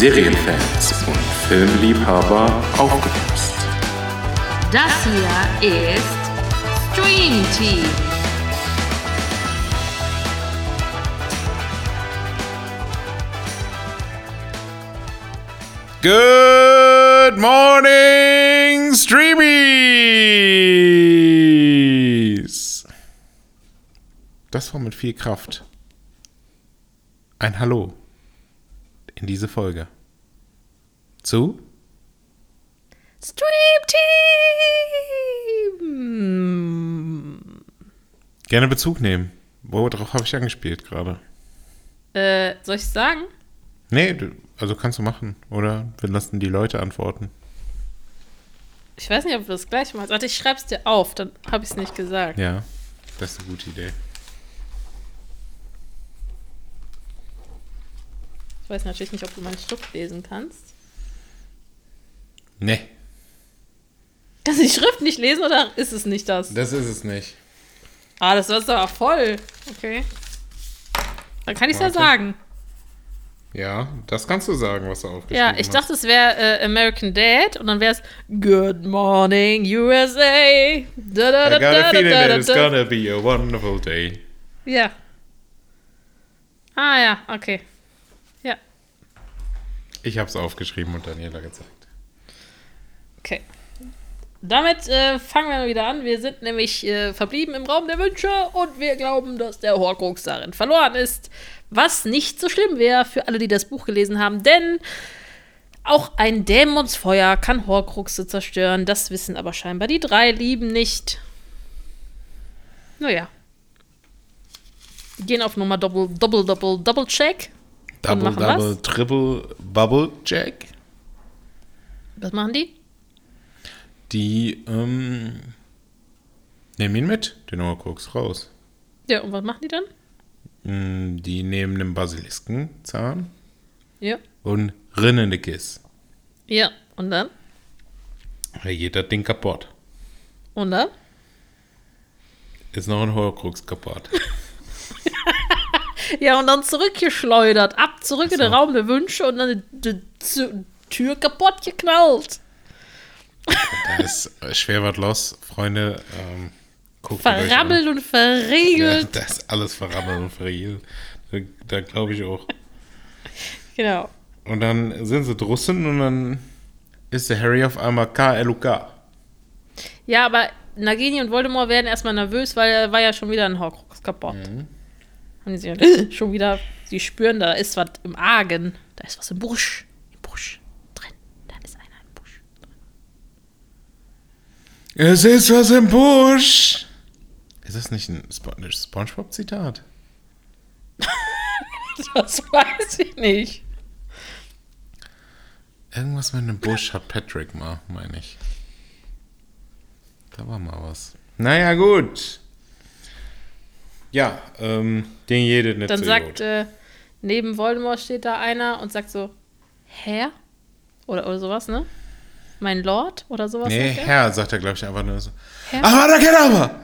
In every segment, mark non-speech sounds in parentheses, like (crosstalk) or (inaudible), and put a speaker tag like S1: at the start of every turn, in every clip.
S1: Serienfans und Filmliebhaber aufgepasst.
S2: Das hier ist Stream Team.
S1: Good morning, Streamies! Das war mit viel Kraft. Ein Hallo in diese Folge. Zu?
S2: Stream Team.
S1: Gerne Bezug nehmen. Worauf habe ich angespielt gerade?
S2: Äh, soll ich sagen?
S1: Nee, also kannst du machen. Oder wir lassen die Leute antworten.
S2: Ich weiß nicht, ob du das gleich machst. Warte, ich schreib's dir auf, dann habe ich es nicht gesagt.
S1: Ja, das ist eine gute Idee.
S2: Ich weiß natürlich nicht, ob du meinen Schrift lesen kannst.
S1: Nee,
S2: Kannst du die Schrift nicht lesen oder ist es nicht das?
S1: das ist es nicht.
S2: Ah, das war aber voll. Okay. Dann kann ich es ja sagen.
S1: Ja, das kannst du sagen, was du aufgeschrieben
S2: Ja,
S1: hast.
S2: ich dachte, es wäre äh, American Dad und dann wäre es Good Morning USA. Da, da, da,
S1: I got a
S2: da,
S1: feeling
S2: da,
S1: that it's gonna be a wonderful day.
S2: Ja. Ah ja, okay. Ja,
S1: Ich hab's aufgeschrieben und Daniela gezeigt.
S2: Okay. Damit äh, fangen wir wieder an. Wir sind nämlich äh, verblieben im Raum der Wünsche und wir glauben, dass der Horcrux darin verloren ist. Was nicht so schlimm wäre für alle, die das Buch gelesen haben, denn auch ein Dämonsfeuer kann Horcruxe zerstören. Das wissen aber scheinbar die drei Lieben nicht. Naja. Wir gehen auf Nummer Double, Double, Double, Double Check.
S1: Double, double,
S2: was?
S1: triple, bubble check.
S2: Was machen die?
S1: Die, ähm, nehmen ihn mit, den Horcrux, raus.
S2: Ja, und was machen die dann?
S1: Mm, Die nehmen einen Basiliskenzahn
S2: Ja.
S1: und rinnen die Kiss.
S2: Ja, und dann?
S1: Da geht das Ding kaputt.
S2: Und dann?
S1: Ist noch ein Horcrux kaputt. (laughs)
S2: Ja, und dann zurückgeschleudert. Ab, zurück in den
S1: so.
S2: Raum der Wünsche und dann die, Tür kaputt geknallt.
S1: Da ist äh, schwer was los, Freunde. Ähm.
S2: Verrammelt und
S1: Ja,
S2: verriegelt.
S1: das ist alles verrammelt und verriegelt. Da, da glaube ich auch.
S2: Genau.
S1: Und dann sind sie draußen und dann ist der Harry auf einmal KLUK.
S2: Ja, aber Nagini und Voldemort werden erstmal nervös, weil er war ja schon wieder ein Horcrux kaputt.
S1: Mhm.
S2: Und sie sind schon wieder, sie spüren, da ist was im Argen. Da ist was. Im Busch drin. Da ist einer im Busch.
S1: Es ist was im Busch. Ist das nicht ein Spo Spongebob-Zitat? (laughs)
S2: Das weiß ich nicht.
S1: Irgendwas mit einem Busch hat Patrick mal, meine ich. Da war mal was. Naja, gut. Ja, ähm, den jede nicht
S2: Dann
S1: so
S2: sagt,
S1: gut.
S2: äh, neben Voldemort steht da einer und sagt so, Herr? Oder, oder sowas, ne? Mein Lord? Oder sowas?
S1: Nee,
S2: sagt er?
S1: Herr, sagt er, glaube ich, einfach nur so.
S2: Herr?
S1: Aber da geht aber!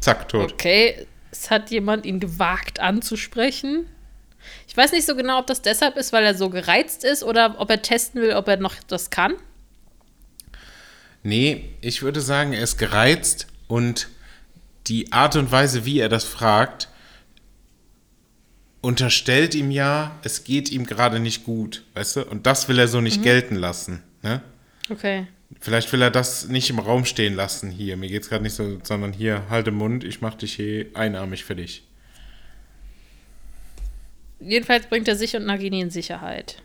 S1: Zack, tot.
S2: Okay, es hat jemand ihn gewagt anzusprechen. Ich weiß nicht so genau, ob das deshalb ist, weil er so gereizt ist oder ob er testen will, ob er noch das kann.
S1: Nee, ich würde sagen, er ist gereizt und die Art und Weise, wie er das fragt, unterstellt ihm ja, es geht ihm gerade nicht gut, weißt du? Und das will er so nicht gelten lassen, ne?
S2: Okay.
S1: Vielleicht will er das nicht im Raum stehen lassen hier. Mir geht's gerade nicht so, sondern hier, halte Mund, ich mach dich hier einarmig für dich.
S2: Jedenfalls bringt er sich und Nagini in Sicherheit.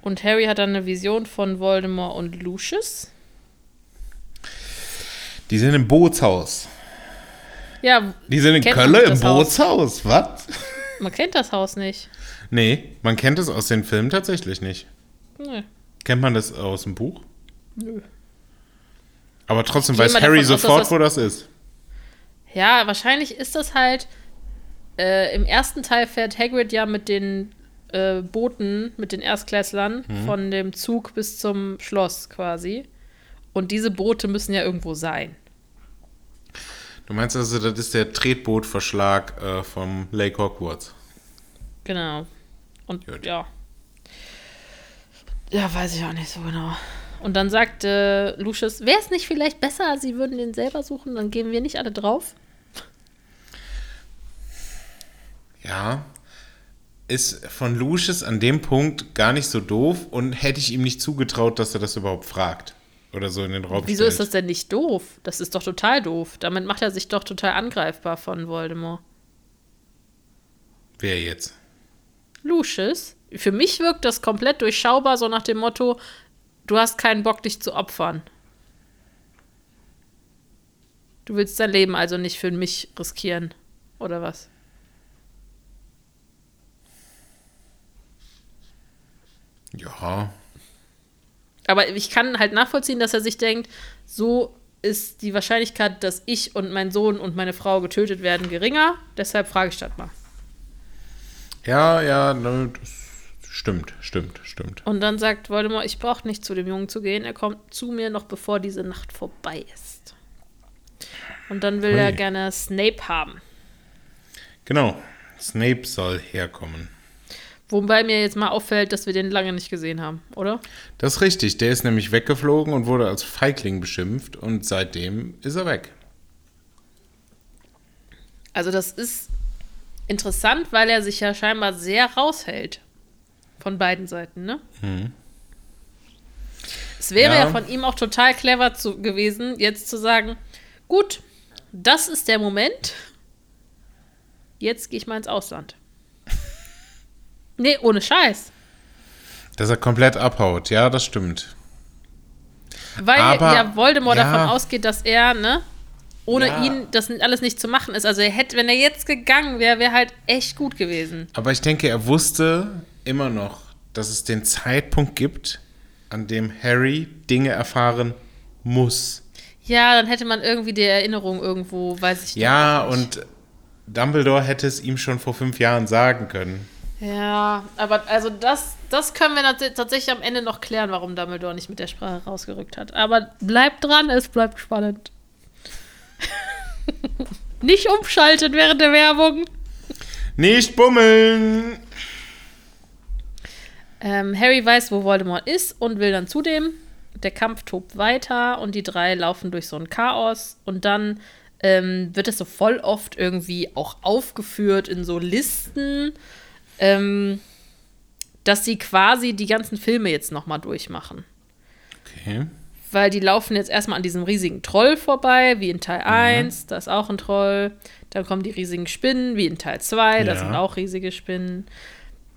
S2: Und Harry hat dann eine Vision von Voldemort und Lucius.
S1: Die sind im Bootshaus.
S2: Ja,
S1: Die sind in Köln im? Bootshaus, was?
S2: man kennt das Haus nicht.
S1: Nee, man kennt es aus den Filmen tatsächlich nicht.
S2: Nö.
S1: Kennt man das aus dem Buch?
S2: Nö.
S1: Aber trotzdem weiß Harry
S2: aus,
S1: sofort,
S2: das-
S1: wo das ist.
S2: Ja, wahrscheinlich ist das halt. Äh, Im ersten Teil fährt Hagrid ja mit den äh, Booten, mit den Erstklässlern von dem Zug bis zum Schloss quasi. Und diese Boote müssen ja irgendwo sein.
S1: Du meinst also, das ist der Tretbootverschlag äh, vom Lake Hogwarts.
S2: Genau. Und
S1: Gut.
S2: ja, Ja, weiß ich auch nicht so genau. Und dann sagt äh, Lucius, wäre es nicht vielleicht besser, sie würden den selber suchen, dann gehen wir nicht alle drauf?
S1: Ja, ist von Lucius an dem Punkt gar nicht so doof und hätte ich ihm nicht zugetraut, dass er das überhaupt fragt. Oder so in den Raum
S2: Wieso
S1: stellt.
S2: ist das denn nicht doof? Das ist doch total doof. Damit macht er sich doch total angreifbar von Voldemort.
S1: Wer jetzt?
S2: Lucius, für mich wirkt das komplett durchschaubar, so nach dem Motto, du hast keinen Bock, dich zu opfern. Du willst dein Leben also nicht für mich riskieren, oder was?
S1: Ja,
S2: Aber ich kann halt nachvollziehen, dass er sich denkt, so ist die Wahrscheinlichkeit, dass ich und mein Sohn und meine Frau getötet werden, geringer. Deshalb frage ich das mal.
S1: ja, ja, ne, das stimmt, stimmt, stimmt.
S2: Und dann sagt Voldemort, ich brauche nicht zu dem Jungen zu gehen. Er kommt zu mir noch bevor diese Nacht vorbei ist. Und dann will
S1: Ui.
S2: er gerne Snape haben.
S1: Genau, Snape soll herkommen.
S2: Wobei mir jetzt mal auffällt, dass wir den lange nicht gesehen haben, oder?
S1: Das ist richtig, der ist nämlich weggeflogen und wurde als Feigling beschimpft und seitdem ist er weg.
S2: Also das ist interessant, weil er sich ja scheinbar sehr raushält. Von beiden Seiten, ne? Es wäre ja.
S1: Ja.
S2: von ihm auch total clever zu, gewesen, jetzt zu sagen, gut, das ist der Moment. Jetzt gehe ich mal ins Ausland. (laughs) Nee, ohne Scheiß.
S1: Dass er komplett abhaut, ja, das stimmt.
S2: Weil
S1: Aber-
S2: ja Voldemort
S1: ja.
S2: davon ausgeht, dass er, ne, ohne
S1: Ja.
S2: ihn das alles nicht zu machen ist. Also er hätte, wenn er jetzt gegangen wäre, wäre halt echt gut gewesen.
S1: Aber ich denke, er wusste immer noch, dass es den Zeitpunkt gibt, an dem Harry Dinge erfahren muss.
S2: Ja, dann hätte man irgendwie die Erinnerung irgendwo, weiß ich
S1: Ja,
S2: nicht.
S1: und Dumbledore hätte es ihm schon vor fünf Jahren sagen können.
S2: Ja, aber also das, das können wir tatsächlich am Ende noch klären, warum Dumbledore nicht mit der Sprache rausgerückt hat. Aber bleibt dran, es bleibt spannend. (laughs) nicht umschalten während der Werbung.
S1: Nicht bummeln!
S2: Ähm, Harry weiß, wo Voldemort ist und will dann zu dem. Der Kampf tobt weiter und die drei laufen durch so ein Chaos. Und dann ähm, wird es so voll oft irgendwie auch aufgeführt in so Listen, ähm, dass sie quasi die ganzen Filme jetzt nochmal durchmachen.
S1: Okay.
S2: Weil die laufen jetzt erstmal an diesem riesigen Troll vorbei, wie in Teil 1, da ist auch ein Troll. Dann kommen die riesigen Spinnen, wie in Teil 2, da
S1: Ja.
S2: sind auch riesige Spinnen.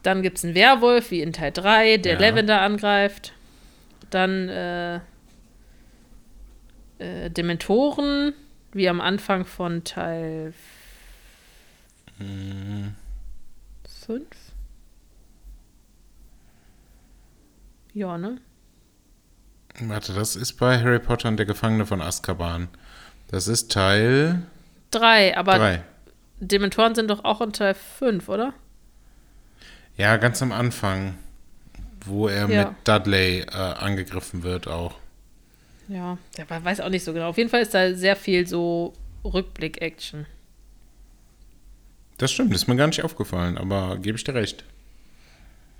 S2: Dann gibt es einen Werwolf, wie in Teil 3, der
S1: Ja.
S2: Lavender angreift. Dann äh, äh, Dementoren, wie am Anfang von Teil 5. Ja, ne?
S1: Warte, das ist bei Harry Potter und der Gefangene von Azkaban. Das ist Teil
S2: Drei, aber
S1: 3.
S2: Dementoren sind doch auch in Teil 5, oder?
S1: Ja, ganz am Anfang, wo er
S2: Ja.
S1: mit Dudley äh, angegriffen wird auch.
S2: Ja, der we- weiß auch nicht so genau. Auf jeden Fall ist da sehr viel so Rückblick-Action.
S1: Das stimmt, ist mir gar nicht aufgefallen, aber gebe ich dir recht.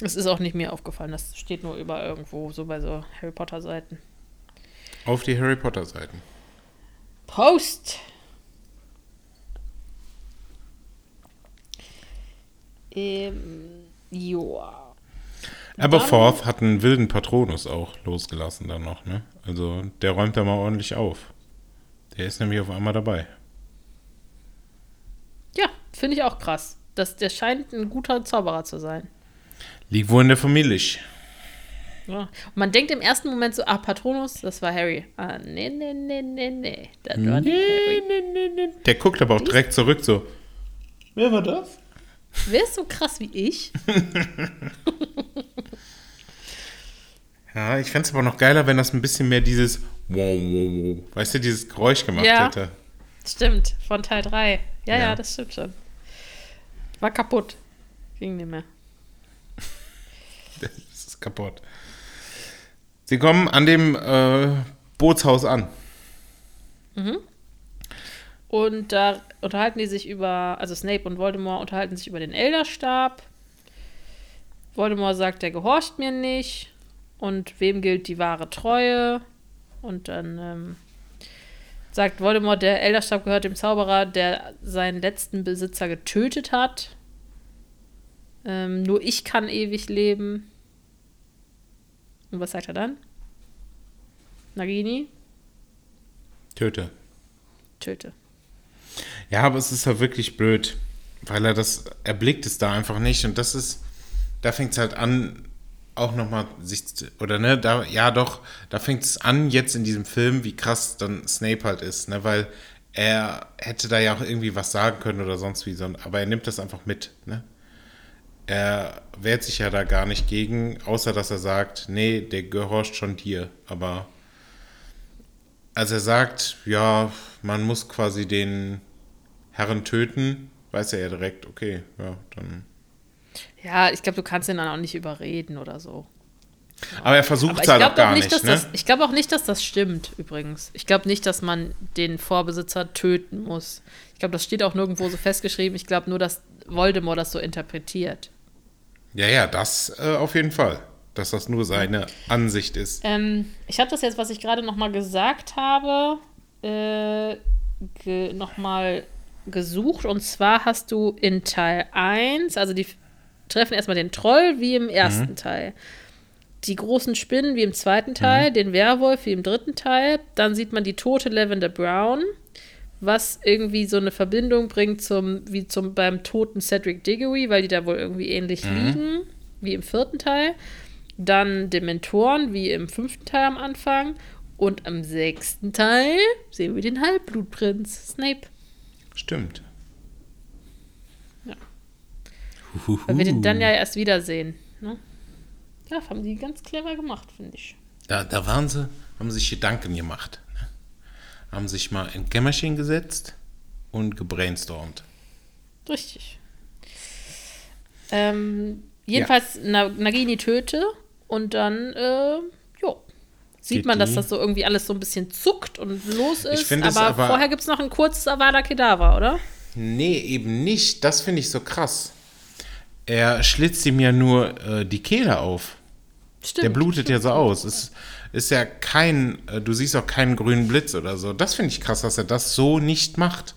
S2: Es ist auch nicht mir aufgefallen. Das steht nur über irgendwo, so bei so Harry Potter-Seiten.
S1: Auf die Harry Potter Seiten.
S2: Post! Ähm, joa.
S1: Aberforth hat einen wilden Patronus auch losgelassen dann noch, ne? Also der räumt da mal ordentlich auf. Der ist nämlich auf einmal dabei.
S2: Ja, finde ich auch krass. Das, der scheint ein guter Zauberer zu sein.
S1: Liegt wohl in der Familie.
S2: Ja. Und man denkt im ersten Moment so, ah, Patronus, das war Harry. Ah, nee, nee, nee, nee, nee. Das war nicht Harry.
S1: Der guckt aber auch direkt zurück so. Wer war das?
S2: Wer ist so krass wie ich? (laughs)
S1: Ja, ich fände es aber noch geiler, wenn das ein bisschen mehr dieses wow, wow, wow, weißt du, dieses Geräusch gemacht
S2: Ja.
S1: hätte.
S2: Stimmt, von Teil 3. Ja, ja,
S1: Ja.
S2: das stimmt schon. War kaputt. Ging nicht mehr. (laughs)
S1: Das ist kaputt. Sie kommen an dem äh, Bootshaus an.
S2: Und da unterhalten die sich über, also Snape und Voldemort unterhalten sich über den Elderstab. Voldemort sagt, der gehorcht mir nicht. und wem gilt die wahre Treue? Und dann ähm, sagt Voldemort, der Elderstab gehört dem Zauberer, der seinen letzten Besitzer getötet hat. Ähm, nur ich kann ewig leben. Und was sagt er dann? Nagini?
S1: Töte.
S2: Töte.
S1: Ja, aber es ist halt wirklich blöd, weil er das, er blickt es da einfach nicht und das ist, da fängt es halt an, auch nochmal sich, oder ne, da, ja doch, da fängt es an jetzt in diesem Film, wie krass dann Snape halt ist, ne, weil er hätte da ja auch irgendwie was sagen können oder sonst wie, son- aber er nimmt das einfach mit, ne. Er wehrt sich ja da gar nicht gegen, außer dass er sagt, nee, der gehorcht schon dir, aber als er sagt, ja, man muss quasi den Herren töten, weiß er ja direkt, okay, ja, dann.
S2: Ja, ich glaube, du kannst ihn dann auch nicht überreden oder so.
S1: Aber er versucht es halt auch
S2: glaube auch
S1: gar
S2: nicht,
S1: nicht, ne?
S2: das, ich glaube auch nicht, dass das stimmt, übrigens. Ich glaube nicht, dass man den Vorbesitzer töten muss. Ich glaube, das steht auch nirgendwo so festgeschrieben. Ich glaube nur, dass Voldemort das so interpretiert.
S1: Ja, ja, das äh, auf jeden Fall. Dass das nur seine Ansicht ist.
S2: Ähm, ich habe das jetzt, was ich gerade noch mal gesagt habe, äh, ge noch mal gesucht. Und zwar hast du in Teil 1, also die treffen erstmal den Troll wie im ersten Teil. Die großen Spinnen wie im zweiten Teil, den Werwolf wie im dritten Teil. Dann sieht man die tote Lavender Brown, was irgendwie so eine Verbindung bringt zum, wie zum beim toten Cedric Diggory, weil die da wohl irgendwie ähnlich liegen, wie im vierten Teil. Dann Dementoren, wie im fünften Teil am Anfang. Und am sechsten Teil sehen wir den Halbblutprinz, Snape.
S1: Stimmt.
S2: Ja. Weil wir den dann ja erst wiedersehen. Ne? Ja, haben die ganz clever gemacht, finde ich.
S1: Da, da waren sie, haben sich Gedanken gemacht. Ne? Haben sich mal in Kämmerchen gesetzt und gebrainstormt.
S2: Richtig. Ähm, jedenfalls Na Nagini töte und dann, äh. Sieht man, dass das so irgendwie alles so ein bisschen zuckt und los ist.
S1: es
S2: aber,
S1: aber-
S2: vorher gibt es noch ein kurzes Avada Kedavra, oder?
S1: Nee, eben nicht. Das finde ich so krass. Er schlitzt ihm ja nur äh, die Kehle auf.
S2: Stimmt.
S1: Der blutet ja so aus. Es ist ja kein, äh, du siehst auch keinen grünen Blitz oder so. Das finde ich krass, dass er das so nicht macht.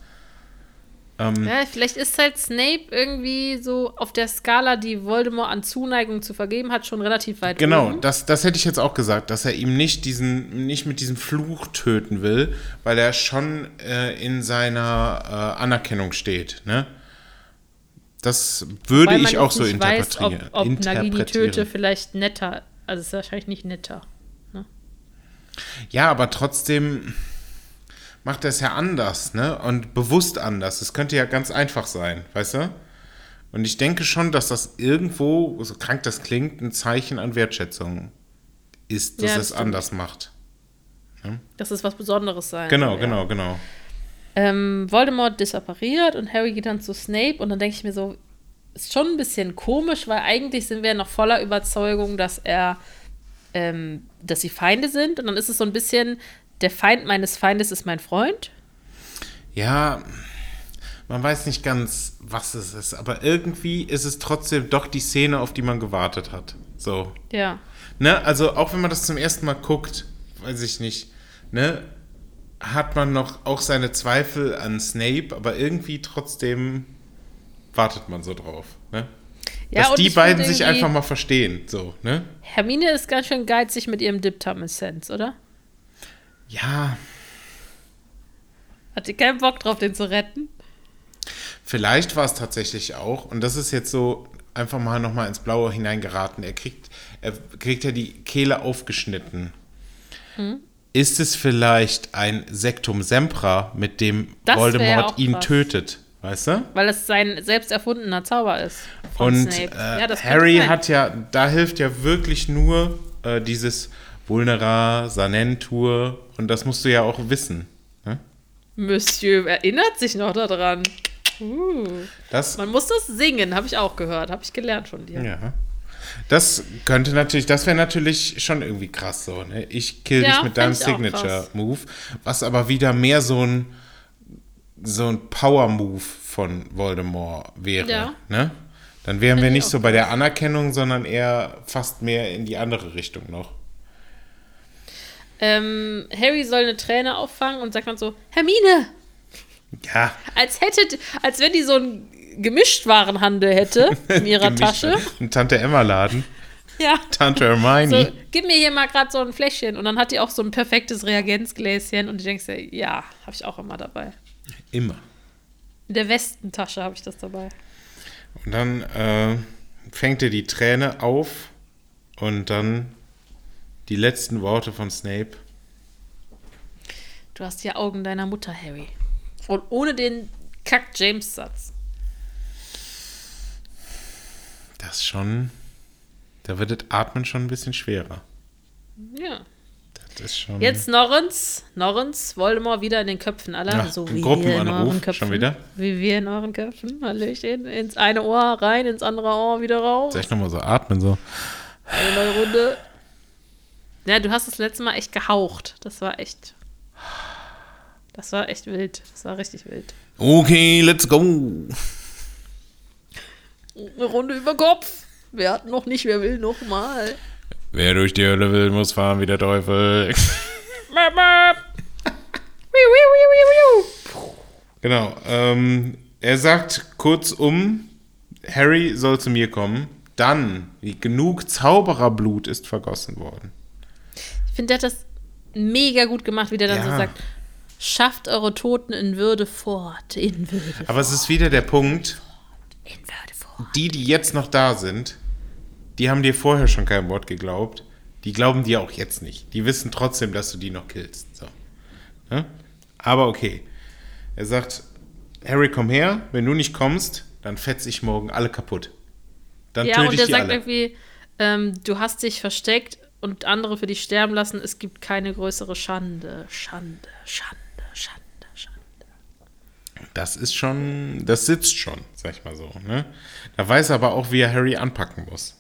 S2: Ja, vielleicht ist halt Snape irgendwie so auf der Skala, die Voldemort an Zuneigung zu vergeben hat, schon relativ weit
S1: Genau,
S2: oben.
S1: das, das hätte ich jetzt auch gesagt, dass er ihm nicht diesen, nicht mit diesem Fluch töten will, weil er schon äh, in seiner äh, Anerkennung steht. Ne? Das würde ich auch so
S2: nicht weiß, ob,
S1: interpretieren.
S2: ob Nagini
S1: interpretieren.
S2: töte vielleicht netter. Also es ist wahrscheinlich nicht netter.
S1: Ja, aber trotzdem macht er es ja anders, ne? Und bewusst anders. Es könnte ja ganz einfach sein, weißt du? Und ich denke schon, dass das irgendwo, so krank das klingt, ein Zeichen an Wertschätzung ist, dass
S2: Ja,
S1: er
S2: das
S1: es
S2: stimmt.
S1: anders macht.
S2: Das ist was Besonderes sein.
S1: Genau,
S2: ja.
S1: genau, genau.
S2: Ähm, Voldemort disappariert und Harry geht dann zu Snape und dann denke ich mir so, ist schon ein bisschen komisch, weil eigentlich sind wir noch voller Überzeugung, dass er, ähm, dass sie Feinde sind und dann ist es so ein bisschen, der Feind meines Feindes ist mein Freund.
S1: Ja, man weiß nicht ganz, was es ist, aber irgendwie ist es trotzdem doch die Szene, auf die man gewartet hat. So.
S2: Ja.
S1: Ne, also auch wenn man das zum ersten Mal guckt, weiß ich nicht, ne, hat man noch auch seine Zweifel an Snape, aber irgendwie trotzdem wartet man so drauf, ne?
S2: Ja,
S1: Dass die beiden sich einfach mal verstehen, so, ne?
S2: Hermine ist ganz schön geizig mit ihrem Diptam-Essenz, oder?
S1: Ja,
S2: Hat die keinen Bock drauf, den zu retten?
S1: Vielleicht war es tatsächlich auch, und das ist jetzt so einfach mal nochmal ins Blaue hineingeraten. Er kriegt, er kriegt ja die Kehle aufgeschnitten.
S2: Hm?
S1: Ist es vielleicht ein Sektum Sempra, mit dem
S2: Das
S1: Voldemort ihn
S2: krass.
S1: tötet? Weißt du?
S2: Weil es sein selbst erfundener Zauber ist.
S1: Und äh,
S2: Ja,
S1: Harry hat ja, da hilft ja wirklich nur äh, dieses Vulnera, Sanentur, und das musst du ja auch wissen. Ne?
S2: Monsieur erinnert sich noch daran. Uh.
S1: Das
S2: Man muss das singen, habe ich auch gehört. Habe ich gelernt von dir.
S1: Ja. Das könnte natürlich, das wäre natürlich schon irgendwie krass so, ne? Ich kill
S2: Ja,
S1: dich mit deinem. Signature-Move, was aber wieder mehr so ein so ein Power-Move von Voldemort wäre,
S2: Ja.
S1: ne? Dann wären wir nicht so bei der Anerkennung, sondern eher fast mehr in die andere Richtung noch.
S2: Ähm, Harry soll eine Träne auffangen und sagt dann so, Hermine,
S1: Ja,
S2: als hätte, als wenn die so einen Gemischtwarenhandel hätte in ihrer. (laughs) Tasche.
S1: Ein Tante Emma Laden.
S2: Ja.
S1: Tante Hermione.
S2: So, gib mir hier mal gerade so ein Fläschchen. Und dann hat die auch so ein perfektes Reagenzgläschen. Und du denkst dir, ja, habe ich auch immer dabei.
S1: Immer.
S2: In der Westentasche habe ich das dabei.
S1: Und dann äh, fängt er die Träne auf und dann die letzten Worte von Snape.
S2: Du hast die Augen deiner Mutter, Harry. Und ohne den Kack-James-Satz.
S1: Das ist schon. Da wird das Atmen schon ein bisschen schwerer.
S2: Ja.
S1: Das ist schon.
S2: Jetzt Norrens. Norrens, Voldemort wieder in den Köpfen aller.
S1: Ja,
S2: so wie
S1: Gruppenanruf,
S2: wir in euren Köpfen.
S1: schon wieder?
S2: Wie wir in euren Köpfen. Hallöchen. Ins eine Ohr rein, ins andere Ohr wieder raus.
S1: Soll ich nochmal so atmen? So.
S2: Eine neue Runde. Ja, du hast das letzte Mal echt gehaucht. Das war echt. Das war echt wild. Das war richtig wild.
S1: Okay, let's go.
S2: Eine Runde über Kopf. Wir hatten noch nicht, wer will noch mal.
S1: Wer durch die Hölle will, muss fahren wie der Teufel. Genau. Ähm, er sagt kurzum, Harry soll zu mir kommen. Dann, wie genug Zaubererblut ist vergossen worden.
S2: Ich finde, der hat das mega gut gemacht, wie der dann
S1: Ja.
S2: so sagt: Schafft eure Toten in Würde fort. In Würde.
S1: Aber es ist wieder der Punkt,
S2: In Würde fort.
S1: die, die jetzt noch da sind, die haben dir vorher schon kein Wort geglaubt. Die glauben dir auch jetzt nicht. Die wissen trotzdem, dass du die noch killst. So. Ne? Aber okay. Er sagt, Harry, komm her. Wenn du nicht kommst, dann fetze ich morgen alle kaputt. Dann
S2: Ja,
S1: töte
S2: und
S1: ich die
S2: sagt
S1: alle.
S2: irgendwie: ähm, Du hast dich versteckt und andere für dich sterben lassen. Es gibt keine größere Schande. Schande, Schande, Schande, Schande.
S1: Das ist schon, das sitzt schon, sag ich mal so. Ne? Da weiß er aber auch, wie er Harry anpacken muss.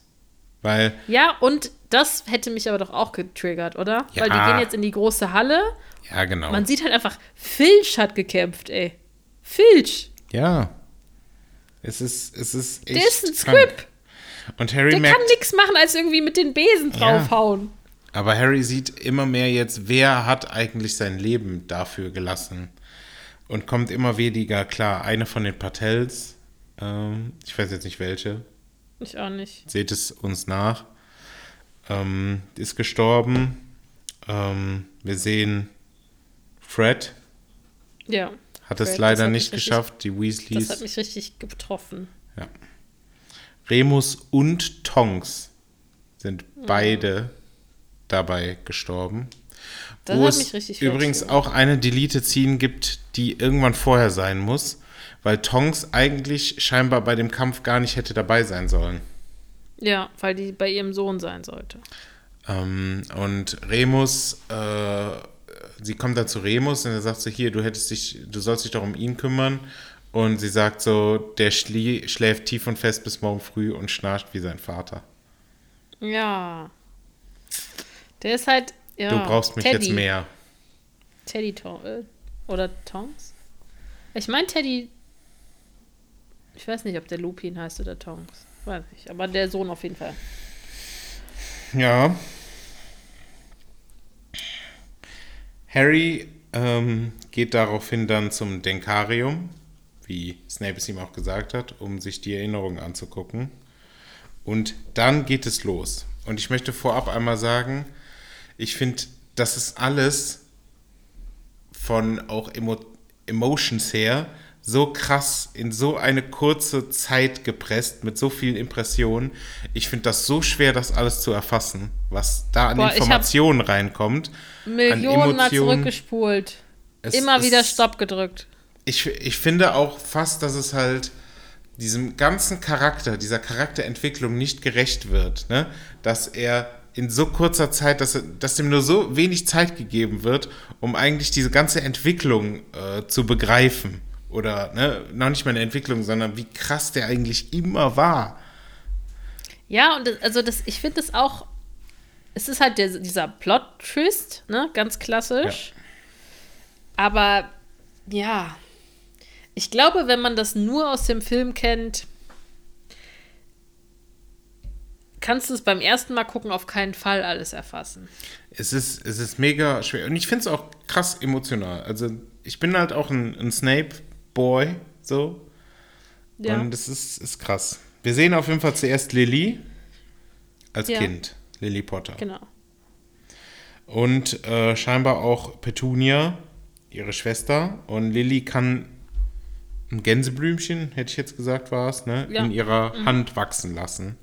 S1: Weil,
S2: Ja, und das hätte mich aber doch auch getriggert, oder?
S1: Ja.
S2: Weil die gehen jetzt in die große Halle.
S1: ja, genau.
S2: Man sieht halt einfach, Filch hat gekämpft, ey. Filch.
S1: ja. Es ist, es ist echt
S2: Der ist ein
S1: krank. Und Harry
S2: Der
S1: merkt,
S2: kann nichts machen, als irgendwie mit den Besen
S1: Ja.
S2: draufhauen.
S1: Aber Harry sieht immer mehr jetzt, wer hat eigentlich sein Leben dafür gelassen. Und kommt immer weniger klar. Eine von den Patels, ähm, ich weiß jetzt nicht welche,
S2: Ich auch nicht.
S1: seht es uns nach, ähm, ist gestorben. Ähm, wir sehen Fred,
S2: Ja.
S1: hat es
S2: Fred, das
S1: leider nicht
S2: mich richtig-
S1: geschafft, die
S2: Das hat
S1: Weasleys.
S2: mich richtig getroffen.
S1: Remus und Tonks sind
S2: Mhm.
S1: beide dabei gestorben.
S2: Das
S1: wo
S2: hat
S1: es
S2: mich richtig
S1: übrigens auch eine Delete-Scene gibt, die irgendwann vorher sein muss, weil Tonks eigentlich scheinbar bei dem Kampf gar nicht hätte dabei sein sollen.
S2: Ja, weil die bei ihrem Sohn sein sollte.
S1: Ähm, und Remus, äh, sie kommt dann zu Remus und er sagt so, hier, du hättest dich, du sollst dich doch um ihn kümmern. Und sie sagt so, der schlie schläft tief und fest bis morgen früh und schnarcht wie sein Vater.
S2: Ja. Der ist halt. Ja,
S1: du brauchst mich
S2: Teddy.
S1: jetzt mehr.
S2: Teddy Tom äh, oder Tongs? Ich meine Teddy. Ich weiß nicht, ob der Lupin heißt oder Tongs. Weiß nicht, aber der Sohn auf jeden Fall.
S1: Ja. Harry ähm, geht daraufhin dann zum Denkarium, wie Snape es ihm auch gesagt hat, um sich die Erinnerungen anzugucken. Und dann geht es los. Und ich möchte vorab einmal sagen, ich finde, das ist alles von auch Emo Emotions her so krass in so eine kurze Zeit gepresst mit so vielen Impressionen. Ich finde das so schwer, das alles zu erfassen, was da an
S2: Boah,
S1: Informationen reinkommt.
S2: Millionen mal
S1: Emotionen.
S2: zurückgespult.
S1: Es
S2: Immer wieder Stopp gedrückt.
S1: Ich, ich finde auch fast, dass es halt diesem ganzen Charakter, dieser Charakterentwicklung nicht gerecht wird. Ne? Dass er in so kurzer Zeit, dass, dass dem nur so wenig Zeit gegeben wird, um eigentlich diese ganze Entwicklung äh, zu begreifen. Oder ne, noch nicht mal eine Entwicklung, sondern wie krass der eigentlich immer war.
S2: Ja, und das, also das, ich finde das auch. Es ist halt der, dieser Plot-Twist, ne? Ganz klassisch. Aber ja. Ich glaube, wenn man das nur aus dem Film kennt, kannst du es beim ersten Mal gucken auf keinen Fall alles erfassen.
S1: Es ist, es ist mega schwer. Und ich finde es auch krass emotional. Also, ich bin halt auch ein, ein Snape-Boy, so.
S2: Ja.
S1: Und das ist, ist krass. Wir sehen auf jeden Fall zuerst Lily als
S2: Ja.
S1: Kind. Lily Potter.
S2: Genau.
S1: Und äh, scheinbar auch Petunia, ihre Schwester. Und Lily kann ein Gänseblümchen, hätte ich jetzt gesagt, war es, ne?
S2: Ja.
S1: in ihrer
S2: Mhm.
S1: Hand wachsen lassen.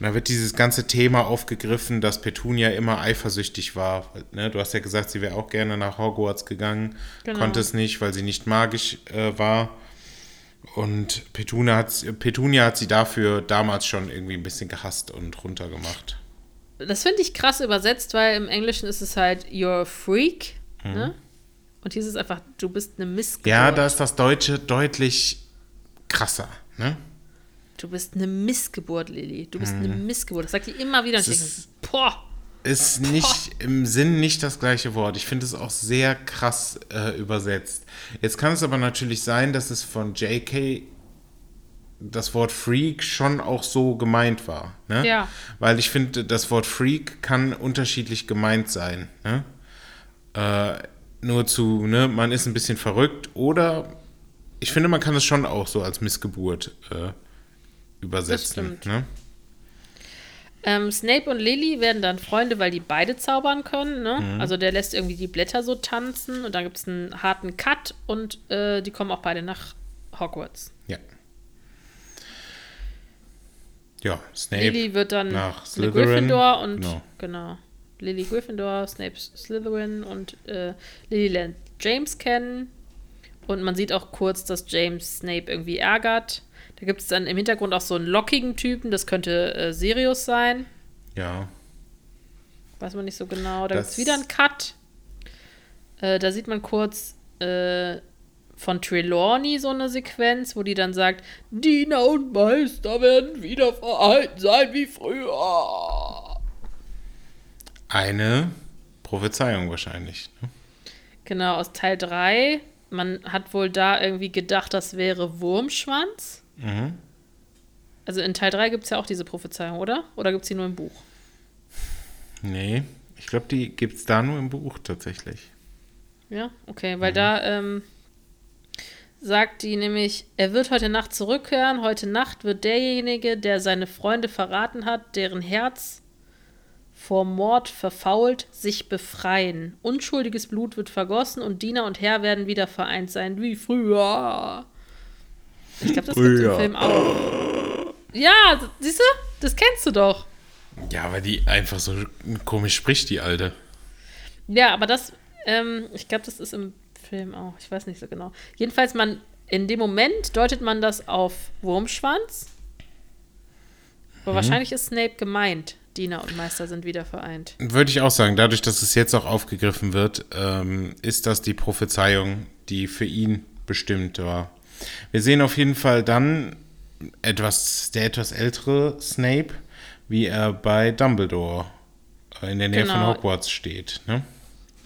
S1: Und da wird dieses ganze Thema aufgegriffen, dass Petunia immer eifersüchtig war. Ne? Du hast ja gesagt, sie wäre auch gerne nach Hogwarts gegangen,
S2: Genau.
S1: konnte es nicht, weil sie nicht magisch äh, war. Und Petunia hat, Petunia hat sie dafür damals schon irgendwie ein bisschen gehasst und runtergemacht.
S2: Das finde ich krass übersetzt, weil im Englischen ist es halt you're a freak, ne? Und hier ist es einfach, du bist eine Missgeburt.
S1: Mhm. Ja, da ist das Deutsche deutlich krasser. Ne?
S2: Du bist eine Missgeburt, Lilly. Du bist eine Missgeburt. Das sagt die immer wieder. Und ich
S1: Mhm. ist-
S2: denke, boah.
S1: Ist nicht im Sinn nicht das gleiche Wort. Ich finde es auch sehr krass äh, übersetzt. Jetzt kann es aber natürlich sein, dass es von JK das Wort Freak schon auch so gemeint war. Ne?
S2: Ja.
S1: Weil ich finde, das Wort Freak kann unterschiedlich gemeint sein. Ne? Äh, nur zu, ne, man ist ein bisschen verrückt oder ich finde, man kann es schon auch so als Missgeburt äh, übersetzen. Ne?
S2: Ähm, Snape und Lily werden dann Freunde, weil die beide zaubern können. Ne?
S1: Mhm.
S2: Also der lässt irgendwie die Blätter so tanzen und dann gibt es einen harten Cut und äh, die kommen auch beide nach Hogwarts.
S1: Ja. Ja, Snape.
S2: Lily wird dann
S1: nach Slytherin.
S2: Gryffindor und
S1: Genau.
S2: genau. Lily Gryffindor, Snape Slytherin und äh, Lily lernt James kennen. Und man sieht auch kurz, dass James Snape irgendwie ärgert. Da gibt es dann im Hintergrund auch so einen lockigen Typen, das könnte äh, Sirius sein.
S1: Ja.
S2: Weiß man nicht so genau. Da gibt es wieder einen Cut. Äh, da sieht man kurz äh, von Trelawney so eine Sequenz, wo die dann sagt, Diener und Meister werden wieder verhalten sein wie früher.
S1: Eine Prophezeiung wahrscheinlich. Ne?
S2: Genau, aus Teil 3. Man hat wohl da irgendwie gedacht, das wäre Wurmschwanz.
S1: Mhm.
S2: Also in Teil 3 gibt es ja auch diese Prophezeiung, oder? Oder gibt es die nur im Buch?
S1: Nee, ich glaube, die gibt es da nur im Buch tatsächlich.
S2: Ja, okay, weil da ähm, sagt die nämlich, er wird heute Nacht zurückkehren. Heute Nacht wird derjenige, der seine Freunde verraten hat, deren Herz vor Mord verfault, sich befreien. Unschuldiges Blut wird vergossen und Diener und Herr werden wieder vereint sein, wie früher. Ich glaube, das gibt es im
S1: Früher.
S2: Film auch. Ja, siehst du? Das kennst du doch.
S1: Ja, weil die einfach so komisch spricht, die Alte.
S2: Ja, aber das, ähm, ich glaube, das ist im Film auch. Ich weiß nicht so genau. Jedenfalls, man, in dem Moment deutet man das auf Wurmschwanz. Aber wahrscheinlich ist Snape gemeint. Diener und Meister sind wieder vereint.
S1: Würde ich auch sagen, dadurch, dass es jetzt auch aufgegriffen wird, ähm, ist das die Prophezeiung, die für ihn bestimmt war. Wir sehen auf jeden Fall dann etwas, der etwas ältere Snape, wie er bei Dumbledore in der Nähe
S2: Genau.
S1: von Hogwarts steht. Ne?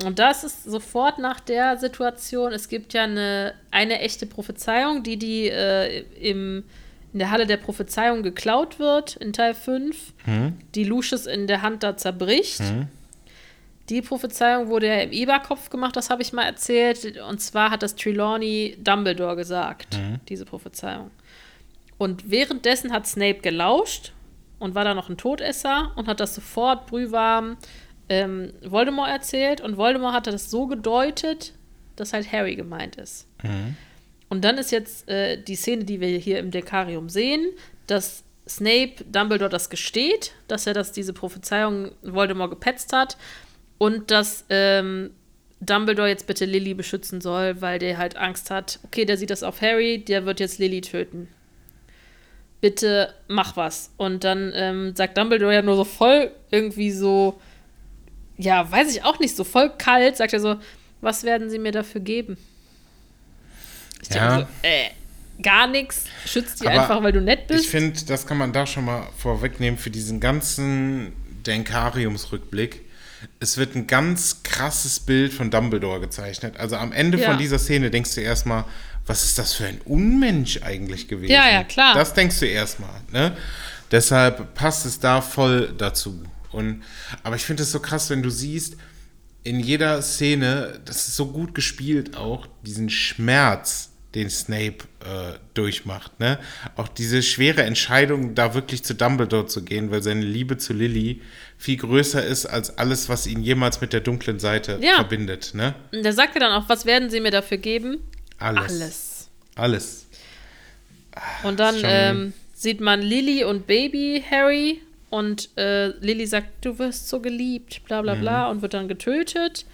S2: Und das ist sofort nach der Situation, es gibt ja eine, eine echte Prophezeiung, die, die äh, im, in der Halle der Prophezeiung geklaut wird, in Teil 5, die Lucius in der Hand da zerbricht. Die Prophezeiung wurde ja im Eberkopf gemacht, das habe ich mal erzählt. Und zwar hat das Trelawney Dumbledore gesagt, diese Prophezeiung. Und währenddessen hat Snape gelauscht und war da noch ein Todesser und hat das sofort brühwarm ähm, Voldemort erzählt. Und Voldemort hatte das so gedeutet, dass halt Harry gemeint ist. Und dann ist jetzt äh, die Szene, die wir hier im Dekarium sehen, dass Snape Dumbledore das gesteht, dass er das, diese Prophezeiung Voldemort gepetzt hat und dass ähm, Dumbledore jetzt bitte Lily beschützen soll, weil der halt Angst hat, okay, der sieht das auf Harry, der wird jetzt Lily töten. Bitte mach was. Und dann ähm, sagt Dumbledore ja nur so voll irgendwie so, ja, weiß ich auch nicht, so voll kalt, sagt er so, was werden sie mir dafür geben? Ich denke
S1: Ja.
S2: so, äh, gar nichts, schützt die
S1: Aber
S2: einfach, weil du nett bist.
S1: Ich finde, das kann man da schon mal vorwegnehmen für diesen ganzen Denkariumsrückblick. Es wird ein ganz krasses Bild von Dumbledore gezeichnet. Also am Ende
S2: Ja.
S1: von dieser Szene denkst du erstmal, was ist das für ein Unmensch eigentlich gewesen?
S2: Ja, ja, klar.
S1: Das denkst du erstmal. Ne? Deshalb passt es da voll dazu. Und, aber ich finde es so krass, wenn du siehst, in jeder Szene, das ist so gut gespielt auch, diesen Schmerz, den Snape äh, durchmacht. Ne? Auch diese schwere Entscheidung, da wirklich zu Dumbledore zu gehen, weil seine Liebe zu Lily viel größer ist als alles, was ihn jemals mit der dunklen Seite
S2: Ja.
S1: verbindet. Ne?
S2: Und der sagt ja dann auch, was werden sie mir dafür geben?
S1: Alles.
S2: Alles.
S1: Alles.
S2: Und dann ähm, sieht man Lily und Baby Harry und äh, Lily sagt, du wirst so geliebt, bla bla
S1: Mhm.
S2: bla und wird dann getötet.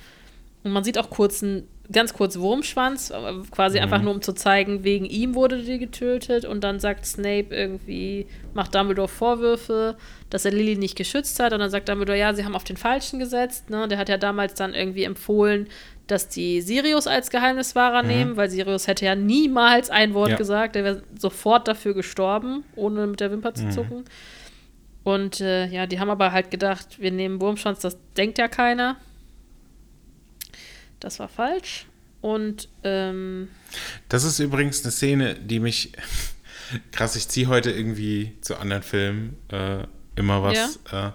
S2: Und man sieht auch kurz einen, ganz kurz Wurmschwanz, äh, quasi einfach
S1: Mhm.
S2: nur um zu zeigen, wegen ihm wurde die getötet. Und dann sagt Snape irgendwie, macht Dumbledore Vorwürfe, dass er Lily nicht geschützt hat. Und dann sagt Dumbledore, ja, sie haben auf den Falschen gesetzt. Ne? Der hat ja damals dann irgendwie empfohlen, dass die Sirius als Geheimniswahrer nehmen, weil Sirius hätte ja niemals ein Wort
S1: Mhm. Ja.
S2: gesagt. Der wäre sofort dafür gestorben, ohne mit der Wimper
S1: Mhm.
S2: zu zucken. Und äh, ja, die haben aber halt gedacht, wir nehmen Wurmschwanz, das denkt ja keiner. Das war falsch. Und ähm,
S1: Das ist übrigens eine Szene, die mich. (laughs) Krass, ich ziehe heute irgendwie zu anderen Filmen äh, immer was. Äh,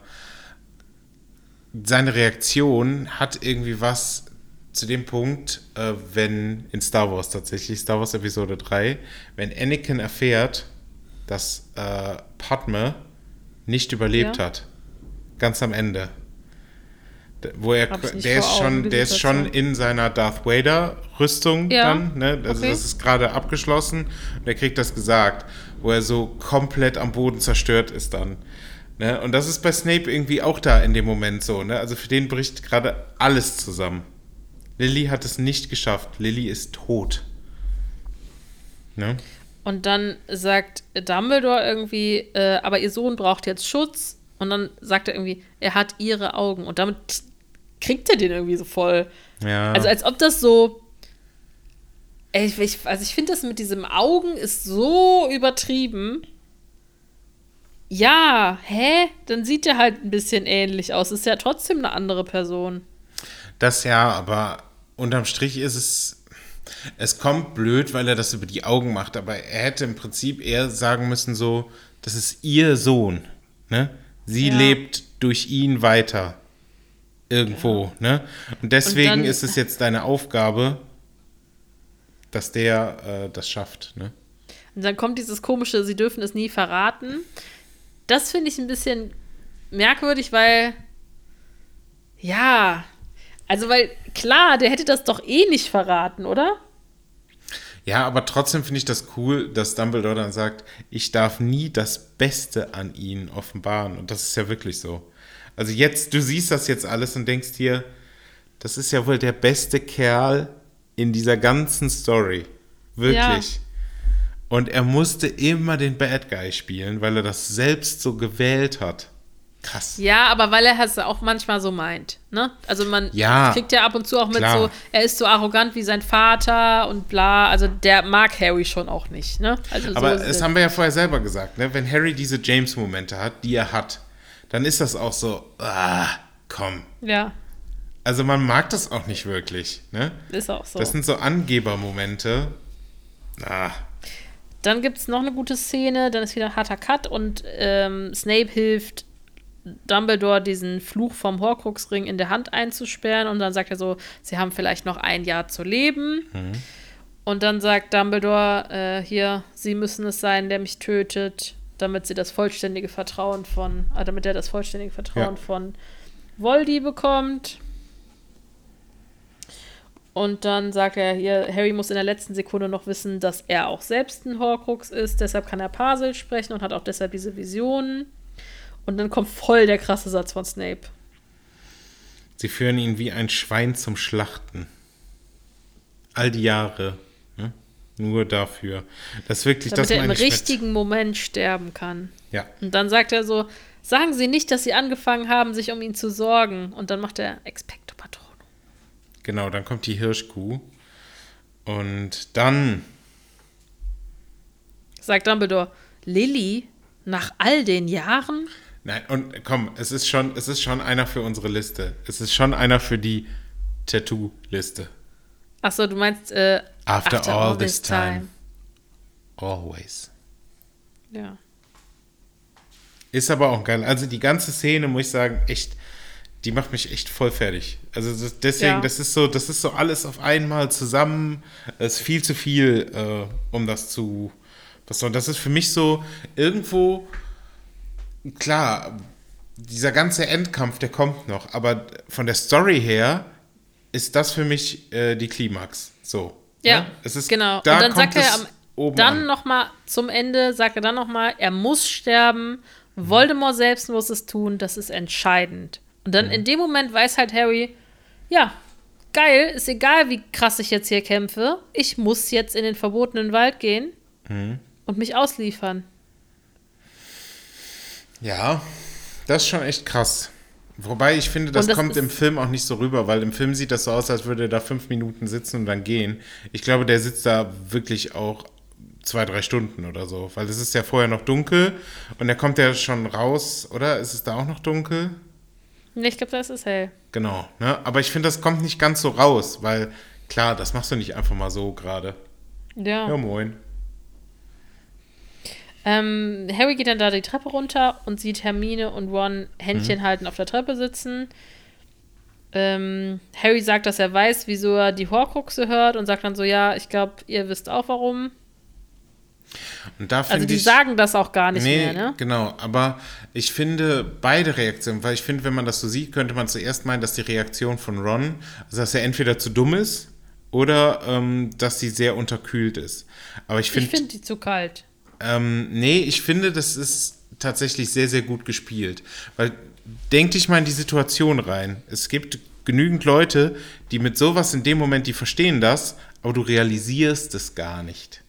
S1: seine Reaktion hat irgendwie was zu dem Punkt, äh, wenn in Star Wars tatsächlich, Star Wars Episode 3, wenn Anakin erfährt, dass äh, Padme nicht überlebt
S2: Ja.
S1: hat. Ganz am Ende. Wo er, der ist
S2: Augen,
S1: schon, der ist schon in seiner Darth Vader Rüstung
S2: Ja,
S1: dann, ne? Also
S2: okay.
S1: das ist gerade abgeschlossen und er kriegt das gesagt, wo er so komplett am Boden zerstört ist dann. Ne? Und das ist bei Snape irgendwie auch da in dem Moment so, ne? Also für den bricht gerade alles zusammen. Lily hat es nicht geschafft. Lily ist tot. Ne?
S2: Und dann sagt Dumbledore irgendwie, äh, aber ihr Sohn braucht jetzt Schutz. Und dann sagt er irgendwie, er hat ihre Augen. Und damit kriegt er den irgendwie so voll.
S1: Ja.
S2: Also als ob das so. Ich, ich, also ich finde das mit diesem Augen ist so übertrieben. Ja, hä? Dann sieht er halt ein bisschen ähnlich aus. Ist ja trotzdem eine andere Person.
S1: Das ja, aber unterm Strich ist es. Es kommt blöd, weil er das über die Augen macht, aber er hätte im Prinzip eher sagen müssen, so, das ist ihr Sohn. Ne? Sie
S2: Ja.
S1: lebt durch ihn weiter. Irgendwo, ne? Und deswegen
S2: dann-
S1: ist es jetzt deine Aufgabe, dass der äh, das schafft, ne?
S2: Und dann kommt dieses komische, sie dürfen es nie verraten. Das finde ich ein bisschen merkwürdig, weil. Ja. Also, weil, klar, der hätte das doch eh nicht verraten, oder?
S1: Ja, aber trotzdem finde ich das cool, dass Dumbledore dann sagt, ich darf nie das Beste an ihnen offenbaren. Und das ist ja wirklich so. Also jetzt, du siehst das jetzt alles und denkst dir, das ist ja wohl der beste Kerl in dieser ganzen Story. Wirklich. Und er musste immer den Bad Guy spielen, weil er das selbst so gewählt hat. Krass.
S2: Ja, aber weil er es auch manchmal so meint. Ne? Also man
S1: Ja,
S2: kriegt ja ab und zu auch mit
S1: klar.
S2: so, er ist so arrogant wie sein Vater und bla. Also der mag Harry schon auch nicht. Ne? Also
S1: Aber
S2: so
S1: das
S2: es.
S1: haben wir ja vorher selber gesagt, ne? wenn Harry diese James-Momente hat, die er hat, dann ist das auch so, ah, komm.
S2: Ja,
S1: Also man mag das auch nicht wirklich. Ne?
S2: ist auch so.
S1: Das sind so Angebermomente. Ah,
S2: Dann gibt es noch eine gute Szene, dann ist wieder ein harter Cut und ähm, Snape hilft Dumbledore, diesen Fluch vom Horcruxring in der Hand einzusperren und dann sagt er so, sie haben vielleicht noch ein Jahr zu leben. Und dann sagt Dumbledore, äh, hier, sie müssen es sein, der mich tötet, damit sie das vollständige Vertrauen von, äh, damit er das vollständige Vertrauen
S1: Ja.
S2: von Voldy bekommt. Und dann sagt er hier, Harry muss in der letzten Sekunde noch wissen, dass er auch selbst ein Horcrux ist. Deshalb kann er Parsel sprechen und hat auch deshalb diese Visionen. Und dann kommt voll der krasse Satz von Snape.
S1: sie führen ihn wie ein Schwein zum Schlachten. All die Jahre. Ne? Nur dafür. Das ist wirklich,
S2: Damit
S1: das
S2: er im
S1: mit-
S2: richtigen Moment sterben kann.
S1: Ja.
S2: Und dann sagt er so, sagen Sie nicht, dass Sie angefangen haben, sich um ihn zu sorgen. Und dann macht er Expecto Patronum.
S1: Genau, dann kommt die Hirschkuh. Und dann,
S2: Sagt Dumbledore, Lilly, nach all den Jahren?
S1: Nein, und komm, es ist schon, es ist schon einer für unsere Liste. Es ist schon einer für die Tattoo-Liste.
S2: Achso, du meinst äh,
S1: After, all, this time. Always.
S2: Ja.
S1: Ist aber auch geil. Also die ganze Szene, muss ich sagen, echt, die macht mich echt voll fertig. Also das, deswegen,
S2: Ja.
S1: das ist so, das ist so alles auf einmal zusammen. Es ist viel zu viel, äh, um das zu. Was soll, das ist für mich so irgendwo klar. Dieser ganze Endkampf, der kommt noch, aber von der Story her ist das für mich äh, die Klimax. So.
S2: Ja,
S1: ne? es ist,
S2: genau.
S1: Da
S2: und dann sagt er am,
S1: oben
S2: dann
S1: an.
S2: noch mal zum Ende, sagt er dann noch mal, er muss sterben. Voldemort selbst muss es tun, das ist entscheidend. Und dann in dem Moment weiß halt Harry, ja, geil, ist egal, wie krass ich jetzt hier kämpfe. Ich muss jetzt in den verbotenen Wald gehen
S1: Mhm.
S2: und mich ausliefern.
S1: Ja, das ist schon echt krass. Wobei ich finde, das,
S2: das
S1: kommt im Film auch nicht so rüber, weil im Film sieht das so aus, als würde er da fünf Minuten sitzen und dann gehen. Ich glaube, der sitzt da wirklich auch zwei, drei Stunden oder so, weil es ist ja vorher noch dunkel und er kommt ja schon raus, oder? Ist es da auch noch dunkel?
S2: Nee, ich glaube, das ist hell.
S1: Genau, ne? Aber ich finde, das kommt nicht ganz so raus, weil klar, das machst du nicht einfach mal so gerade.
S2: Ja.
S1: Ja, moin.
S2: Ähm, Harry geht dann da die Treppe runter und sieht Hermine und Ron
S1: Mhm.
S2: Händchen halten auf der Treppe sitzen. Ähm, Harry sagt, dass er weiß, wieso er die Horcruxe hört und sagt dann so, ja, ich glaube, ihr wisst auch warum.
S1: Und da
S2: Also die
S1: ich,
S2: sagen das auch gar nicht
S1: nee,
S2: mehr, ne?
S1: genau. Aber ich finde beide Reaktionen, weil ich finde, wenn man das so sieht, könnte man zuerst meinen, dass die Reaktion von Ron, also dass er entweder zu dumm ist oder ähm, dass sie sehr unterkühlt ist. Aber ich
S2: Ich
S1: finde,
S2: finde die zu kalt.
S1: Ähm, nee, ich finde, das ist tatsächlich sehr, sehr gut gespielt. Weil denk dich mal in die Situation rein. Es gibt genügend Leute, die mit sowas in dem Moment, die verstehen das, aber du realisierst es gar nicht.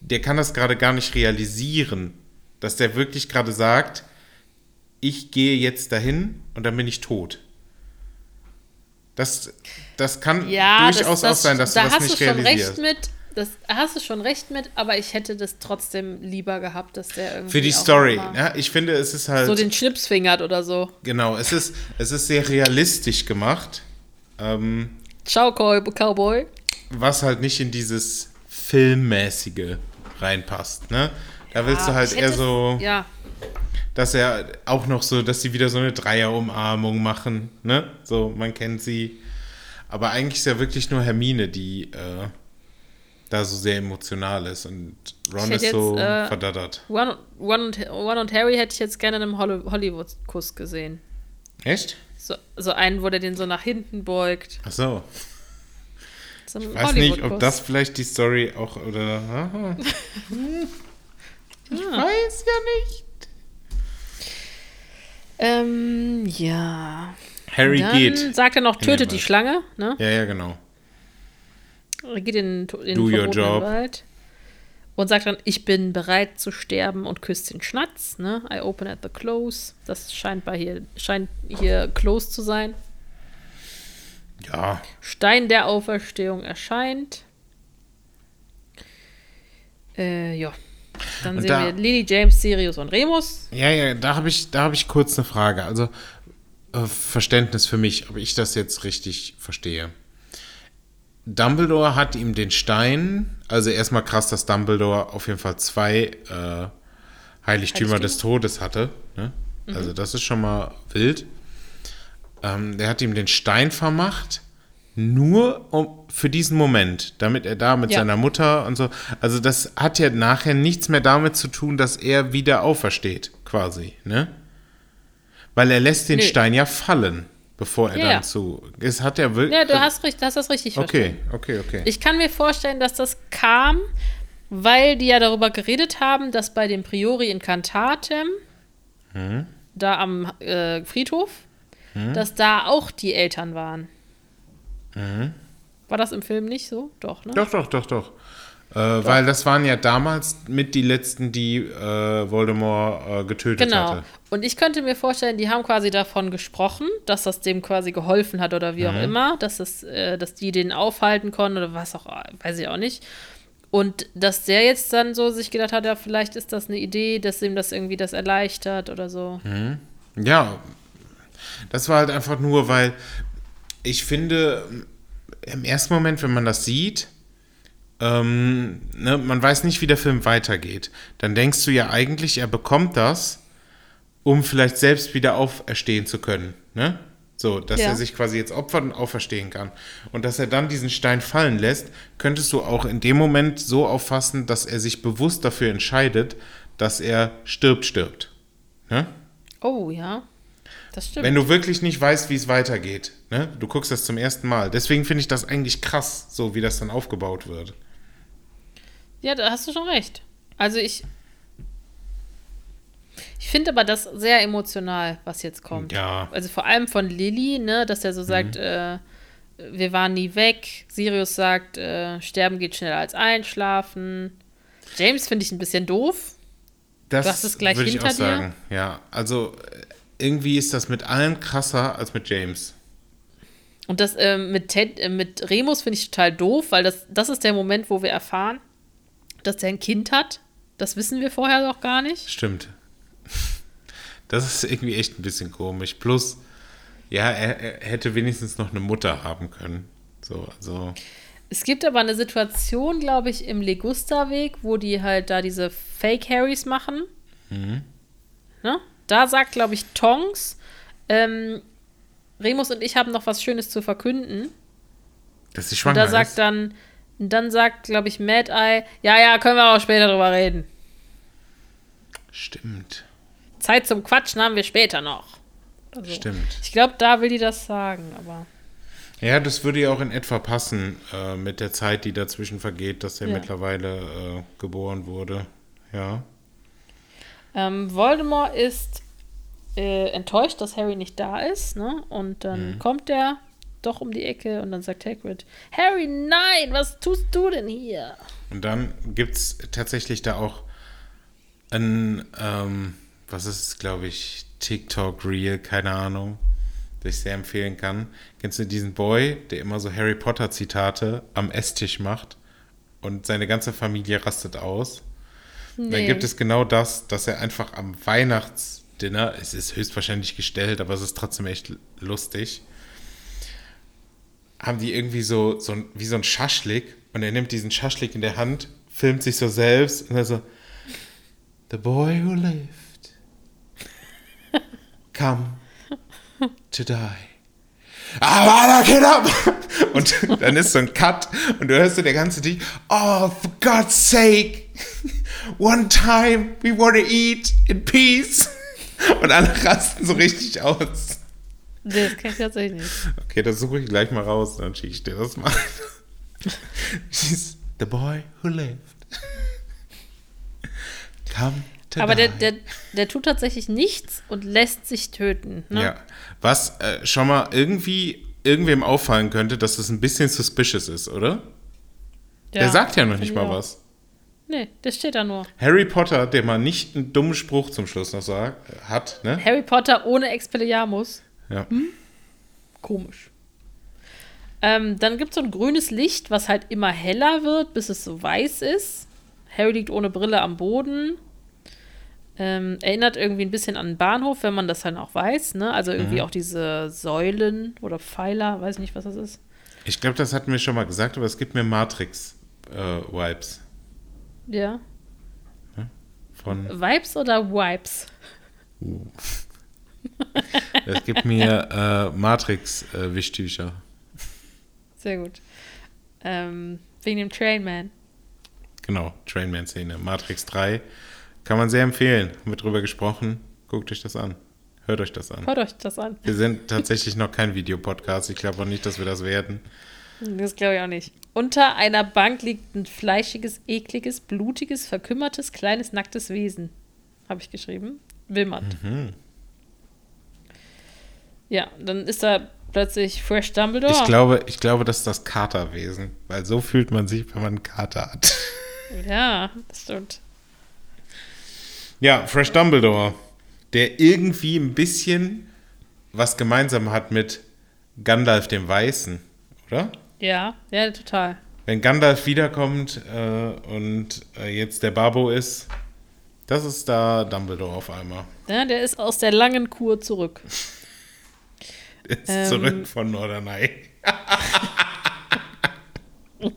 S1: Der kann das gerade gar nicht realisieren, dass der wirklich gerade sagt, ich gehe jetzt dahin und dann bin ich tot. Das, das kann
S2: Ja,
S1: durchaus
S2: das,
S1: auch sein, dass
S2: da
S1: du das
S2: hast
S1: nicht
S2: du schon
S1: realisierst.
S2: recht mit. Das hast du schon recht mit, aber ich hätte das trotzdem lieber gehabt, dass der irgendwie
S1: Für die Story. Ja, ich finde, es ist halt.
S2: so den Schnips fingert oder so.
S1: Genau, es ist, es ist sehr realistisch gemacht, ähm,
S2: Ciao, Cow- Cowboy.
S1: was halt nicht in dieses Filmmäßige reinpasst. Ne? Da willst du halt eher so,
S2: Ja,
S1: dass er auch noch so, dass sie wieder so eine Dreierumarmung machen. Ne? So, man kennt sie. Aber eigentlich ist ja wirklich nur Hermine, die äh, da so sehr emotional ist und Ron
S2: Ich
S1: ist
S2: hätte
S1: so
S2: jetzt, äh,
S1: verdattert.
S2: One, One, und, One und Harry hätte ich jetzt gerne in einem Holly- Hollywood-Kuss gesehen.
S1: Echt?
S2: So, so einen, wo der den so nach hinten beugt.
S1: Ach so.
S2: So
S1: Ich weiß nicht, ob das vielleicht die Story auch oder. Aha. Hm. (laughs) Ich weiß ja nicht.
S2: Ähm, ja.
S1: Harry
S2: Dann
S1: geht.
S2: sagt er noch, tötet die. Schlange, ne?
S1: Ja, ja, genau.
S2: Geht in, in den
S1: Do.
S2: Wald. Und sagt dann, ich bin bereit zu sterben und küsst den Schnatz, ne? I open at the close. Das scheint bei hier, scheint hier close zu sein.
S1: Ja,
S2: Stein der Auferstehung erscheint. Äh, ja. Dann sehen
S1: da-
S2: wir Lily, James, Sirius und Remus.
S1: ja, ja, da habe ich, da hab ich kurz eine Frage. Also äh, Verständnis für mich, ob ich das jetzt richtig verstehe. Dumbledore hat ihm den Stein, also erstmal krass, dass Dumbledore auf jeden Fall zwei äh, Heiligtümer,
S2: Heiligtümer?
S1: des Todes hatte. Ne? Also das ist schon mal wild. Ähm, der hat ihm den Stein vermacht, nur um, für diesen Moment, damit er da mit
S2: Ja.
S1: seiner Mutter und so. Also das hat ja nachher nichts mehr damit zu tun, dass er wieder aufersteht, quasi, ne? Weil er lässt den
S2: Nö.
S1: Stein ja fallen, bevor er
S2: Ja,
S1: dann zu. Es hat ja wirklich.
S2: Ja, du hast, hast das richtig verstanden.
S1: Okay, okay, okay.
S2: Ich kann mir vorstellen, dass das kam, weil die ja darüber geredet haben, dass bei dem Priori in Cantatem,
S1: Hm?
S2: da am äh, Friedhof, dass da auch die Eltern waren. War das im Film nicht so? Doch, ne?
S1: Hm? Doch, doch, doch, doch. Äh, Weil das waren ja damals mit die letzten, die äh, Voldemort äh, getötet
S2: Genau.
S1: hatte.
S2: Und ich könnte mir vorstellen, die haben quasi davon gesprochen, dass das dem quasi geholfen hat oder wie
S1: Mhm.
S2: auch immer, dass, das, äh, dass die den aufhalten konnten oder was auch, weiß ich auch nicht. Und dass der jetzt dann so sich gedacht hat, ja, vielleicht ist das eine Idee, dass ihm das irgendwie das erleichtert oder so.
S1: Ja, das war halt einfach nur, weil ich finde, im ersten Moment, wenn man das sieht, ähm, ne, man weiß nicht, wie der Film weitergeht. Dann denkst du ja eigentlich, er bekommt das, um vielleicht selbst wieder auferstehen zu können. Ne? So, dass
S2: Ja.
S1: er sich quasi jetzt opfert und auferstehen kann. Und dass er dann diesen Stein fallen lässt, könntest du auch in dem Moment so auffassen, dass er sich bewusst dafür entscheidet, dass er stirbt, stirbt. Ne?
S2: Oh, ja. Das stimmt.
S1: Wenn du wirklich nicht weißt, wie es weitergeht, ne? du guckst das zum ersten Mal. Deswegen finde ich das eigentlich krass, so wie das dann aufgebaut wird.
S2: Ja, da hast du schon recht. Also ich. Ich finde aber das sehr emotional, was jetzt kommt.
S1: Ja. Mhm.
S2: Also vor allem von Lilly, ne, dass er so sagt, äh, wir waren nie weg. Sirius sagt, äh, sterben geht schneller als einschlafen. James finde ich ein bisschen doof.
S1: Das
S2: Du hast es gleich
S1: würde ich
S2: hinter
S1: auch sagen. Ja, also äh, irgendwie ist das mit allen krasser als mit James.
S2: Und das äh, mit, Ted, äh, mit Remus finde ich total doof, weil das, das ist der Moment, wo wir erfahren, dass der ein Kind hat. Das wissen wir vorher doch gar nicht.
S1: Stimmt. (laughs) Das ist irgendwie echt ein bisschen komisch. Plus, ja, er, er hätte wenigstens noch eine Mutter haben können. So, also.
S2: Es gibt aber eine Situation, glaube ich, im Legusta-Weg, wo die halt da diese Fake-Harrys machen. Ne? Da sagt, glaube ich, Tongs, ähm, Remus und ich haben noch was Schönes zu verkünden.
S1: Dass sie
S2: Und
S1: schwanger
S2: da sagt
S1: ist.
S2: dann, dann sagt, glaube ich, Mad Eye, ja, ja, können wir auch später drüber reden.
S1: Stimmt.
S2: Zeit zum Quatschen haben wir später noch. Also,
S1: Stimmt.
S2: Ich glaube, da will die das sagen, aber.
S1: Ja, das würde ja auch in etwa passen äh, mit der Zeit, die dazwischen vergeht, dass er
S2: Ja.
S1: mittlerweile äh, geboren wurde. Ja.
S2: Ähm, Voldemort ist äh, enttäuscht, dass Harry nicht da ist, ne? Und dann
S1: Mhm.
S2: kommt er doch um die Ecke und dann sagt Hagrid, Harry, nein, was tust du denn hier?
S1: Und dann gibt es tatsächlich da auch ein, ähm, was ist es, glaube ich, TikTok Reel, keine Ahnung, das ich sehr empfehlen kann. Kennst du diesen Boy, der immer so Harry Potter Zitate am Esstisch macht und seine ganze Familie rastet aus? Dann
S2: Nee.
S1: gibt es genau das, dass er einfach am Weihnachtsdinner, es ist höchstwahrscheinlich gestellt, aber es ist trotzdem echt lustig, haben die irgendwie so, so ein, wie so ein Schaschlik und er nimmt diesen Schaschlik in der Hand, filmt sich so selbst und er so, The boy who lived, (laughs) come to die. Avada Kedavra! (laughs) Und dann ist so ein Cut und du hörst so der ganze Ding, oh, for God's sake, one time we want to eat in peace. (laughs) Und alle rasten so richtig aus.
S2: Nee, das kann ich tatsächlich nicht.
S1: Okay, das suche ich gleich mal raus, dann schicke ich dir das mal. She's the boy who lived. Come to
S2: Aber der, der, der tut tatsächlich nichts und lässt sich töten. Ne?
S1: Ja. Was äh, schon mal irgendwie irgendwem auffallen könnte, dass das ein bisschen suspicious ist, oder? der sagt ja noch nicht
S2: ich
S1: mal
S2: auch.
S1: was.
S2: Nee, der steht da nur.
S1: Harry Potter, der mal nicht einen dummen Spruch zum Schluss noch sagt, äh, hat, ne?
S2: Harry Potter ohne Expelliarmus.
S1: Ja.
S2: Komisch. Ähm, dann gibt es so ein grünes Licht, was halt immer heller wird, bis es so weiß ist. Harry liegt ohne Brille am Boden. Ähm, erinnert irgendwie ein bisschen an den Bahnhof, wenn man das dann auch weiß. Ne? Also irgendwie auch diese Säulen oder Pfeiler, weiß nicht, was das ist.
S1: Ich glaube, das hatten wir schon mal gesagt, aber es gibt mir Matrix-Vibes
S2: Ja.
S1: von.
S2: Vibes oder Wipes?
S1: Es gibt mir äh, Matrix-Wischtücher.
S2: Sehr gut. Ähm, wegen dem Trainman.
S1: Genau, Trainman-Szene. Matrix 3. Kann man sehr empfehlen. Haben wir drüber gesprochen. Guckt euch das an. Hört euch das an.
S2: Hört euch das an.
S1: Wir sind tatsächlich noch kein Videopodcast. Ich glaube auch nicht, dass wir das werden.
S2: Das glaube ich auch nicht. Unter einer Bank liegt ein fleischiges, ekliges, blutiges, verkümmertes, kleines, nacktes Wesen. Habe ich geschrieben. Wilmot.
S1: Mhm.
S2: Ja, dann ist da plötzlich Fresh Dumbledore.
S1: Ich glaube, ich glaube, das ist das Katerwesen. Weil so fühlt man sich, wenn man einen Kater hat. (laughs)
S2: Ja, das stimmt.
S1: Ja, Fresh Dumbledore. Der irgendwie ein bisschen was gemeinsam hat mit Gandalf dem Weißen, oder?
S2: Ja, ja, total.
S1: Wenn Gandalf wiederkommt äh, und äh, jetzt der Babo ist, das ist da Dumbledore auf einmal.
S2: Ja, der ist aus der langen Kur zurück. (laughs)
S1: Ist
S2: Ähm.
S1: zurück von Norderney. (laughs)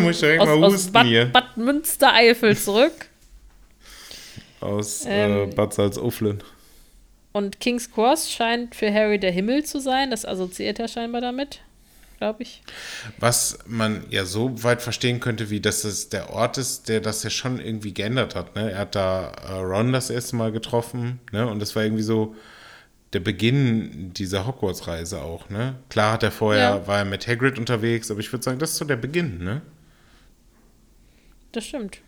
S1: Muss ich direkt
S2: Aus,
S1: mal
S2: aus
S1: husten
S2: Bad,
S1: hier.
S2: Bad Münstereifel zurück.
S1: aus äh,
S2: Ähm.
S1: Bad Salzuflen.
S2: Und King's Cross scheint für Harry der Himmel zu sein. Das assoziiert er scheinbar damit, glaube ich.
S1: Was man ja so weit verstehen könnte, wie dass es der Ort ist, der das ja schon irgendwie geändert hat. Ne? Er hat da äh, Ron das erste Mal getroffen, ne? Und das war irgendwie so der Beginn dieser Hogwarts-Reise auch, ne? Klar hat er vorher,
S2: Ja.
S1: war er mit Hagrid unterwegs, aber ich würde sagen, das ist so der Beginn, ne?
S2: Das stimmt.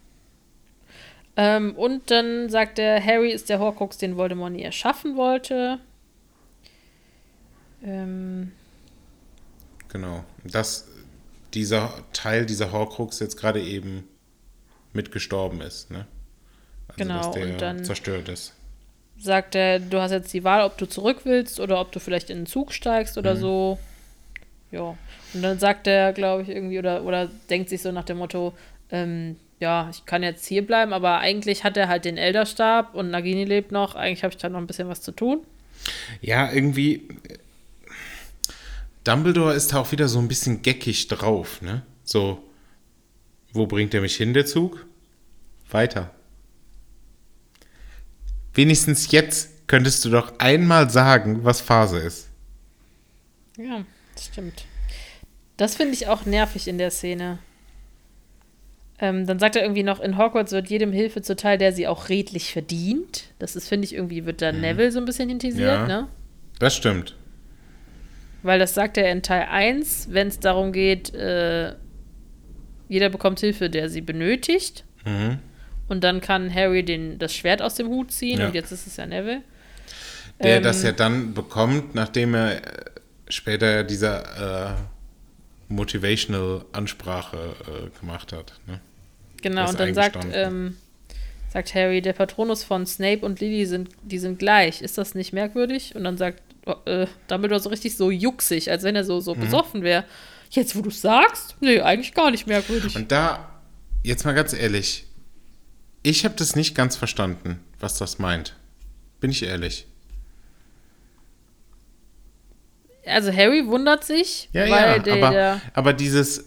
S2: Ähm, und dann sagt er, Harry ist der Horcrux, den Voldemort nie erschaffen wollte. Ähm,
S1: Genau. Dass dieser Teil dieser Horcrux jetzt gerade eben mitgestorben ist, ne? Also,
S2: Genau,
S1: dass der
S2: und dann-
S1: zerstört ist.
S2: Sagt er, du hast jetzt die Wahl, ob du zurück willst oder ob du vielleicht in den Zug steigst oder so. Ja. Und dann sagt er, glaube ich, irgendwie, oder, oder denkt sich so nach dem Motto, ähm, ja, ich kann jetzt hier bleiben, aber eigentlich hat er halt den Elderstab und Nagini lebt noch. Eigentlich habe ich da noch ein bisschen was zu tun.
S1: Ja, irgendwie. Dumbledore ist da auch wieder so ein bisschen geckig drauf, ne? So, wo bringt er mich hin, der Zug? Weiter. Wenigstens jetzt könntest du doch einmal sagen, was Phase ist.
S2: Ja, das stimmt. Das finde ich auch nervig in der Szene. Ähm, dann sagt er irgendwie noch, in Hogwarts wird jedem Hilfe zuteil, der sie auch redlich verdient. Das ist, finde ich, irgendwie wird da Neville so ein bisschen hintisiert,
S1: Ja.
S2: ne?
S1: Das stimmt.
S2: Weil das sagt er in Teil 1, wenn es darum geht, äh, jeder bekommt Hilfe, der sie benötigt.
S1: Mhm.
S2: Und dann kann Harry den, das Schwert aus dem Hut ziehen
S1: Ja.
S2: und jetzt ist es ja Neville.
S1: Der
S2: Ähm,
S1: das ja dann bekommt, nachdem er äh, später dieser äh, Motivational Ansprache äh, gemacht hat. Ne?
S2: Genau, und dann sagt, ähm, sagt Harry, der Patronus von Snape und Lily sind, die sind gleich. Ist das nicht merkwürdig? Und dann sagt äh, Dumbledore so richtig so jucksig, als wenn er so, so
S1: Mhm.
S2: besoffen wäre. Jetzt, wo du sagst? Nee, eigentlich gar nicht merkwürdig.
S1: Und da, jetzt mal ganz ehrlich, ich habe das nicht ganz verstanden, was das meint. Bin ich ehrlich.
S2: also Harry wundert sich,
S1: Ja,
S2: weil
S1: ja,
S2: der,
S1: aber,
S2: der
S1: aber dieses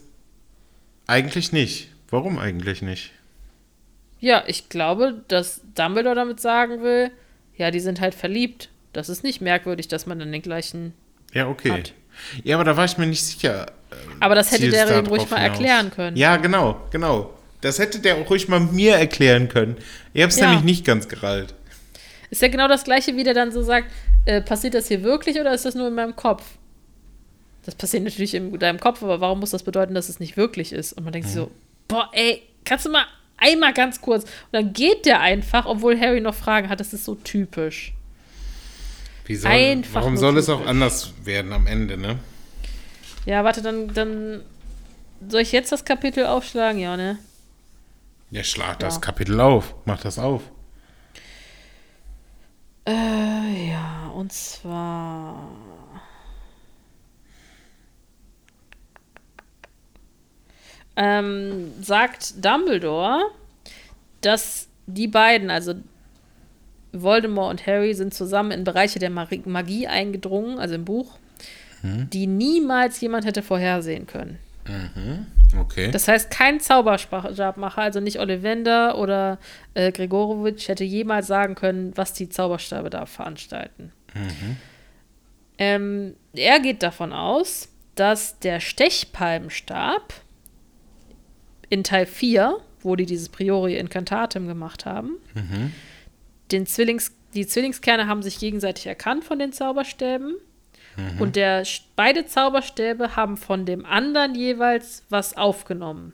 S1: eigentlich nicht. Warum eigentlich nicht?
S2: Ja, ich glaube, dass Dumbledore damit sagen will, ja, die sind halt verliebt. Das ist nicht merkwürdig, dass man dann den gleichen.
S1: Ja, okay.
S2: Hat.
S1: Ja, aber da war ich mir nicht sicher. äh,
S2: Aber das hätte der ihm ruhig mal
S1: hinaus?
S2: erklären können.
S1: Ja, genau, genau. Das hätte der auch ruhig mal mir erklären können. Ich habe es
S2: Ja.
S1: nämlich nicht ganz gerallt.
S2: Ist ja genau das gleiche, wie der dann so sagt, äh, passiert das hier wirklich oder ist das nur in meinem Kopf? Das passiert natürlich in deinem Kopf, aber warum muss das bedeuten, dass es nicht wirklich ist? Und man denkt sich so, boah, ey, kannst du mal einmal ganz kurz. Und dann geht der einfach, obwohl Harry noch Fragen hat. Das ist so typisch.
S1: Wie soll,
S2: Einfach
S1: warum soll es auch
S2: typisch.
S1: anders werden am Ende, ne?
S2: Ja, warte, dann, dann soll ich jetzt das Kapitel aufschlagen? Ja, ne?
S1: Ja, schlag das
S2: Ja.
S1: Kapitel auf. Mach das auf.
S2: Äh, ja, und zwar. Ähm, sagt Dumbledore, dass die beiden, also Voldemort und Harry, sind zusammen in Bereiche der Magie eingedrungen, also im Buch, die niemals jemand hätte vorhersehen können.
S1: Okay.
S2: Das heißt, kein Zauberstabmacher, also nicht Ollivander oder äh, Gregorowitsch, hätte jemals sagen können, was die Zauberstäbe da veranstalten. Ähm, er geht davon aus, dass der Stechpalmenstab in Teil 4, wo die dieses Priori Incantatem gemacht haben, den Zwillings, die Zwillingskerne haben sich gegenseitig erkannt von den Zauberstäben. Und der, beide Zauberstäbe haben von dem anderen jeweils was aufgenommen.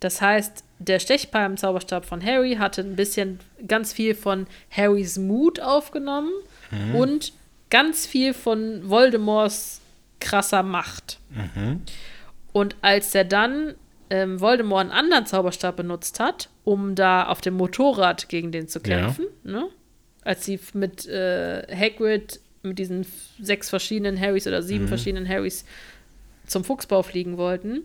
S2: Das heißt, der Stechpalmen-Zauberstab von Harry hatte ein bisschen ganz viel von Harrys Mut aufgenommen und ganz viel von Voldemorts krasser Macht. Und als er dann ähm, Voldemort einen anderen Zauberstab benutzt hat, um da auf dem Motorrad gegen den zu
S1: Ja.
S2: kämpfen, ne? als sie mit äh, Hagrid, mit diesen sechs verschiedenen Harrys oder sieben verschiedenen Harrys zum Fuchsbau fliegen wollten,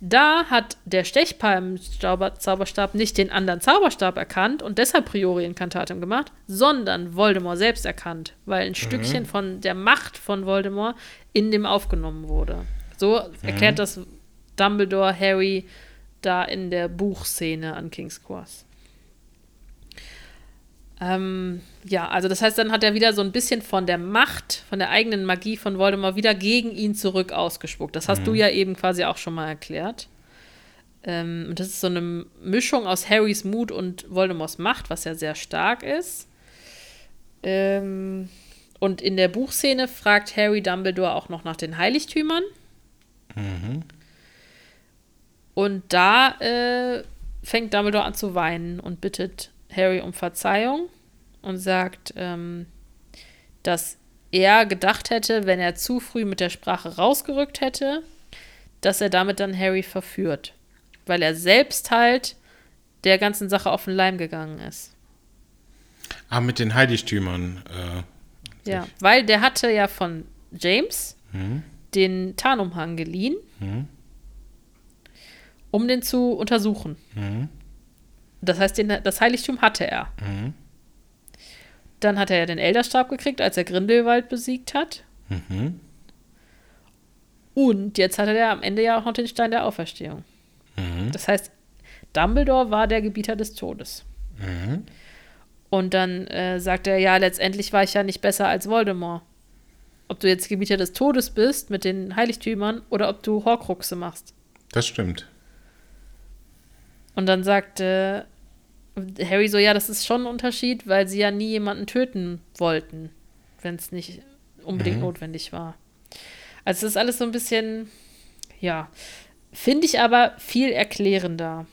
S2: da hat der Stechpalmen-Zauberstab nicht den anderen Zauberstab erkannt und deshalb Priori Incantatem gemacht, sondern Voldemort selbst erkannt, weil ein Stückchen von der Macht von Voldemort in dem aufgenommen wurde. So erklärt das Dumbledore Harry da in der Buchszene an King's Cross. Ähm, ja, also das heißt, dann hat er wieder so ein bisschen von der Macht, von der eigenen Magie von Voldemort wieder gegen ihn zurück ausgespuckt. Das hast mhm. du ja eben quasi auch schon mal erklärt. Ähm, und das ist so eine Mischung aus Harrys Mut und Voldemorts Macht, was ja sehr stark ist. Ähm, und in der Buchszene fragt Harry Dumbledore auch noch nach den Heiligtümern. Mhm. Und da äh, fängt Dumbledore an zu weinen und bittet Harry um Verzeihung und sagt, ähm, dass er gedacht hätte, wenn er zu früh mit der Sprache rausgerückt hätte, dass er damit dann Harry verführt. Weil er selbst halt der ganzen Sache auf den Leim gegangen ist.
S1: Ah, mit den Heiligtümern.
S2: Äh, ja, weil der hatte ja von James mhm. den Tarnumhang geliehen, mhm. um den zu untersuchen. Mhm. Das heißt, den, das Heiligtum hatte er. Mhm. Dann hat er ja den Elderstab gekriegt, als er Grindelwald besiegt hat. Mhm. Und jetzt hatte er am Ende ja auch noch den Stein der Auferstehung. Mhm. Das heißt, Dumbledore war der Gebieter des Todes. Mhm. Und dann äh, sagt er, ja, letztendlich war ich ja nicht besser als Voldemort. Ob du jetzt Gebieter des Todes bist mit den Heiligtümern oder ob du Horcruxe machst.
S1: Das stimmt.
S2: Und dann sagt Harry so, ja, das ist schon ein Unterschied, weil sie ja nie jemanden töten wollten, wenn es nicht unbedingt mhm. notwendig war. Also es ist alles so ein bisschen, ja, finde ich aber viel erklärender.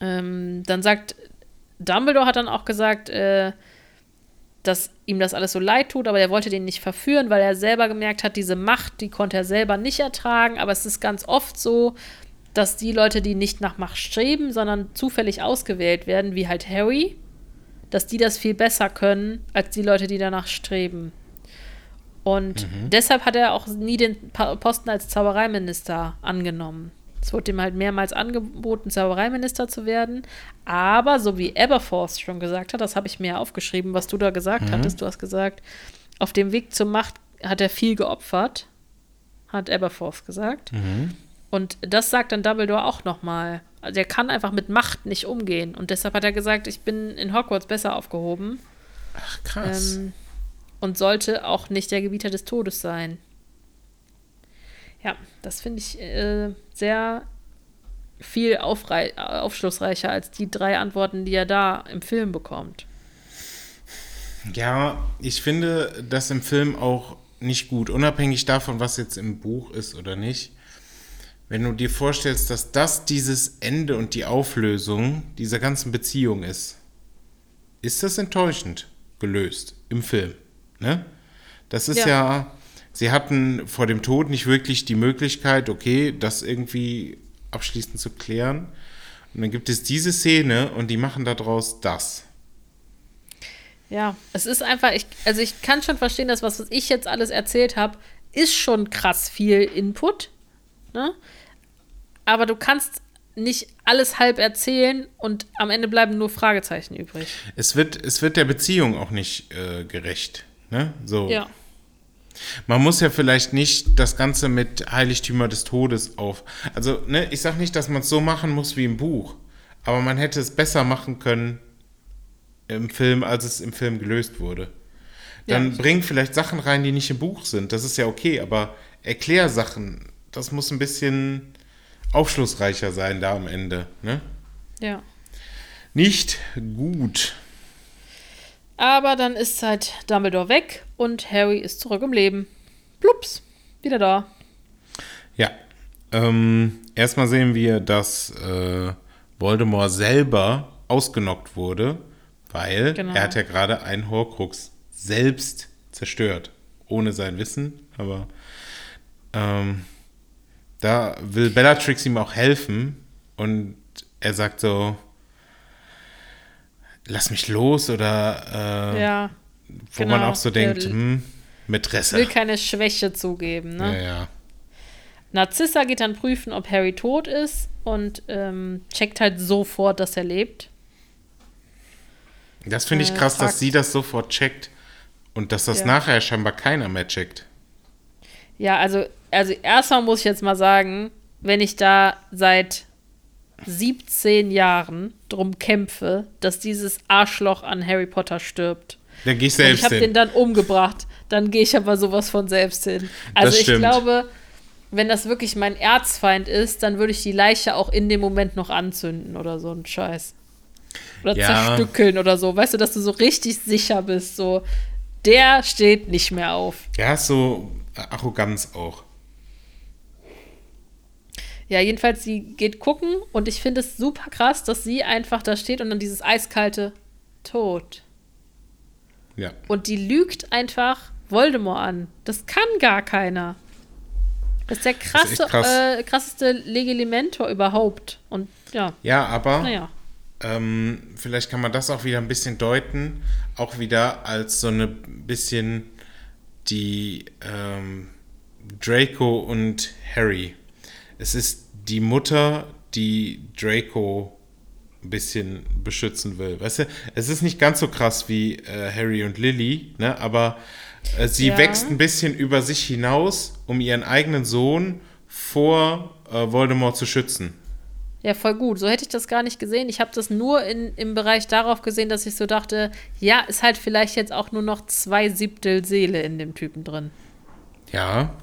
S2: Ähm, dann sagt, Dumbledore hat dann auch gesagt, äh, dass ihm das alles so leid tut, aber er wollte den nicht verführen, weil er selber gemerkt hat, diese Macht, die konnte er selber nicht ertragen, aber es ist ganz oft so, dass die Leute, die nicht nach Macht streben, sondern zufällig ausgewählt werden, wie halt Harry, dass die das viel besser können als die Leute, die danach streben. Und mhm. deshalb hat er auch nie den Posten als Zaubereiminister angenommen. Es wurde ihm halt mehrmals angeboten, Zaubereiminister zu werden. Aber, so wie Aberforth schon gesagt hat, das habe ich mir aufgeschrieben, was du da gesagt mhm. hattest. Du hast gesagt, auf dem Weg zur Macht hat er viel geopfert, hat Aberforth gesagt. Mhm. Und das sagt dann Dumbledore auch nochmal. Also er kann einfach mit Macht nicht umgehen. Und deshalb hat er gesagt, ich bin in Hogwarts besser aufgehoben.
S1: Ach, krass. Ähm,
S2: und sollte auch nicht der Gebieter des Todes sein. Ja, das finde ich äh, sehr viel aufschlussreicher als die drei Antworten, die er da im Film bekommt.
S1: Ja, ich finde das im Film auch nicht gut, unabhängig davon, was jetzt im Buch ist oder nicht wenn du dir vorstellst, dass das dieses Ende und die Auflösung dieser ganzen Beziehung ist, ist das enttäuschend gelöst im Film. Ne? Das ist ja. ja, sie hatten vor dem Tod nicht wirklich die Möglichkeit, okay, das irgendwie abschließend zu klären. Und dann gibt es diese Szene und die machen daraus das.
S2: Ja, es ist einfach, ich, also ich kann schon verstehen, dass was, was ich jetzt alles erzählt habe, ist schon krass viel Input. Ne? Aber du kannst nicht alles halb erzählen und am Ende bleiben nur Fragezeichen übrig.
S1: Es wird, es wird der Beziehung auch nicht äh, gerecht. Ne? So.
S2: Ja.
S1: Man muss ja vielleicht nicht das Ganze mit Heiligtümer des Todes auf. Also, ne, ich sag nicht, dass man es so machen muss wie im Buch, aber man hätte es besser machen können im Film, als es im Film gelöst wurde. Dann ja. bring vielleicht Sachen rein, die nicht im Buch sind. Das ist ja okay, aber erklär Sachen. Das muss ein bisschen aufschlussreicher sein da am Ende. Ne?
S2: Ja.
S1: Nicht gut.
S2: Aber dann ist halt Dumbledore weg und Harry ist zurück im Leben. Plups, wieder da.
S1: Ja. Ähm, erstmal sehen wir, dass äh, Voldemort selber ausgenockt wurde, weil genau. er hat ja gerade einen Horcrux selbst zerstört. Ohne sein Wissen, aber ähm, da will Bellatrix ihm auch helfen und er sagt so, lass mich los oder
S2: äh, ja,
S1: wo genau. man auch so denkt, er hm, Mätresse.
S2: Will keine Schwäche zugeben, ne?
S1: Ja, ja.
S2: Narzissa geht dann prüfen, ob Harry tot ist und ähm, checkt halt sofort, dass er lebt.
S1: Das finde ich äh, krass, äh, dass sie das sofort checkt und dass das ja. nachher scheinbar keiner mehr checkt.
S2: Ja, also also erstmal muss ich jetzt mal sagen, wenn ich da seit 17 Jahren drum kämpfe, dass dieses Arschloch an Harry Potter stirbt.
S1: Dann geh ich selbst
S2: ich habe
S1: hin.
S2: den dann umgebracht. Dann gehe ich aber sowas von selbst hin. Also ich glaube, wenn das wirklich mein Erzfeind ist, dann würde ich die Leiche auch in dem Moment noch anzünden oder so ein Scheiß. Oder
S1: Ja.
S2: zerstückeln oder so. Weißt du, dass du so richtig sicher bist, so der steht nicht mehr auf.
S1: Ja, so Arroganz auch.
S2: Ja, jedenfalls, sie geht gucken und ich finde es super krass, dass sie einfach da steht und dann dieses eiskalte Tod.
S1: Ja.
S2: Und die lügt einfach Voldemort an. Das kann gar keiner. Das ist der
S1: ist
S2: krasse,
S1: krass.
S2: äh, krasseste Legilimentor überhaupt. Und ja,
S1: Ja, aber
S2: naja.
S1: ähm, vielleicht kann man das auch wieder ein bisschen deuten, auch wieder als so eine bisschen die ähm, Draco und Harry. Es ist die Mutter, die Draco ein bisschen beschützen will. Weißt du, es ist nicht ganz so krass wie äh, Harry und Lily, ne? aber äh, sie
S2: Ja.
S1: wächst ein bisschen über sich hinaus, um ihren eigenen Sohn vor äh, Voldemort zu schützen.
S2: Ja, voll gut. So hätte ich das gar nicht gesehen. Ich habe das nur in, im Bereich darauf gesehen, dass ich so dachte, ja, ist halt vielleicht jetzt auch nur noch zwei Siebtel Seele in dem Typen drin.
S1: Ja.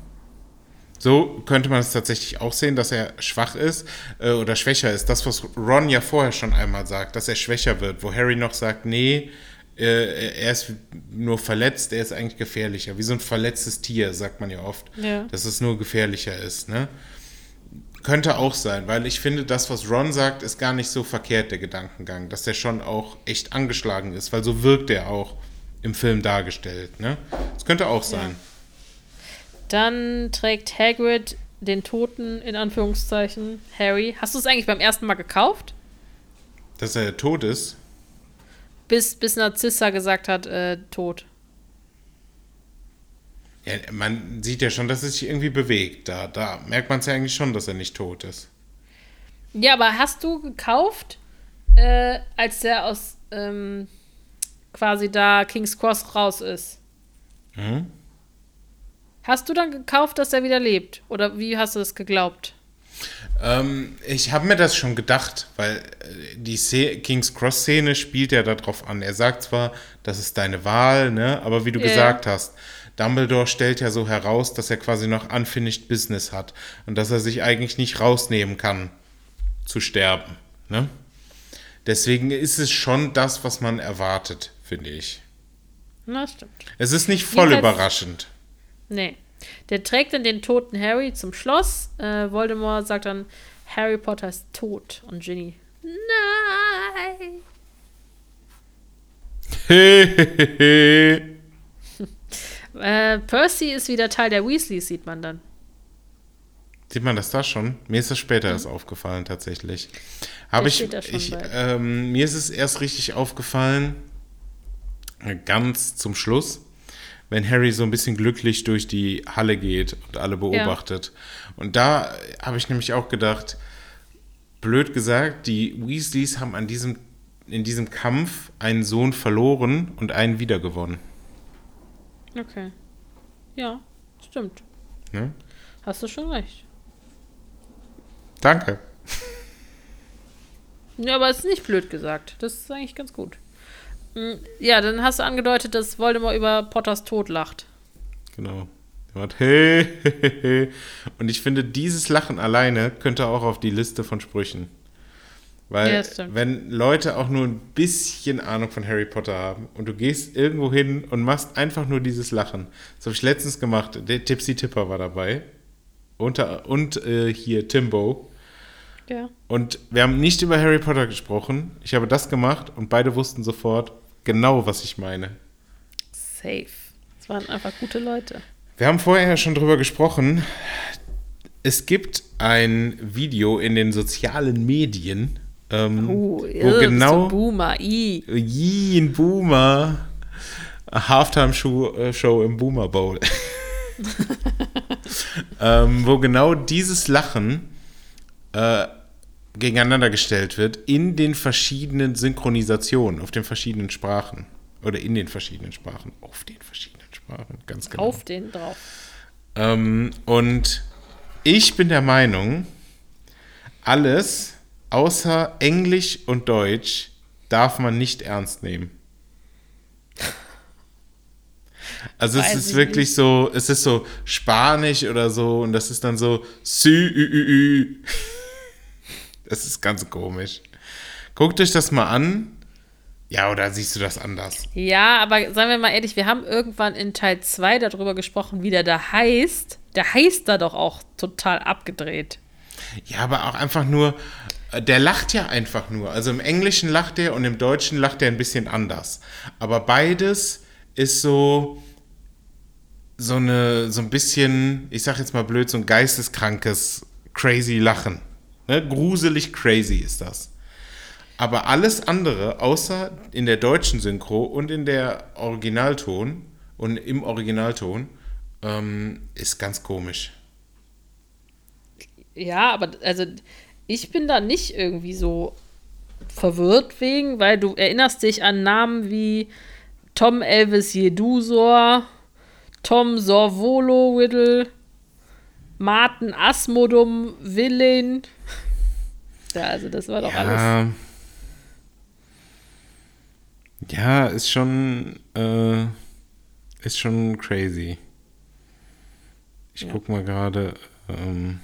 S1: So könnte man es tatsächlich auch sehen, dass er schwach ist äh, oder schwächer ist. Das, was Ron ja vorher schon einmal sagt, dass er schwächer wird, wo Harry noch sagt, nee, äh, er ist nur verletzt, er ist eigentlich gefährlicher. Wie so ein verletztes Tier, sagt man ja oft,
S2: Ja.
S1: dass es nur gefährlicher ist. Ne? Könnte auch sein, weil ich finde, das, was Ron sagt, ist gar nicht so verkehrt, der Gedankengang, dass er schon auch echt angeschlagen ist, weil so wirkt er auch im Film dargestellt. Ne? Das könnte auch sein.
S2: Dann trägt Hagrid den Toten, in Anführungszeichen, Harry. Hast du es eigentlich beim ersten Mal gekauft?
S1: Dass er tot ist.
S2: Bis, bis Narzissa gesagt hat, äh, tot.
S1: Ja, man sieht ja schon, dass es sich irgendwie bewegt. Da, da merkt man es ja eigentlich schon, dass er nicht tot ist.
S2: Ja, aber hast du gekauft, äh, als der aus ähm, quasi da King's Cross raus ist?
S1: Mhm.
S2: Hast du dann gekauft, dass er wieder lebt? Oder wie hast du das geglaubt?
S1: Ähm, ich habe mir das schon gedacht, weil äh, die Sze- King's Cross-Szene spielt ja darauf an. Er sagt zwar, das ist deine Wahl, ne? aber wie du
S2: Ja.
S1: gesagt hast, Dumbledore stellt ja so heraus, dass er quasi noch unfinished Business hat und dass er sich eigentlich nicht rausnehmen kann, zu sterben. Ne? Deswegen ist es schon das, was man erwartet, finde ich.
S2: Na, stimmt.
S1: Es ist nicht voll
S2: Jedenfalls-
S1: überraschend.
S2: Nee. Der trägt dann den toten Harry zum Schloss. Äh, Voldemort sagt dann, Harry Potter ist tot. Und Ginny, nein. (laughs) Äh, Percy ist wieder Teil der Weasleys, sieht man dann.
S1: Sieht man das da schon? Mir ist das später erst aufgefallen, tatsächlich. Habe ich, ich ähm, mir ist es erst richtig aufgefallen, ganz zum Schluss, wenn Harry so ein bisschen glücklich durch die Halle geht und alle beobachtet. Und da habe ich nämlich auch gedacht, blöd gesagt, die Weasleys haben an diesem, in diesem Kampf einen Sohn verloren und einen wiedergewonnen.
S2: Okay. Ja, stimmt.
S1: Ne?
S2: Hast du schon recht.
S1: Danke.
S2: Ja, aber es ist nicht blöd gesagt. Das ist eigentlich ganz gut. Ja, dann hast du angedeutet, dass Voldemort über Potters Tod lacht.
S1: Genau. Er macht (laughs) hey, hey, hey. Und ich finde, dieses Lachen alleine könnte auch auf die Liste von Sprüchen. Weil,
S2: Ja,
S1: wenn Leute auch nur ein bisschen Ahnung von Harry Potter haben und du gehst irgendwo hin und machst einfach nur dieses Lachen. Das habe ich letztens gemacht. Der Tipsy Tipper war dabei. Unter, und äh, hier Timbo.
S2: Ja.
S1: Und wir haben nicht über Harry Potter gesprochen. Ich habe das gemacht und beide wussten sofort genau, was ich meine.
S2: Safe. Es waren einfach gute Leute.
S1: Wir haben vorher ja schon drüber gesprochen. Es gibt ein Video in den sozialen Medien, ähm,
S2: Uh,
S1: wo
S2: irr,
S1: genau
S2: Boomer, i.
S1: Yee, ein Boomer Halftime-Show äh, Show im Boomer Bowl. (laughs) (laughs) ähm, wo genau dieses Lachen äh, gegeneinander gestellt wird in den verschiedenen Synchronisationen, auf den verschiedenen Sprachen. Oder in den verschiedenen Sprachen. Auf den verschiedenen Sprachen, ganz genau.
S2: Auf den drauf.
S1: Ähm, und ich bin der Meinung, alles außer Englisch und Deutsch darf man nicht ernst nehmen. Also es
S2: Weiß
S1: ist
S2: ich
S1: wirklich
S2: nicht.
S1: so, es ist so Spanisch oder so und das ist dann so Sü, ü, ü, ü. Das ist ganz komisch. Guckt euch das mal an. Ja, oder siehst du das anders?
S2: Ja, aber seien wir mal ehrlich, wir haben irgendwann in Teil 2 darüber gesprochen, wie der da heißt. Der heißt da doch auch total abgedreht.
S1: Ja, aber auch einfach nur, äh, der lacht ja einfach nur. Also im Englischen lacht er und im Deutschen lacht er ein bisschen anders. Aber beides ist so, so eine, so ein bisschen, ich sag jetzt mal blöd, so ein geisteskrankes, crazy Lachen. Ne? Gruselig crazy ist das. Aber alles andere, außer in der deutschen Synchro und in der Originalton und im Originalton, ähm, ist ganz komisch.
S2: Ja, aber also ich bin da nicht irgendwie so verwirrt wegen, weil du erinnerst dich an Namen wie Tom Elvis Jedusor, Tom Sorvolo Whittle, Martin Asmodum Villain. Ja, also das war doch alles.
S1: Ja. Ja, ist schon, äh, ist schon crazy. Ich
S2: Ja.
S1: guck mal gerade, ähm,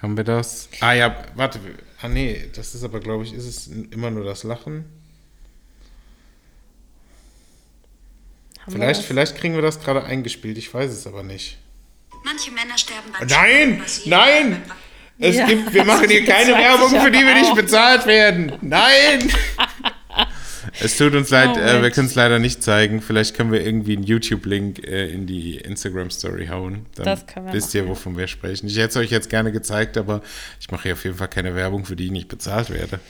S1: haben wir das? Ah ja, warte, ah nee, das ist aber, glaube ich, ist es immer nur das Lachen?
S2: Haben
S1: Vielleicht, vielleicht kriegen wir das gerade eingespielt, ich weiß es aber nicht.
S3: Manche Männer sterben beim
S1: Nein, nein! Es
S2: Ja,
S1: gibt, wir machen hier keine Werbung, für die wir nicht bezahlt werden. Nein! es tut uns leid,
S2: Oh,
S1: äh, wir können es leider nicht zeigen. Vielleicht können wir irgendwie einen YouTube-Link äh, in die Instagram-Story hauen. Dann
S2: Das können wir
S1: wisst ihr, wovon wir sprechen. Ich hätte es euch jetzt gerne gezeigt, aber ich mache hier auf jeden Fall keine Werbung, für die ich nicht bezahlt werde.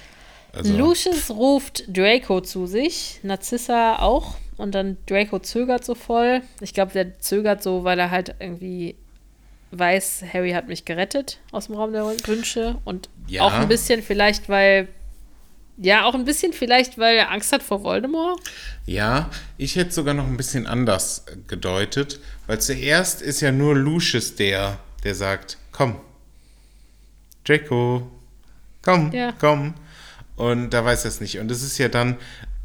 S1: Also,
S2: Lucius ruft Draco zu sich, Narzissa auch. Und dann Draco zögert so voll. Ich glaube, der zögert so, weil er halt irgendwie weiß, Harry hat mich gerettet aus dem Raum der Wünsche. Und
S1: Ja.
S2: auch ein bisschen vielleicht, weil. Ja, auch ein bisschen vielleicht, weil er Angst hat vor Voldemort.
S1: Ja, ich hätte sogar noch ein bisschen anders gedeutet, weil zuerst ist ja nur Lucius der, der sagt, komm, Draco, komm,
S2: Ja.
S1: komm. Und da weiß er es nicht. Und es ist ja dann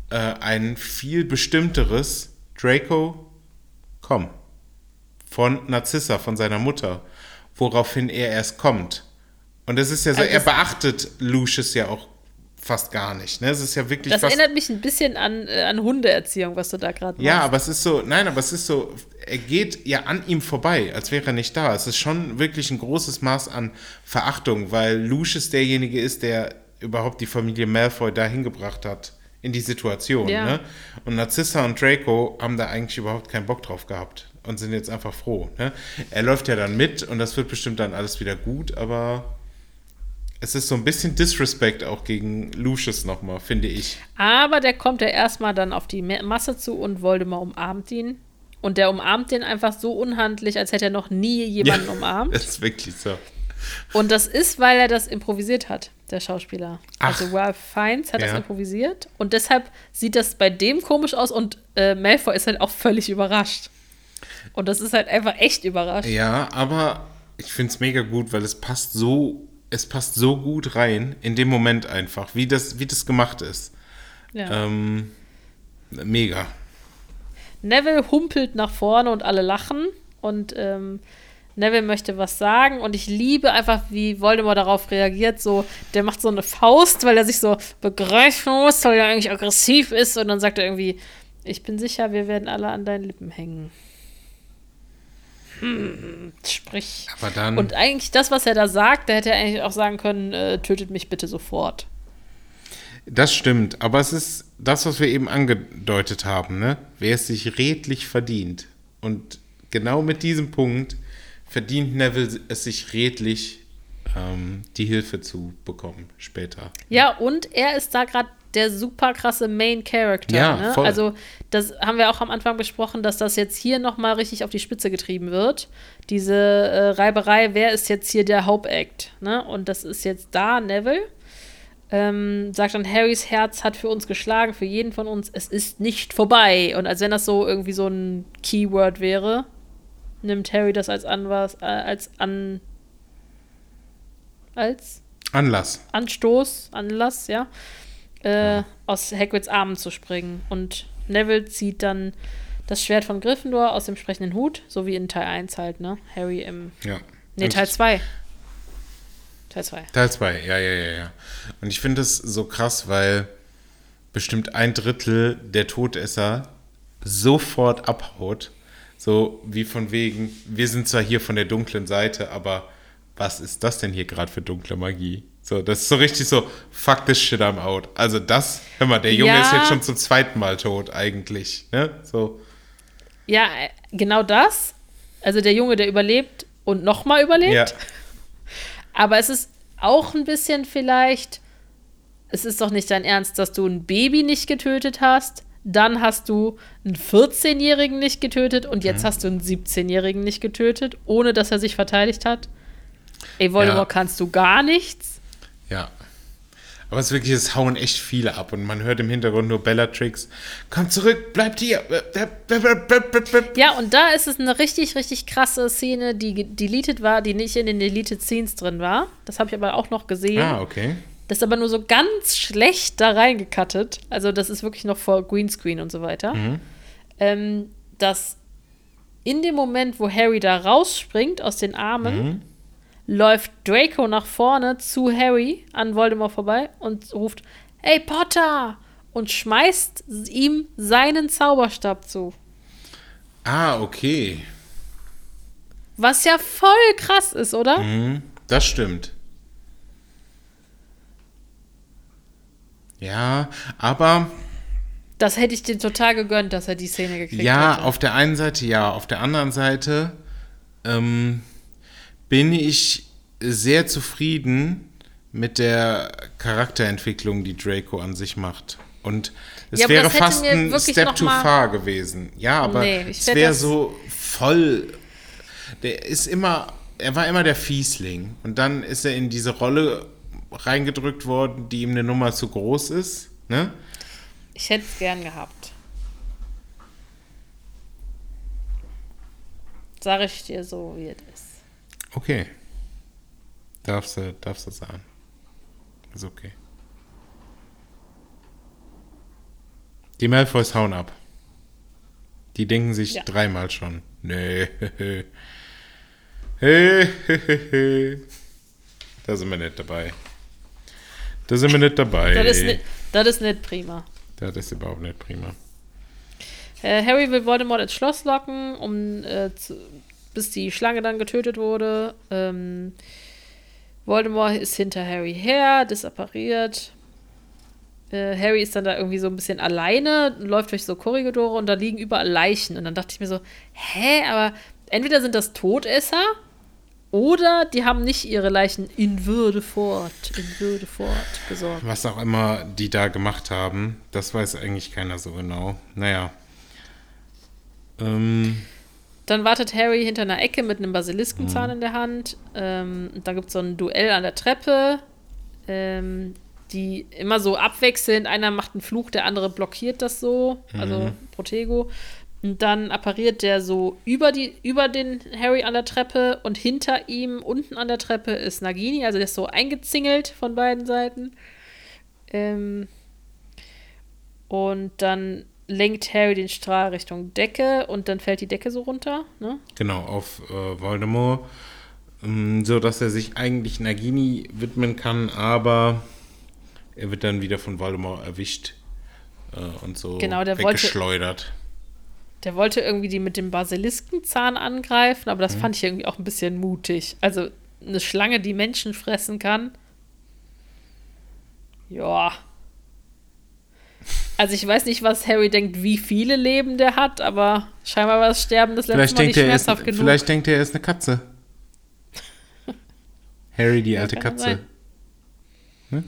S1: äh, ein viel bestimmteres Draco, komm, von Narzissa, von seiner Mutter, woraufhin er erst kommt. Und es ist ja so,
S2: Also
S1: er beachtet Lucius ja auch fast gar nicht. Ne? Es ist ja wirklich
S2: Das erinnert mich ein bisschen an, äh, an Hundeerziehung, was du da gerade
S1: ja, aber es ist so, nein, aber es ist so, er geht ja an ihm vorbei, als wäre er nicht da. Es ist schon wirklich ein großes Maß an Verachtung, weil Lucius derjenige ist, der überhaupt die Familie Malfoy dahin gebracht hat, in die Situation.
S2: Ja.
S1: Ne? Und Narcissa und Draco haben da eigentlich überhaupt keinen Bock drauf gehabt und sind jetzt einfach froh. Ne? Er läuft ja dann mit und das wird bestimmt dann alles wieder gut, aber es ist so ein bisschen Disrespect auch gegen Lucius nochmal, finde ich.
S2: Aber der kommt ja erstmal dann auf die Ma- Masse zu und Voldemort umarmt ihn. Und der umarmt den einfach so unhandlich, als hätte er noch nie jemanden umarmt.
S1: Das ist wirklich so.
S2: Und das ist, weil er das improvisiert hat, der Schauspieler.
S1: Ach.
S2: Also Ralph Fiennes hat das
S1: Ja.
S2: improvisiert. Und deshalb sieht das bei dem komisch aus. Und äh, Malfoy ist halt auch völlig überrascht. Und das ist halt einfach echt überrascht.
S1: Ja, aber ich finde es mega gut, weil es passt so, es passt so gut rein in dem Moment einfach, wie das, wie das gemacht ist.
S2: Ja.
S1: Ähm, mega.
S2: Neville humpelt nach vorne und alle lachen. Und ähm, Neville möchte was sagen. Und ich liebe einfach, wie Voldemort darauf reagiert. So, der macht so eine Faust, weil er sich so begreifen muss, weil er eigentlich aggressiv ist. Und dann sagt er irgendwie: Ich bin sicher, wir werden alle an deinen Lippen hängen. Sprich.
S1: Aber dann,
S2: Und eigentlich das, was er da sagt, da hätte er eigentlich auch sagen können: äh, Tötet mich bitte sofort.
S1: das stimmt, aber es ist das, was wir eben angedeutet haben, ne? Wer es sich redlich verdient. Und genau mit diesem Punkt verdient Neville es sich redlich, ähm, die Hilfe zu bekommen später.
S2: Ja, und er ist da gerade der super krasse Main Character.
S1: Ja,
S2: ne?
S1: voll.
S2: Also, das haben wir auch am Anfang besprochen, dass das jetzt hier nochmal richtig auf die Spitze getrieben wird. Diese äh, Reiberei, wer ist jetzt hier der Hauptact? Ne? Und das ist jetzt da Neville. Ähm, sagt dann, Harrys Herz hat für uns geschlagen, für jeden von uns. Es ist nicht vorbei. Und als wenn das so irgendwie so ein Keyword wäre, nimmt Harry das als an was, äh, als an. Als?
S1: Anlass.
S2: Anstoß, Anlass, ja, äh, aus Hagrids Armen zu springen. Und Neville zieht dann das Schwert von Gryffindor aus dem sprechenden Hut, so wie in Teil 1 halt, ne? Harry im.
S1: Ja. Und
S2: Teil 2. Teil 2.
S1: Teil 2, ja, ja, ja, ja. Und ich finde das so krass, weil bestimmt ein Drittel der Todesser sofort abhaut. So wie von wegen, wir sind zwar hier von der dunklen Seite, aber was ist das denn hier gerade für dunkle Magie? So, das ist so richtig so, fuck this shit, I'm out. Also das, hör mal, der Junge
S2: Ja.
S1: ist jetzt schon zum zweiten Mal tot eigentlich. Ne? So,
S2: Ja, äh, genau das. Also der Junge, der überlebt und nochmal überlebt.
S1: ja. (laughs)
S2: Aber es ist auch ein bisschen vielleicht, es ist doch nicht dein Ernst, dass du ein Baby nicht getötet hast, dann hast du einen 14-Jährigen nicht getötet und jetzt hast du einen 17-Jährigen nicht getötet, ohne dass er sich verteidigt hat. Ey, Voldemort,
S1: Ja.
S2: kannst du gar nichts?
S1: Ja. Aber es ist wirklich, es hauen echt viele ab und man hört im Hintergrund nur Bellatrix. Komm zurück, bleibt hier.
S2: Ja, und da ist es eine richtig, richtig krasse Szene, die deleted war, die nicht in den Deleted Scenes drin war. Das habe ich aber auch noch gesehen.
S1: Ah, okay.
S2: Das ist aber nur so ganz schlecht da reingekattet. Also, das ist wirklich noch vor Greenscreen und so weiter. Ähm, dass in dem Moment, wo Harry da rausspringt aus den Armen, läuft Draco nach vorne zu Harry an Voldemort vorbei und ruft: Hey Potter! Und schmeißt ihm seinen Zauberstab zu.
S1: Ah, okay.
S2: Was ja voll krass ist, oder?
S1: Mhm, das stimmt. Ja, aber
S2: Das hätte ich dir total gegönnt, dass er die Szene gekriegt
S1: ja,
S2: hätte.
S1: auf der einen Seite ja, auf der anderen Seite ähm, bin ich sehr zufrieden mit der Charakterentwicklung, die Draco an sich macht. Und es
S2: Ja,
S1: wäre fast ein Step too far gewesen. Ja, aber
S2: Nee,
S1: es wäre so voll. Der ist immer, er war immer der Fiesling. Und dann ist er in diese Rolle reingedrückt worden, die ihm eine Nummer zu groß ist. Ne?
S2: Ich hätte es gern gehabt. Sag ich dir so, wie es ist.
S1: Okay. Darfst du, darfst du sagen. Ist okay. Die Malfoys hauen ab. Die denken sich
S2: Ja.
S1: dreimal schon. Nee. Da sind wir nicht dabei. Da sind wir nicht dabei.
S2: Das ist, nicht, das ist nicht prima.
S1: Das ist überhaupt nicht prima.
S2: Äh, Harry will Voldemort ins Schloss locken, um äh, zu, bis die Schlange dann getötet wurde. Ähm, Voldemort ist hinter Harry her, disappariert. Äh, Harry ist dann da irgendwie so ein bisschen alleine, läuft durch so Korridore und da liegen überall Leichen. Und dann dachte ich mir so, hä, aber entweder sind das Todesser oder die haben nicht ihre Leichen in Würde fort, in Würde fort gesorgt.
S1: Was auch immer die da gemacht haben, das weiß eigentlich keiner so genau. Naja. Ähm,
S2: Dann wartet Harry hinter einer Ecke mit einem Basiliskenzahn in der Hand. Ähm, dann gibt es so ein Duell an der Treppe, ähm, die immer so abwechselnd. Einer macht einen Fluch, der andere blockiert das so, also Protego. Und dann appariert der so über, die, über den Harry an der Treppe und hinter ihm unten an der Treppe ist Nagini, also der ist so eingezingelt von beiden Seiten. Ähm, und dann lenkt Harry den Strahl Richtung Decke und dann fällt die Decke so runter. Ne?
S1: Genau, auf äh, Voldemort. Ähm, so dass er sich eigentlich Nagini widmen kann, aber er wird dann wieder von Voldemort erwischt äh, und so
S2: Genau, der wollte-
S1: weggeschleudert.
S2: Der wollte irgendwie die mit dem Basiliskenzahn angreifen, aber das fand ich irgendwie auch ein bisschen mutig. Also eine Schlange, die Menschen fressen kann. Ja. Also ich weiß nicht, was Harry denkt, wie viele Leben der hat, aber scheinbar war das Sterben das letzte
S1: Vielleicht
S2: Mal nicht
S1: er, er ist,
S2: schmerzhaft genug.
S1: vielleicht denkt er, er ist eine Katze. (laughs) Harry, die alte Katze.
S2: sein.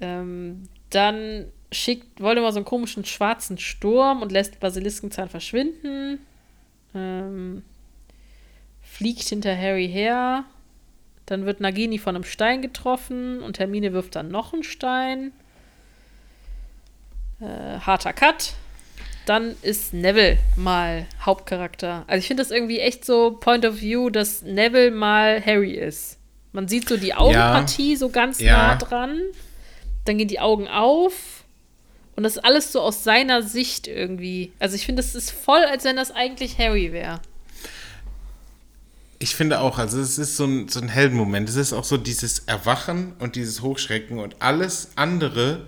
S2: Ähm, dann schickt Voldemort so einen komischen schwarzen Sturm und lässt Basiliskenzahn verschwinden. Ähm, fliegt hinter Harry her. Dann wird Nagini von einem Stein getroffen und Hermine wirft dann noch einen Stein. Äh, harter Cut. Dann ist Neville mal Hauptcharakter. Also ich finde das irgendwie echt so Point of View, dass Neville mal Harry ist. Man sieht so die Augenpartie so ganz
S1: Ja.
S2: nah dran. Dann gehen die Augen auf. Und das ist alles so aus seiner Sicht irgendwie. Also ich finde, das ist voll, als wenn das eigentlich Harry wäre.
S1: Ich finde auch, also es ist so ein, so ein Heldenmoment. Es ist auch so dieses Erwachen und dieses Hochschrecken und alles andere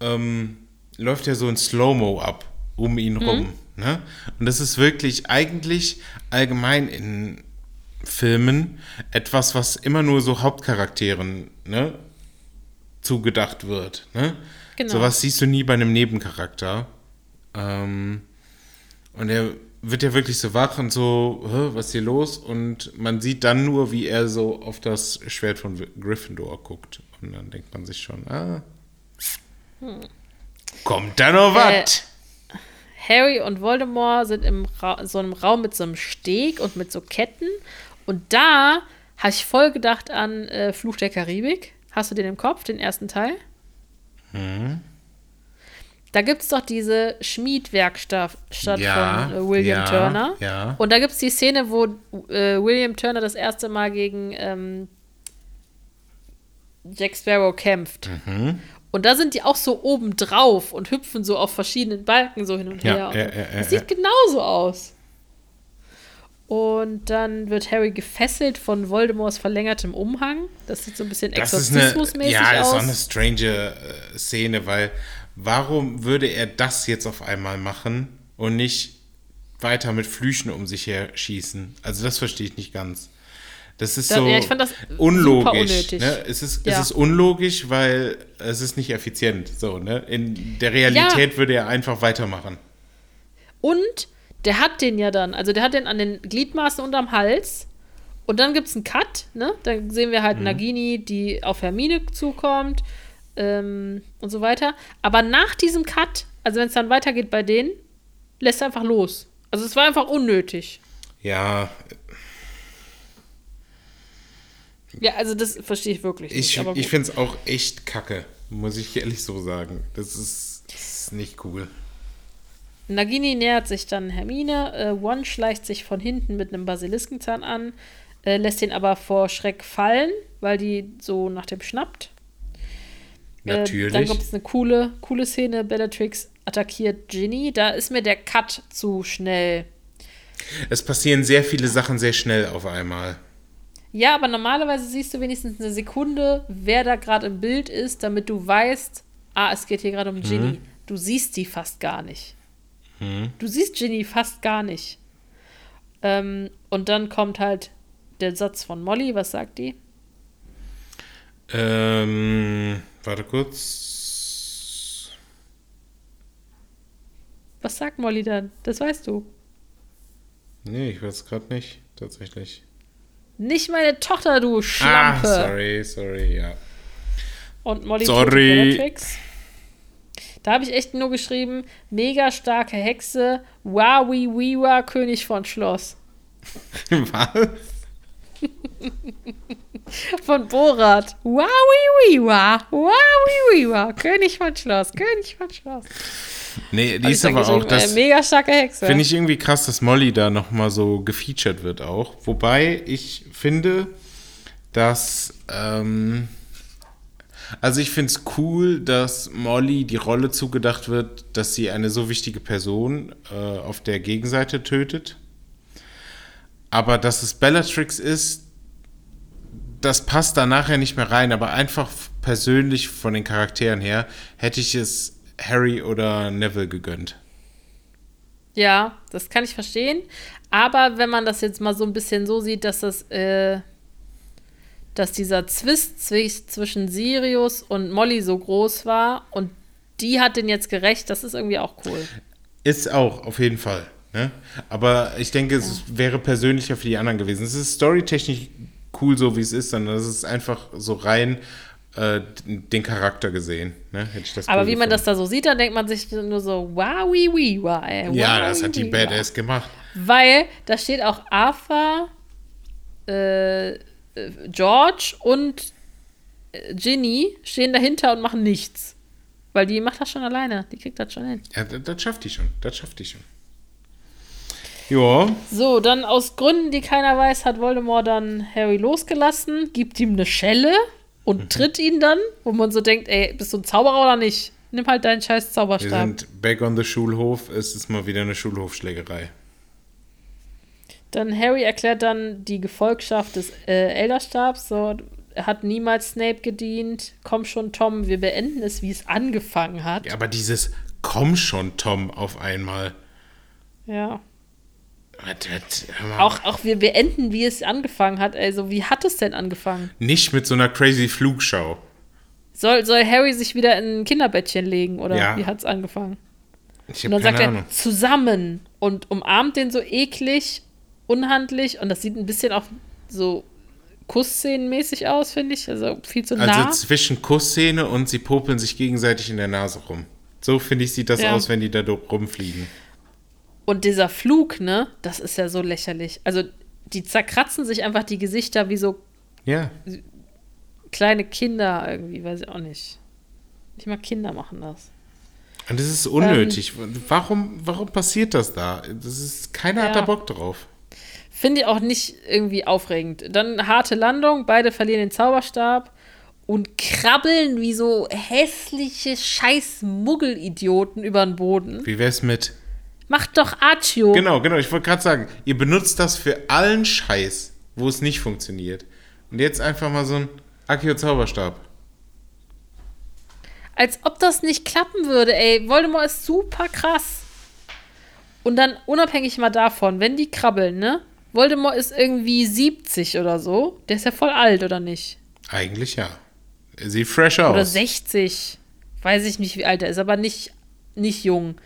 S1: ähm, läuft ja so in Slow-Mo ab, um ihn rum. Ne? Und das ist wirklich eigentlich allgemein in Filmen etwas, was immer nur so Hauptcharakteren ne, zugedacht wird. Ne?
S2: Genau.
S1: Sowas siehst du nie bei einem Nebencharakter. Ähm, und er wird ja wirklich so wach und so, "Hä, was ist hier los? Und man sieht dann nur, wie er so auf das Schwert von Gryffindor guckt. Und dann denkt man sich schon, ah, kommt da noch
S2: Äh,
S1: was?
S2: Harry und Voldemort sind im Ra so einem Raum mit so einem Steg und mit so Ketten. Und da habe ich voll gedacht an äh, Fluch der Karibik. Hast du den im Kopf, den ersten Teil? Da gibt es doch diese Schmiedwerkstatt
S1: Ja,
S2: von äh, William
S1: ja,
S2: Turner.
S1: ja.
S2: Und da gibt es die Szene, wo äh, William Turner das erste Mal gegen ähm, Jack Sparrow kämpft.
S1: Mhm.
S2: Und da sind die auch so oben drauf und hüpfen so auf verschiedenen Balken so hin und
S1: Ja,
S2: her. Und
S1: ja,
S2: das
S1: ja,
S2: sieht genauso aus. Und dann wird Harry gefesselt von Voldemorts verlängertem Umhang. Das sieht so ein bisschen
S1: Das ist
S2: exorzismusmäßig
S1: ja, ist
S2: aus.
S1: auch eine strange äh, Szene, weil warum würde er das jetzt auf einmal machen und nicht weiter mit Flüchen um sich her schießen? Also das verstehe ich nicht ganz. Das ist
S2: Da-
S1: so
S2: ja, ich fand das
S1: unlogisch. Ne? Es, ist,
S2: Ja.
S1: es ist unlogisch, weil es ist nicht effizient. So, ne? In der Realität würde er einfach weitermachen.
S2: Und der hat den ja dann, also der hat den an den Gliedmaßen unterm Hals. Und dann gibt es einen Cut, ne? Dann sehen wir
S1: Mhm.
S2: halt Nagini, die auf Hermine zukommt ähm, und so weiter. Aber nach diesem Cut, also wenn es dann weitergeht bei denen, lässt er einfach los. Also es war einfach unnötig.
S1: Ja,
S2: Ja, also das verstehe ich wirklich
S1: ich,
S2: nicht.
S1: ich
S2: gut.
S1: finde es auch echt kacke, muss ich ehrlich so sagen. Das ist, das ist nicht cool.
S2: Nagini nähert sich dann Hermine. Äh, One schleicht sich von hinten mit einem Basiliskenzahn an, äh, lässt ihn aber vor Schreck fallen, weil die so nach dem schnappt. Äh,
S1: Natürlich.
S2: dann gibt es eine coole, coole Szene. Bellatrix attackiert Ginny. Da ist mir der Cut zu schnell.
S1: Es passieren sehr viele Sachen sehr schnell auf einmal.
S2: Ja, aber normalerweise siehst du wenigstens eine Sekunde, wer da gerade im Bild ist, damit du weißt, ah, es geht hier gerade um Ginny. Du siehst sie fast gar nicht. Du siehst Ginny fast gar nicht. Ähm, und dann kommt halt der Satz von Molly. Was sagt die?
S1: Ähm, warte kurz.
S2: Was sagt Molly dann? Das weißt du.
S1: Nee, ich weiß gerade nicht, tatsächlich.
S2: Nicht meine Tochter, du
S1: Ah,
S2: Schlampe.
S1: sorry, sorry, ja.
S2: Und Molly
S1: Sorry.
S2: Da habe ich echt nur geschrieben, mega starke Hexe, Wawi Wiwa, König von Schloss. (laughs)
S1: Was? (laughs)
S2: Von Borat. Wawi Wiwa, Wawi Wiwa, König von Schloss, König von Schloss.
S1: Nee, die
S2: ich
S1: ist aber auch das.
S2: mega starke Hexe.
S1: Finde ich irgendwie krass, dass Molly da nochmal so gefeatured wird auch. Wobei ich finde, dass. Ähm, also ich finde es cool, dass Molly die Rolle zugedacht wird, dass sie eine so wichtige Person äh, auf der Gegenseite tötet. Aber dass es Bellatrix ist, das passt da nachher nicht mehr rein. Aber einfach persönlich von den Charakteren her hätte ich es Harry oder Neville gegönnt.
S2: Ja, das kann ich verstehen. Aber wenn man das jetzt mal so ein bisschen so sieht, dass das, äh, dass dieser Zwist zwi- zwischen Sirius und Molly so groß war und die hat den jetzt gerecht, das ist irgendwie auch cool.
S1: Ist auch, auf jeden Fall. Ne? Aber ich denke, es wäre persönlicher für die anderen gewesen. Es ist storytechnisch cool, so wie es ist, sondern es ist einfach so rein äh, den Charakter gesehen. Ne? Hätte ich das
S2: Aber
S1: cool
S2: wie man das
S1: gefunden.
S2: da so sieht, dann denkt man sich nur so, wow, wie, wie, wow, ey,
S1: Ja,
S2: wow,
S1: das hat die
S2: wow.
S1: Badass gemacht.
S2: Weil da steht auch Arthur, äh, äh, George und äh, Ginny stehen dahinter und machen nichts. Weil die macht das schon alleine. Die kriegt das schon hin.
S1: Ja, das, das schafft die schon. Das schafft die schon. Ja,
S2: So, dann aus Gründen, die keiner weiß, hat Voldemort dann Harry losgelassen, gibt ihm eine Schelle und
S1: Mhm.
S2: tritt ihn dann, wo man so denkt, ey, bist du ein Zauberer oder nicht? Nimm halt deinen scheiß
S1: wir
S2: Zauberstab.
S1: sind back on the Schulhof. Es ist mal wieder eine Schulhofschlägerei.
S2: Dann Harry erklärt dann die Gefolgschaft des äh, Elderstabs, so, er hat niemals Snape gedient. Komm schon, Tom, wir beenden es, wie es angefangen hat.
S1: Ja, aber dieses Komm schon, Tom, auf einmal.
S2: Ja.
S1: Hör mal.
S2: Auch, auch wir beenden, wie es angefangen hat. Also, wie hat es denn angefangen?
S1: Nicht mit so einer crazy Flugschau.
S2: Soll, soll Harry sich wieder in ein Kinderbettchen legen oder
S1: Ja.
S2: wie hat es angefangen?
S1: Ich
S2: Und dann sagt
S1: Ahnung.
S2: er zusammen und umarmt den so eklig, unhandlich und das sieht ein bisschen auch so Kussszenenmäßig aus, finde ich. Also viel zu nah.
S1: Also zwischen Kussszene und sie popeln sich gegenseitig in der Nase rum. So finde ich, sieht das
S2: Ja.
S1: aus, wenn die da rumfliegen.
S2: Und dieser Flug, ne, das ist ja so lächerlich. Also die zerkratzen sich einfach die Gesichter wie so
S1: Ja.
S2: kleine Kinder irgendwie, weiß ich auch nicht. Nicht mal Kinder machen das.
S1: Und das ist unnötig.
S2: Ähm.
S1: warum, warum passiert das da? Das ist, keiner hat
S2: Ja.
S1: da Bock drauf.
S2: Finde ich auch nicht irgendwie aufregend. Dann harte Landung, beide verlieren den Zauberstab und krabbeln wie so hässliche scheiß Muggelidioten über den Boden.
S1: Wie wär's mit.
S2: Macht doch Archio.
S1: Genau, genau, ich wollte gerade sagen, ihr benutzt das für allen Scheiß, wo es nicht funktioniert. Und jetzt einfach mal so ein Akio-Zauberstab.
S2: Als ob das nicht klappen würde, ey. Voldemort ist super krass. Und dann unabhängig mal davon, wenn die krabbeln, ne? Voldemort ist irgendwie 70 oder so. Der ist ja voll alt, oder nicht?
S1: Eigentlich ja. Er Sieht fresh aus.
S2: Oder 60. Weiß ich nicht, wie alt er ist, aber nicht, nicht jung.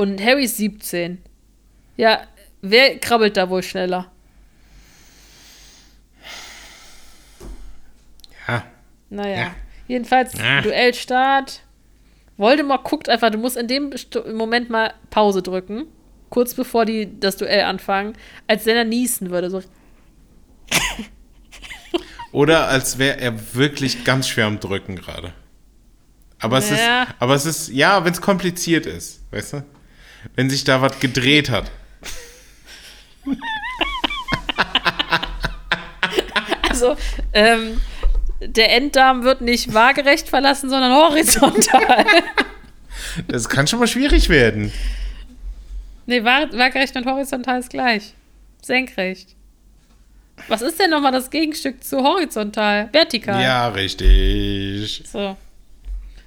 S2: Und Harry ist 17. Ja, wer krabbelt da wohl schneller?
S1: Ja.
S2: Naja.
S1: Ja.
S2: Jedenfalls,
S1: Ja.
S2: Duellstart. Voldemort guckt einfach, du musst in dem Moment mal Pause drücken. Kurz bevor die das Duell anfangen, als wenn er niesen würde. So,
S1: Oder als wäre er wirklich ganz schwer am Drücken gerade. Aber es
S2: Ja.
S1: ist, aber es ist, ja, wenn es kompliziert ist, weißt du? Wenn sich da was gedreht hat.
S2: also, ähm, der Enddarm wird nicht waagerecht verlassen, sondern horizontal.
S1: Das kann schon mal schwierig werden.
S2: nee, wa- waagerecht und horizontal ist gleich. Senkrecht. Was ist denn nochmal das Gegenstück zu horizontal? Vertikal.
S1: Ja, richtig.
S2: So.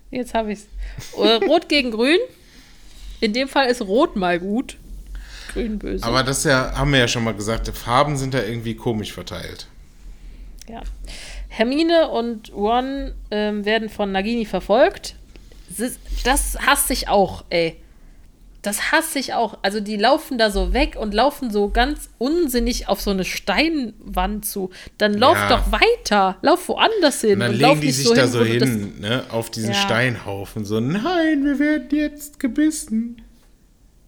S2: Jetzt habe ich's. Äh, Rot gegen Grün. In dem Fall ist Rot mal gut. Grün böse.
S1: Aber das ja, haben wir ja schon mal gesagt, die Farben sind da irgendwie komisch verteilt.
S2: ja. Hermine und Ron ähm, werden von Nagini verfolgt. Das- Das hasse ich auch, ey. Das hasse ich auch. Also die laufen da so weg und laufen so ganz unsinnig auf so eine Steinwand zu. Dann lauf
S1: Ja.
S2: doch weiter. Lauf woanders hin.
S1: Und dann
S2: und
S1: legen die sich da so
S2: wo du das-
S1: hin, ne, auf diesen
S2: Ja.
S1: Steinhaufen. So, nein, wir werden jetzt gebissen.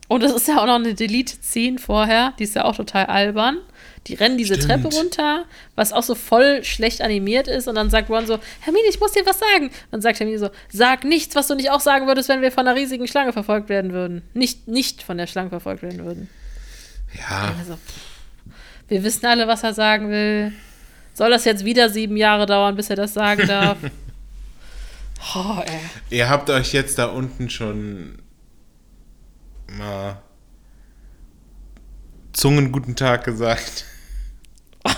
S2: Und das ist ja auch noch eine Delete-Szene vorher, die ist ja auch total albern. Die rennen diese
S1: Stimmt.
S2: Treppe runter, was auch so voll schlecht animiert ist. Und dann sagt Ron so, Hermine, ich muss dir was sagen. Dann sagt Hermine so, sag nichts, was du nicht auch sagen würdest, wenn wir von einer riesigen Schlange verfolgt werden würden. Nicht, nicht von der Schlange verfolgt werden würden.
S1: Ja,
S2: Also, wir wissen alle, was er sagen will. Soll das jetzt wieder sieben Jahre dauern, bis er das sagen darf? (laughs) oh, ey.
S1: ihr habt euch jetzt da unten schon mal Zungen guten Tag gesagt.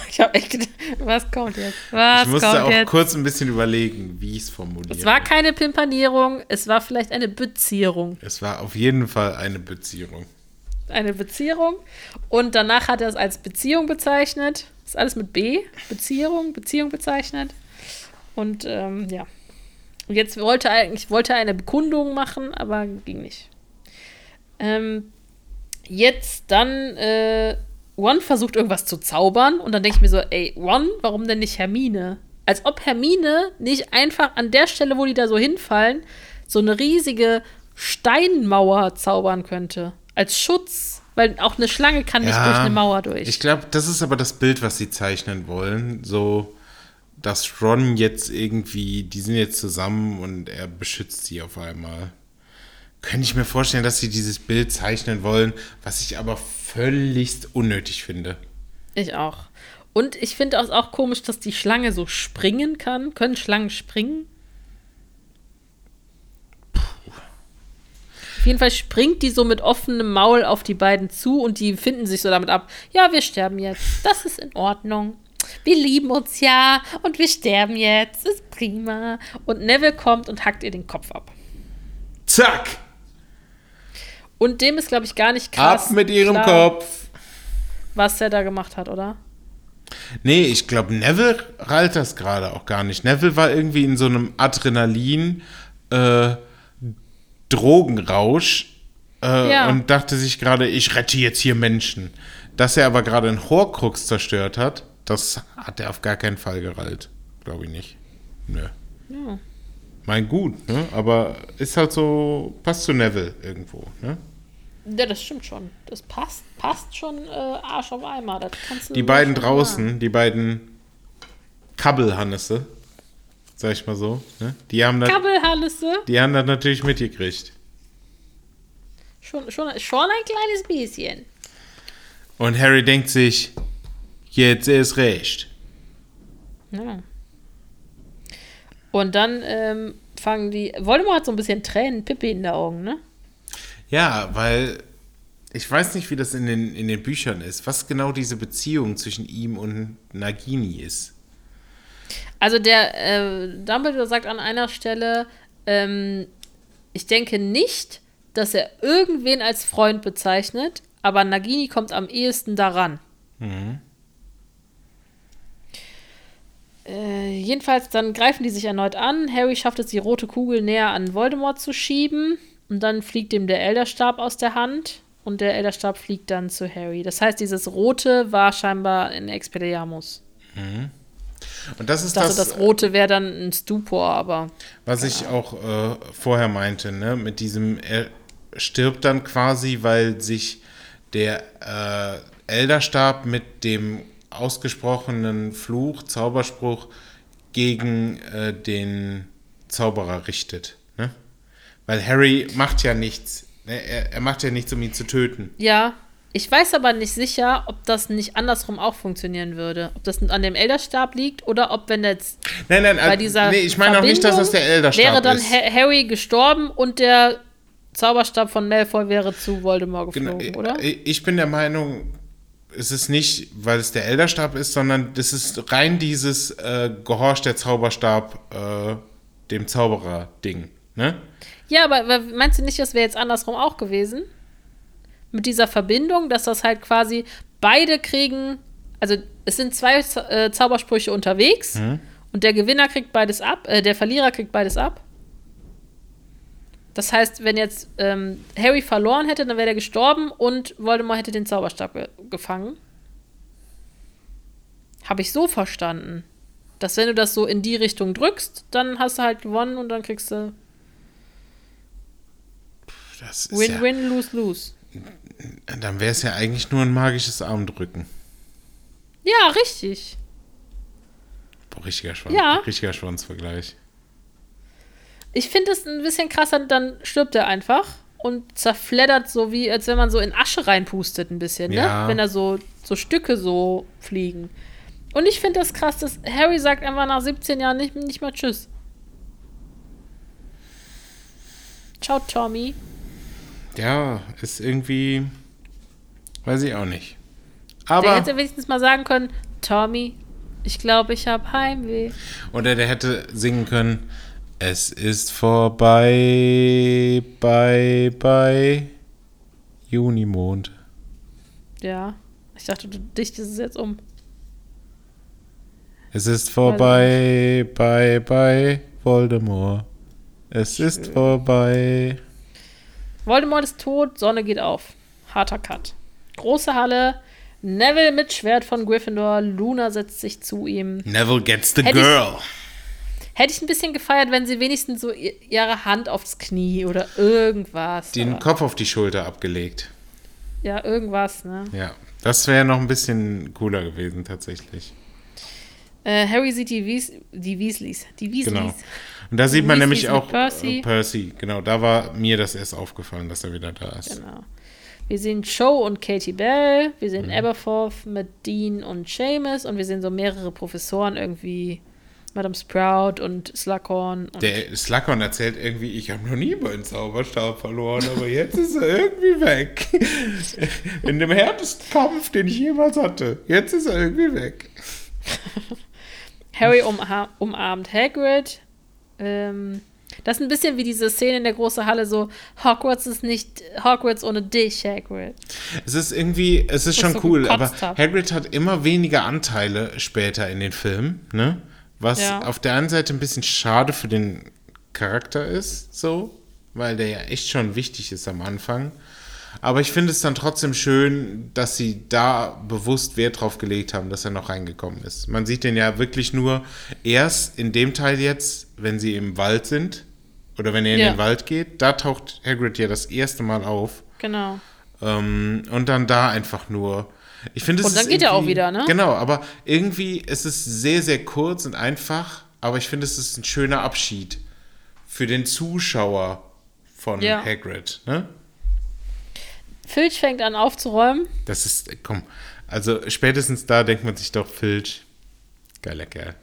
S2: Ich habe echt gedacht, was kommt jetzt? Was
S1: ich musste
S2: kommt
S1: auch
S2: jetzt?
S1: kurz ein bisschen überlegen, wie ich es formuliere.
S2: Es war keine Pimpanierung, es war vielleicht eine Bezierung.
S1: es war auf jeden Fall eine Beziehung.
S2: Eine Bezierung. Und danach hat er es als Beziehung bezeichnet. Ist alles mit B. Beziehung, Beziehung bezeichnet. Und ähm, ja. Und jetzt wollte er eigentlich wollte eine Bekundung machen, aber ging nicht. Ähm, jetzt dann, äh, Ron versucht irgendwas zu zaubern und dann denke ich mir so, ey, Ron, warum denn nicht Hermine? Als ob Hermine nicht einfach an der Stelle, wo die da so hinfallen, so eine riesige Steinmauer zaubern könnte. Als Schutz. Weil auch eine Schlange kann nicht durch eine Mauer durch.
S1: Ich glaube, das ist aber das Bild, was sie zeichnen wollen. So, dass Ron jetzt irgendwie, die sind jetzt zusammen und er beschützt sie auf einmal. Könnte ich mir vorstellen, dass sie dieses Bild zeichnen wollen, was ich aber völligst unnötig finde.
S2: Ich auch. Und ich finde es auch komisch, dass die Schlange so springen kann. Können Schlangen springen? Auf jeden Fall springt die so mit offenem Maul auf die beiden zu und die finden sich so damit ab. Ja, wir sterben jetzt. Das ist in Ordnung. Wir lieben uns ja und wir sterben jetzt. Ist prima. Und Neville kommt und hackt ihr den Kopf ab.
S1: Zack!
S2: Und dem ist, glaube ich, gar nicht krass.
S1: Ab mit ihrem
S2: klar,
S1: Kopf!
S2: Was er da gemacht hat, oder?
S1: Nee, ich glaube, Neville rallt das gerade auch gar nicht. Neville war irgendwie in so einem Adrenalin, äh, Drogenrausch äh,
S2: Ja.
S1: und dachte sich gerade, ich rette jetzt hier Menschen. Dass er aber gerade einen Horcrux zerstört hat, das hat er auf gar keinen Fall gerallt. Glaube ich nicht. Nö.
S2: Ja.
S1: Mein gut, ne? Aber ist halt so, passt zu Neville irgendwo, ne?
S2: Ja, das stimmt schon. Das passt, passt schon äh, Arsch auf Eimer. Das kannst du
S1: Die beiden draußen,
S2: sagen.
S1: die beiden Kabbelhannisse, sag ich mal so, ne? Die haben das,
S2: Kabelhallisse.
S1: die haben das natürlich mitgekriegt.
S2: Schon, schon, schon ein kleines bisschen.
S1: Und Harry denkt sich, jetzt ist recht.
S2: Ja. Und dann ähm, fangen die. Voldemort hat so ein bisschen Tränen, Pippi in den Augen, ne?
S1: Ja, weil ich weiß nicht, wie das in den, in den Büchern ist, was genau diese Beziehung zwischen ihm und Nagini ist.
S2: Also der äh, Dumbledore sagt an einer Stelle, ähm, ich denke nicht, dass er irgendwen als Freund bezeichnet, aber Nagini kommt am ehesten daran. Äh, jedenfalls, dann greifen die sich erneut an. Harry schafft es, die rote Kugel näher an Voldemort zu schieben. Und dann fliegt ihm der Elderstab aus der Hand. Und der Elderstab fliegt dann zu Harry. Das heißt, dieses Rote war scheinbar in Expelliarmus.
S1: Und das ist
S2: Ich dachte,
S1: das,
S2: das, Rote wäre dann ein Stupor, aber
S1: was ich auch äh, vorher meinte, ne? Mit diesem, er stirbt dann quasi, weil sich der äh, Elderstab mit dem ausgesprochenen Fluch, Zauberspruch gegen äh, den Zauberer richtet. Ne? Weil Harry macht ja nichts. Ne? Er, er macht ja nichts, um ihn zu töten.
S2: Ja, ich weiß aber nicht sicher, ob das nicht andersrum auch funktionieren würde. Ob das an dem Elderstab liegt oder ob, wenn jetzt
S1: Nein, nein,
S2: bei
S1: äh,
S2: dieser
S1: nee, ich meine auch nicht, dass das der Elderstab
S2: wäre dann
S1: ist.
S2: Ha Harry gestorben und der Zauberstab von Malfoy wäre zu Voldemort geflogen,
S1: Genau,
S2: oder?
S1: äh, Ich bin der Meinung, es ist nicht, weil es der Elderstab ist, sondern das ist rein dieses äh, gehorcht der Zauberstab äh, dem Zauberer-Ding. Ne?
S2: Ja, aber meinst du nicht, das wäre jetzt andersrum auch gewesen? Mit dieser Verbindung, dass das halt quasi beide kriegen, also es sind zwei äh, Zaubersprüche unterwegs
S1: Mhm.
S2: und der Gewinner kriegt beides ab, äh, der Verlierer kriegt beides ab. Das heißt, wenn jetzt ähm, Harry verloren hätte, dann wäre er gestorben und Voldemort hätte den Zauberstab ge gefangen. Habe ich so verstanden. Dass wenn du das so in die Richtung drückst, dann hast du halt gewonnen und dann kriegst du
S1: Das ist
S2: Win-Win, Lose-Lose.
S1: ja, dann wäre es ja eigentlich nur ein magisches Armdrücken.
S2: Ja, richtig.
S1: Boah, richtiger Schwanz,
S2: Ja.
S1: richtiger Schwanzvergleich.
S2: Ich finde es ein bisschen krasser, dann stirbt er einfach und zerfleddert so wie, als wenn man so in Asche reinpustet ein bisschen,
S1: Ja.
S2: ne? Wenn da so, so Stücke so fliegen. Und ich finde das krass, dass Harry sagt einfach nach 17 Jahren nicht, nicht mal Tschüss. Ciao, Tommy.
S1: Ja, ist irgendwie, weiß ich auch nicht.
S2: Der
S1: Aber,
S2: hätte wenigstens mal sagen können, Tommy, ich glaube, ich habe Heimweh.
S1: oder der hätte singen können, es ist vorbei, bei, bei Junimond.
S2: Ja. Ich dachte, du dichtest es jetzt um.
S1: Es ist vorbei, bei, bei Voldemort. Es ist vorbei.
S2: Voldemort ist tot, Sonne geht auf. Harter Cut. Große Halle. Neville mit Schwert von Gryffindor. Luna setzt sich zu ihm.
S1: Never gets the
S2: Hätte ich-
S1: girl.
S2: Hätte ich ein bisschen gefeiert, wenn sie wenigstens so ihre Hand aufs Knie oder irgendwas.
S1: Den
S2: aber-
S1: Kopf auf die Schulter abgelegt.
S2: ja, irgendwas, ne?
S1: Ja, das wäre noch ein bisschen cooler gewesen tatsächlich.
S2: Äh, Harry sieht die, Wies die Weasleys. Die Weasleys.
S1: Genau. Und da sieht man
S2: Weasleys
S1: nämlich auch
S2: Percy.
S1: Percy. Percy, genau, da war mir das erst aufgefallen, dass er wieder da ist.
S2: Genau. Wir sehen Joe und Katie Bell, wir
S1: Mhm.
S2: sehen Aberforth mit Dean und Seamus und wir sehen so mehrere Professoren irgendwie. Madame Sprout und Slughorn. Und
S1: Der Slughorn erzählt irgendwie, ich habe noch nie meinen Zauberstab verloren, aber jetzt ist er irgendwie weg. (laughs) In dem härtesten Kampf, den ich jemals hatte. Jetzt ist er irgendwie weg.
S2: Harry umha- umarmt Hagrid. Ähm, das ist ein bisschen wie diese Szene in der großen Halle, so Hogwarts ist nicht Hogwarts ohne dich, Hagrid.
S1: Es ist irgendwie, es ist schon
S2: so
S1: cool, aber
S2: hab.
S1: Hagrid hat immer weniger Anteile später in den Filmen, ne? Was
S2: Ja.
S1: auf der einen Seite ein bisschen schade für den Charakter ist, so, weil der ja echt schon wichtig ist am Anfang. Aber ich finde es dann trotzdem schön, dass sie da bewusst Wert drauf gelegt haben, dass er noch reingekommen ist. Man sieht den ja wirklich nur erst in dem Teil jetzt, wenn sie im Wald sind oder wenn er in
S2: Ja.
S1: den Wald geht. Da taucht Hagrid ja das erste Mal auf.
S2: Genau.
S1: Ähm, und dann da einfach nur. Ich finde es
S2: Und dann geht er auch wieder, ne?
S1: Genau, aber irgendwie ist es sehr, sehr kurz und einfach. Aber ich finde, es ist ein schöner Abschied für den Zuschauer von
S2: Ja.
S1: Hagrid. Ne?
S2: Filch fängt an aufzuräumen.
S1: Das ist, komm, also spätestens da denkt man sich doch, Filch, geiler Kerl.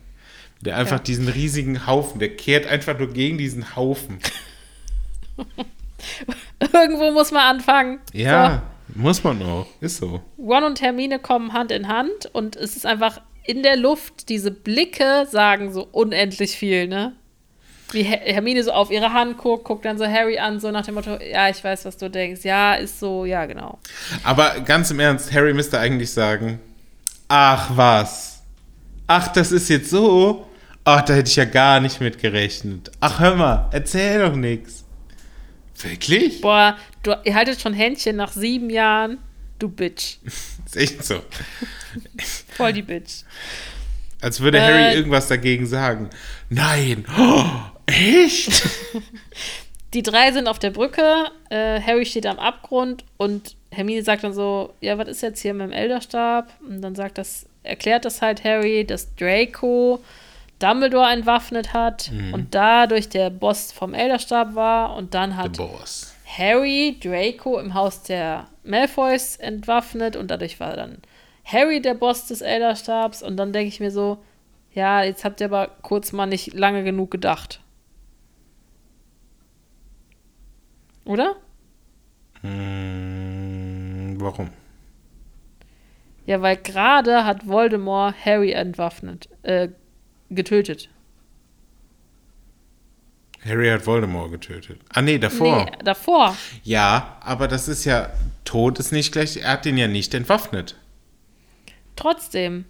S1: Der einfach
S2: Ja.
S1: diesen riesigen Haufen, der kehrt einfach nur gegen diesen Haufen. (laughs)
S2: Irgendwo muss man anfangen.
S1: Ja, muss man auch. Ist so.
S2: Ron und Hermine kommen Hand in Hand und es ist einfach in der Luft, diese Blicke sagen so unendlich viel, ne? Wie Her Hermine so auf ihre Hand guckt, guckt dann so Harry an, so nach dem Motto, ja, ich weiß, was du denkst. Ja, ist so, ja, genau.
S1: Aber ganz im Ernst, Harry müsste eigentlich sagen, ach was, ach das ist jetzt so, ach da hätte ich ja gar nicht mit gerechnet. Ach hör mal, erzähl doch nichts. Wirklich?
S2: Boah, du, ihr haltet schon Händchen nach sieben Jahren. Du Bitch. (laughs)
S1: Ist echt so.
S2: Voll die Bitch.
S1: Als würde
S2: Äh,
S1: Harry irgendwas dagegen sagen. Nein. Oh, (gasps) echt?
S2: Die drei sind auf der Brücke, äh, Harry steht am Abgrund und Hermine sagt dann so, ja, was ist jetzt hier mit dem Elderstab? Und dann sagt das, erklärt das halt Harry, dass Draco Dumbledore entwaffnet hat und dadurch der Boss vom Elderstab war und dann hat. Harry Draco im Haus der Malfoys entwaffnet und dadurch war dann Harry der Boss des Elderstabs und dann denke ich mir so, ja, jetzt habt ihr aber kurz mal nicht lange genug gedacht. Oder?
S1: Hm, warum?
S2: Ja, weil gerade hat Voldemort Harry entwaffnet, äh, getötet.
S1: Harry hat Voldemort getötet. Ah nee, davor.
S2: Nee, davor.
S1: Ja, aber das ist ja, Tod ist nicht gleich, er hat den ja nicht entwaffnet.
S2: Trotzdem.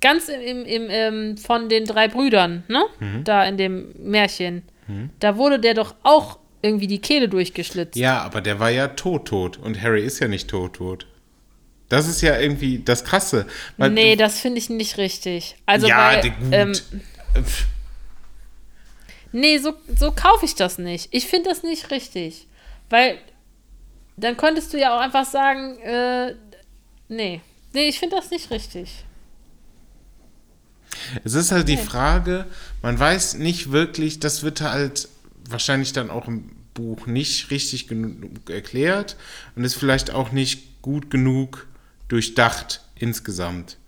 S2: Ganz im, im, im, ähm, von den drei Brüdern, ne?
S1: Mhm.
S2: Da in dem Märchen. Da wurde der doch auch irgendwie die Kehle durchgeschlitzt.
S1: Ja, aber der war ja tot, tot. Und Harry ist ja nicht tot, tot. Das ist ja irgendwie das Krasse. Weil
S2: nee, das finde ich nicht richtig. Also,
S1: ja,
S2: weil,
S1: gut.
S2: ähm, nee, so, so kaufe ich das nicht. Ich finde das nicht richtig. Weil dann könntest du ja auch einfach sagen, äh, nee. Nee, ich finde das nicht richtig.
S1: es ist halt die
S2: Nee.
S1: Frage, man weiß nicht wirklich, das wird halt wahrscheinlich dann auch im Buch nicht richtig genug erklärt und ist vielleicht auch nicht gut genug durchdacht insgesamt.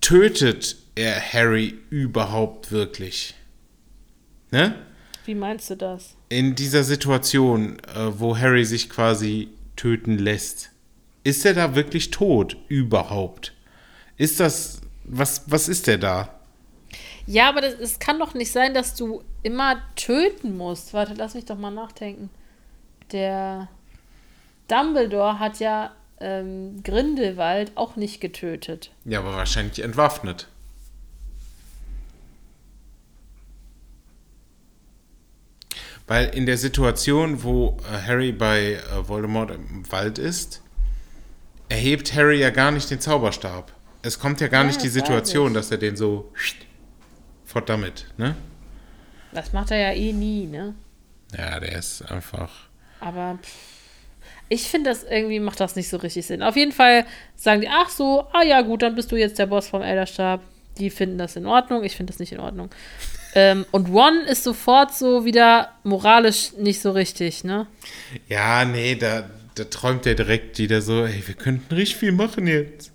S1: Tötet er Harry überhaupt wirklich? Ne?
S2: Wie meinst du das?
S1: in dieser Situation, äh, wo Harry sich quasi töten lässt, ist er da wirklich tot überhaupt? Ist das was was ist der da?
S2: Ja, aber es kann doch nicht sein, dass du immer töten musst. Warte, lass mich doch mal nachdenken. Der Dumbledore hat ja ähm, Grindelwald auch nicht getötet.
S1: Ja, aber wahrscheinlich entwaffnet. Weil in der Situation, wo äh, Harry bei äh, Voldemort im Wald ist, erhebt Harry ja gar nicht den Zauberstab. Es kommt ja gar
S2: Ja,
S1: nicht die Situation, dass er den so fort damit, ne?
S2: Das macht er ja eh nie, ne?
S1: Ja, der ist einfach.
S2: Aber pff, Ich finde das irgendwie macht das nicht so richtig Sinn. Auf jeden Fall sagen die, ach so, ah ja, gut, dann bist du jetzt der Boss vom Elderstab. Die finden das in Ordnung, ich finde das nicht in Ordnung. (laughs) ähm, und One ist sofort so wieder moralisch nicht so richtig, ne?
S1: Ja, nee, da, da träumt er direkt wieder so, ey, wir könnten richtig viel machen jetzt.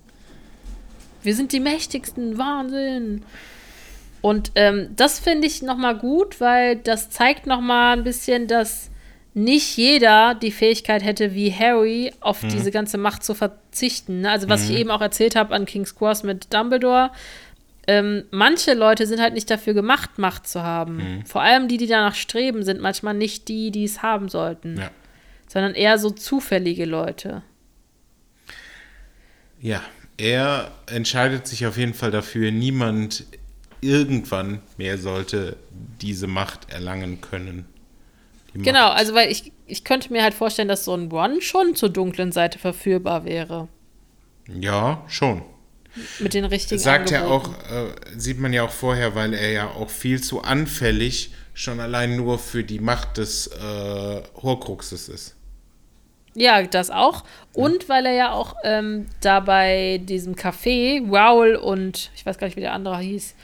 S2: Wir sind die mächtigsten, Wahnsinn. Und ähm, das finde ich nochmal gut, weil das zeigt nochmal ein bisschen, dass nicht jeder die Fähigkeit hätte, wie Harry auf diese ganze Macht zu verzichten. ne? Also was ich eben auch erzählt habe an King's Cross mit Dumbledore. Ähm, manche Leute sind halt nicht dafür gemacht, Macht zu haben. Vor allem die, die danach streben, sind manchmal nicht die, die es haben sollten,
S1: Ja.
S2: sondern eher so zufällige Leute.
S1: Ja, er entscheidet sich auf jeden Fall dafür, niemand irgendwann mehr sollte diese Macht erlangen können.
S2: Genau, also weil ich, ich könnte mir halt vorstellen, dass so ein One schon zur dunklen Seite verführbar wäre.
S1: Ja, schon.
S2: Mit den richtigen
S1: Sagt er
S2: Angeboten.
S1: auch, äh, sieht man ja auch vorher, weil er ja auch viel zu anfällig schon allein nur für die Macht des äh, Horcruxes ist.
S2: Ja, das auch. Und weil er ja auch ähm, da bei diesem Café Raoul und ich weiß gar nicht, wie der andere hieß,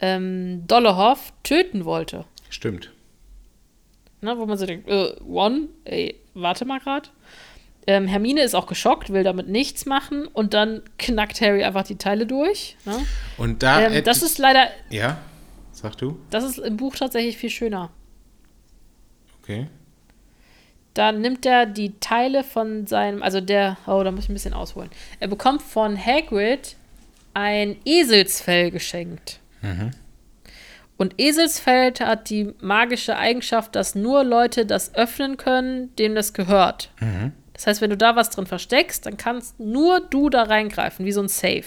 S2: ähm, Dollehoff töten wollte.
S1: Stimmt.
S2: Ne, wo man so denkt, äh, One, ey, warte mal grad. Ähm, Hermine ist auch geschockt, will damit nichts machen und dann knackt Harry einfach die Teile durch. Ne?
S1: Und da.
S2: Ähm, das ist leider,
S1: Ja, sag du?
S2: das ist im Buch tatsächlich viel schöner.
S1: Okay.
S2: Da nimmt er die Teile von seinem, also der, oh, da muss ich ein bisschen ausholen. Er bekommt von Hagrid ein Eselsfell geschenkt. Und Eselsfell hat die magische Eigenschaft, dass nur Leute das öffnen können, denen das gehört. Das heißt, wenn du da was drin versteckst, dann kannst nur du da reingreifen, wie so ein Safe.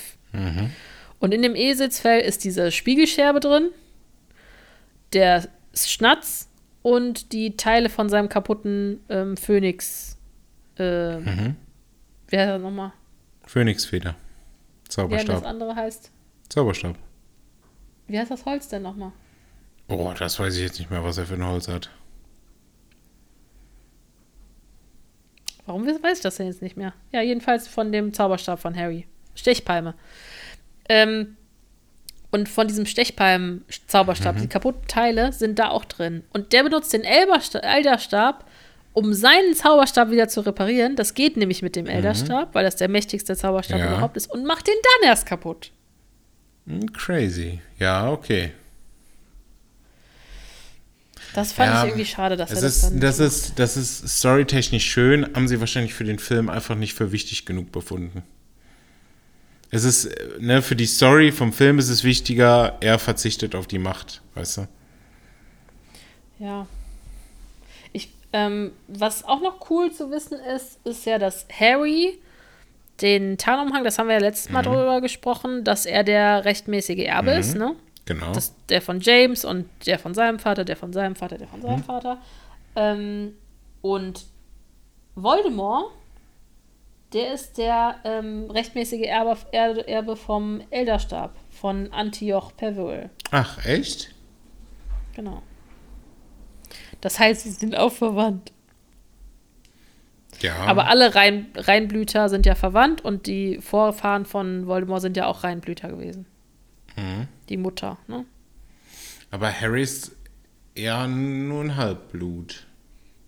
S2: Und in dem Eselsfell ist diese Spiegelscherbe drin, der Schnatz und die Teile von seinem kaputten ähm, Phönix. Ähm, Wie heißt das nochmal?
S1: Phönixfeder.
S2: Wie das
S1: Zauberstab.
S2: andere heißt?
S1: Zauberstab.
S2: Wie heißt das Holz denn nochmal?
S1: Oh, das weiß ich jetzt nicht mehr, was er für ein Holz hat.
S2: Warum weiß ich das denn jetzt nicht mehr? Ja, jedenfalls von dem Zauberstab von Harry. Stechpalme. Ähm, und von diesem Stechpalmen-Zauberstab, die kaputten Teile sind da auch drin. Und der benutzt den Elbersta- Elderstab, um seinen Zauberstab wieder zu reparieren. Das geht nämlich mit dem Elderstab, weil das der mächtigste Zauberstab
S1: Ja.
S2: überhaupt ist. Und macht den dann erst kaputt.
S1: Hm, Crazy. Ja, okay.
S2: Das fand
S1: ja,
S2: ich irgendwie schade, dass
S1: es
S2: er das
S1: ist,
S2: dann.
S1: das ist, das ist storytechnisch schön, haben sie wahrscheinlich für den Film einfach nicht für wichtig genug befunden. Es ist, äh, ne, für die Story vom Film ist es wichtiger, er verzichtet auf die Macht, weißt du?
S2: Ja. Ich, ähm, was auch noch cool zu wissen ist, ist ja, dass Harry den Tarnumhang, das haben wir ja letztes
S1: Mhm.
S2: Mal drüber gesprochen, dass er der rechtmäßige Erbe ist, ne?
S1: Genau.
S2: Das, der von James und der von seinem Vater, der von seinem Vater, der von
S1: Mhm.
S2: seinem Vater. Ähm, und Voldemort, der ist der ähm, rechtmäßige Erbe, Erbe, vom Elderstab, von Antioch Pervil.
S1: Ach, echt?
S2: Genau. Das heißt, sie sind auch verwandt.
S1: Ja.
S2: Aber alle Rein, Reinblüter sind ja verwandt und die Vorfahren von Voldemort sind ja auch Reinblüter gewesen. Die Mutter, ne?
S1: aber Harry ist eher nur ein Halbblut.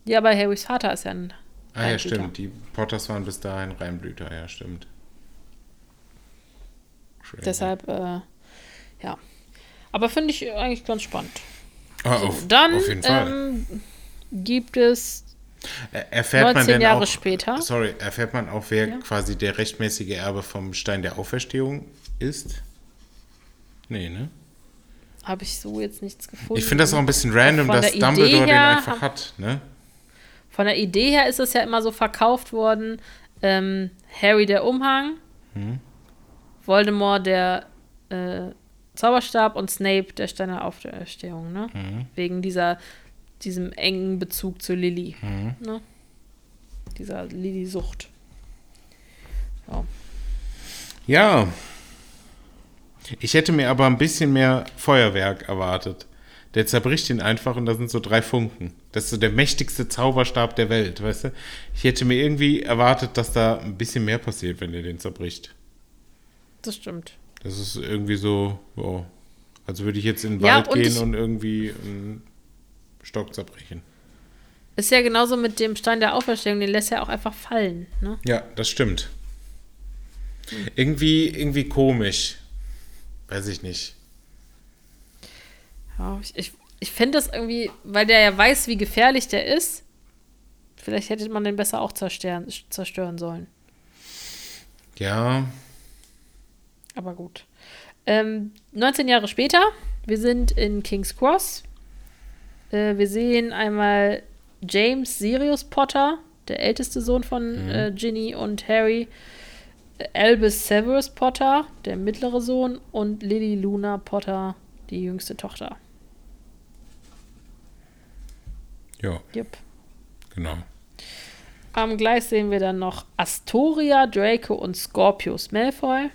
S2: Ja, aber Harrys Vater ist ja ein
S1: Ah ja, stimmt. Die Potters waren bis dahin Reinblüter, ja, stimmt. Crazy.
S2: Deshalb, äh, ja. Aber finde ich eigentlich ganz spannend.
S1: Ah, auf,
S2: Dann
S1: auf jeden Fall.
S2: Ähm, gibt es
S1: Er- Erfährt man
S2: 19
S1: denn
S2: Jahre
S1: auch,
S2: später.
S1: Sorry, erfährt man auch, wer
S2: Ja.
S1: quasi der rechtmäßige Erbe vom Stein der Auferstehung ist? Nee, ne?
S2: habe ich so jetzt nichts gefunden.
S1: Ich finde das auch ein bisschen random, dass Dumbledore den
S2: her
S1: einfach
S2: haben-
S1: hat, ne?
S2: Von der Idee her ist es ja immer so verkauft worden: ähm, Harry der Umhang,
S1: Hm.
S2: Voldemort der äh, Zauberstab und Snape der Stein der Auferstehung, ne?
S1: Hm.
S2: Wegen dieser, diesem engen Bezug zu Lilly.
S1: Hm.
S2: Ne? Dieser Lilly-Sucht. So.
S1: Ja. Ich hätte mir aber ein bisschen mehr Feuerwerk erwartet. Der zerbricht ihn einfach und da sind so drei Funken. Das ist so der mächtigste Zauberstab der Welt, weißt du? Ich hätte mir irgendwie erwartet, dass da ein bisschen mehr passiert, wenn er den zerbricht.
S2: Das stimmt.
S1: Das ist irgendwie so, oh, als würde ich jetzt in den
S2: Ja,
S1: Wald gehen
S2: ich-
S1: und irgendwie einen Stock zerbrechen.
S2: Ist ja genauso mit dem Stein der Auferstehung, den lässt er auch einfach fallen. Ne?
S1: Ja, das stimmt. Irgendwie, irgendwie komisch. Weiß ich nicht.
S2: Ja, ich ich, ich finde das irgendwie, weil der ja weiß, wie gefährlich der ist, vielleicht hätte man den besser auch zerstören, zerstören sollen.
S1: Ja,
S2: Aber gut. Ähm, 19 Jahre später, wir sind in King's Cross. Äh, wir sehen einmal James Sirius Potter, der älteste Sohn von äh, Ginny und Harry. Äh, Albus Severus Potter, der mittlere Sohn. Und Lily Luna Potter, die jüngste Tochter.
S1: ja,
S2: Jupp.
S1: genau.
S2: Am Gleis sehen wir dann noch Astoria, Draco und Scorpius Malfoy.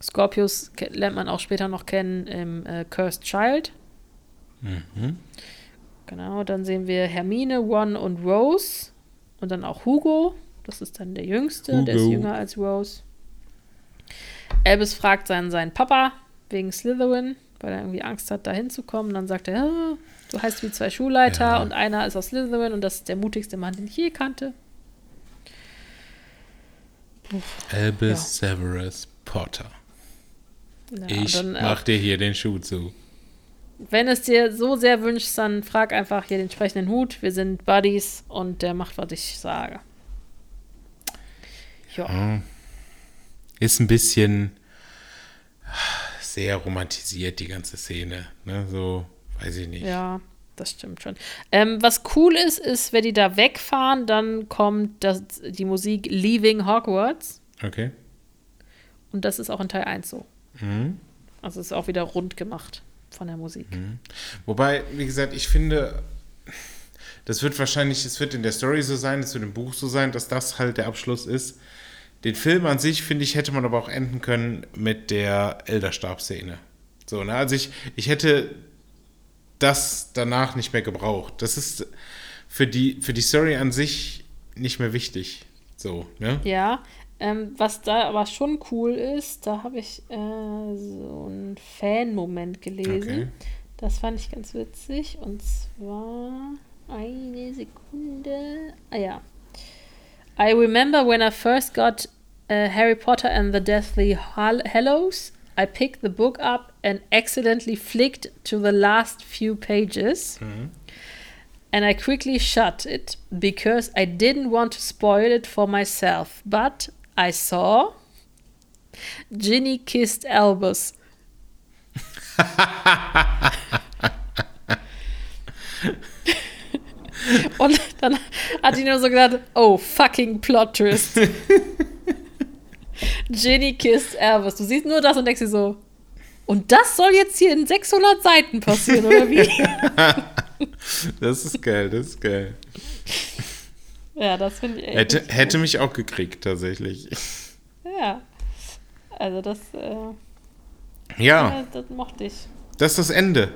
S2: Scorpius ke- lernt man auch später noch kennen im äh, Cursed Child. Genau, dann sehen wir Hermine, Ron und Rose. Und dann auch Hugo. Das ist dann der Jüngste, der ist
S1: Hugo.
S2: jünger als Rose. Albus fragt seinen, seinen Papa wegen Slytherin, weil er irgendwie Angst hat, da hinzukommen. Dann sagt er, "Ah, du heißt wie zwei Schulleiter
S1: Ja.
S2: und einer ist aus Slytherin und das ist der mutigste Mann, den ich je kannte.
S1: Albus Severus Potter.
S2: Ja,
S1: Ich
S2: dann, äh,
S1: mach dir hier den Schuh zu.
S2: Wenn es dir so sehr wünschst, dann frag einfach hier den sprechenden Hut. Wir sind Buddies und der macht, was ich sage. Ja.
S1: Ist ein bisschen sehr romantisiert, die ganze Szene. Ne? So, weiß ich nicht.
S2: Ja, das stimmt schon. Ähm, was cool ist, ist, wenn die da wegfahren, dann kommt das, die Musik Leaving Hogwarts.
S1: Okay.
S2: Und das ist auch in Teil 1 so.
S1: Mhm.
S2: Also ist auch wieder rund gemacht von der Musik.
S1: Wobei, wie gesagt, ich finde, das wird wahrscheinlich, es wird in der Story so sein, es wird im Buch so sein, dass das halt der Abschluss ist. Den Film an sich, finde ich, hätte man aber auch enden können mit der Elderstab-Szene. So, ne? Also ich, ich hätte das danach nicht mehr gebraucht. Das ist für die, für die Story an sich nicht mehr wichtig. So, ne?
S2: Ja, ähm, was da aber schon cool ist, da habe ich äh, so einen Fan-Moment gelesen.
S1: Okay.
S2: Das fand ich ganz witzig. Und zwar eine Sekunde. Ah ja. I remember when I first got uh, Harry Potter and the Deathly Hall- Hallows. I picked the book up and accidentally flicked to the last few pages. And I quickly shut it because I didn't want to spoil it for myself. But I saw Ginny kissed Albus. Und dann hat die nur so gedacht, oh, fucking Plot Twist. Ginny kissed Albus. Du siehst nur das und denkst dir so, und das soll jetzt hier in 600 Seiten passieren, oder wie? (laughs)
S1: Das ist geil, das ist geil.
S2: Ja, das finde ich echt.
S1: Hätte, mich auch gekriegt, tatsächlich.
S2: Ja. Also das, äh,
S1: Ja,
S2: ja, das mochte ich.
S1: das ist das Ende.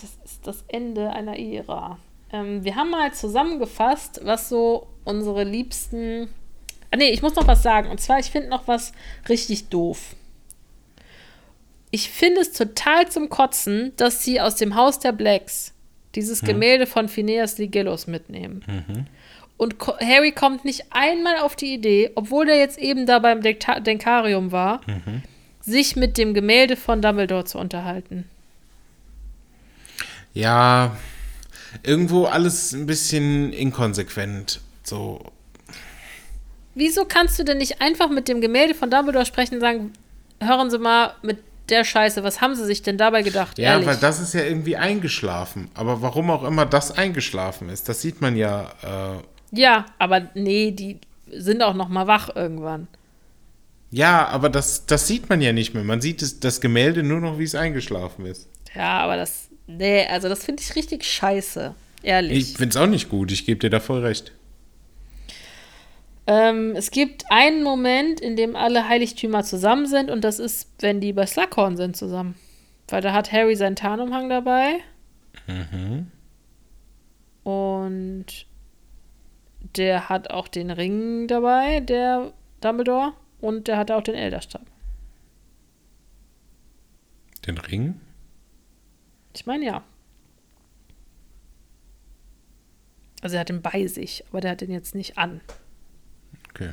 S2: Das ist das Ende einer Ära. Ähm, wir haben mal zusammengefasst, was so unsere liebsten. Ah, nee, ich muss noch was sagen. Und zwar, ich finde noch was richtig doof. Ich finde es total zum Kotzen, dass sie aus dem Haus der Blacks dieses Gemälde von Phineas Ligillus mitnehmen. Und Harry kommt nicht einmal auf die Idee, obwohl der jetzt eben da beim Dekta Denkarium war, sich mit dem Gemälde von Dumbledore zu unterhalten.
S1: Ja, irgendwo alles ein bisschen inkonsequent. So,
S2: Wieso kannst du denn nicht einfach mit dem Gemälde von Dumbledore sprechen und sagen, hören Sie mal mit der Scheiße, was haben Sie sich denn dabei gedacht?
S1: ja,
S2: Ehrlich.
S1: weil das ist ja irgendwie eingeschlafen. Aber warum auch immer das eingeschlafen ist, das sieht man ja. Äh,
S2: ja, aber nee, die sind auch noch mal wach irgendwann.
S1: ja, aber das, das sieht man ja nicht mehr. Man sieht das, das Gemälde nur noch, wie es eingeschlafen ist.
S2: Ja, aber das, nee, also das finde ich richtig scheiße. Ehrlich.
S1: Ich finde es auch nicht gut, ich gebe dir da voll recht.
S2: Ähm, es gibt einen Moment, in dem alle Heiligtümer zusammen sind und das ist, wenn die bei Slughorn sind zusammen. Weil da hat Harry seinen Tarnumhang dabei. Und der hat auch den Ring dabei, der Dumbledore. Und der hat auch den Elderstab.
S1: Den Ring?
S2: Ich meine ja. Also er hat den bei sich, aber der hat den jetzt nicht an.
S1: Okay.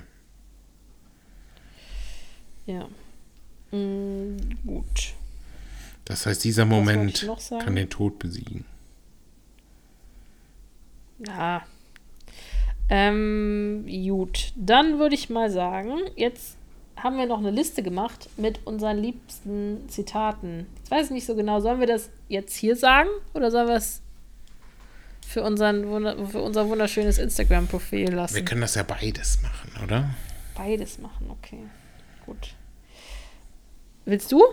S2: Ja. Mm, gut.
S1: Das heißt, dieser Moment kann den Tod besiegen.
S2: Ja. Ähm, gut. Dann würde ich mal sagen, jetzt haben wir noch eine Liste gemacht mit unseren liebsten Zitaten. Ich weiß nicht so genau, sollen wir das jetzt hier sagen oder sollen wir es für, unseren, für unser wunderschönes Instagram-Profil lassen?
S1: Wir können das ja beides machen, oder?
S2: Beides machen, okay. Gut. Willst du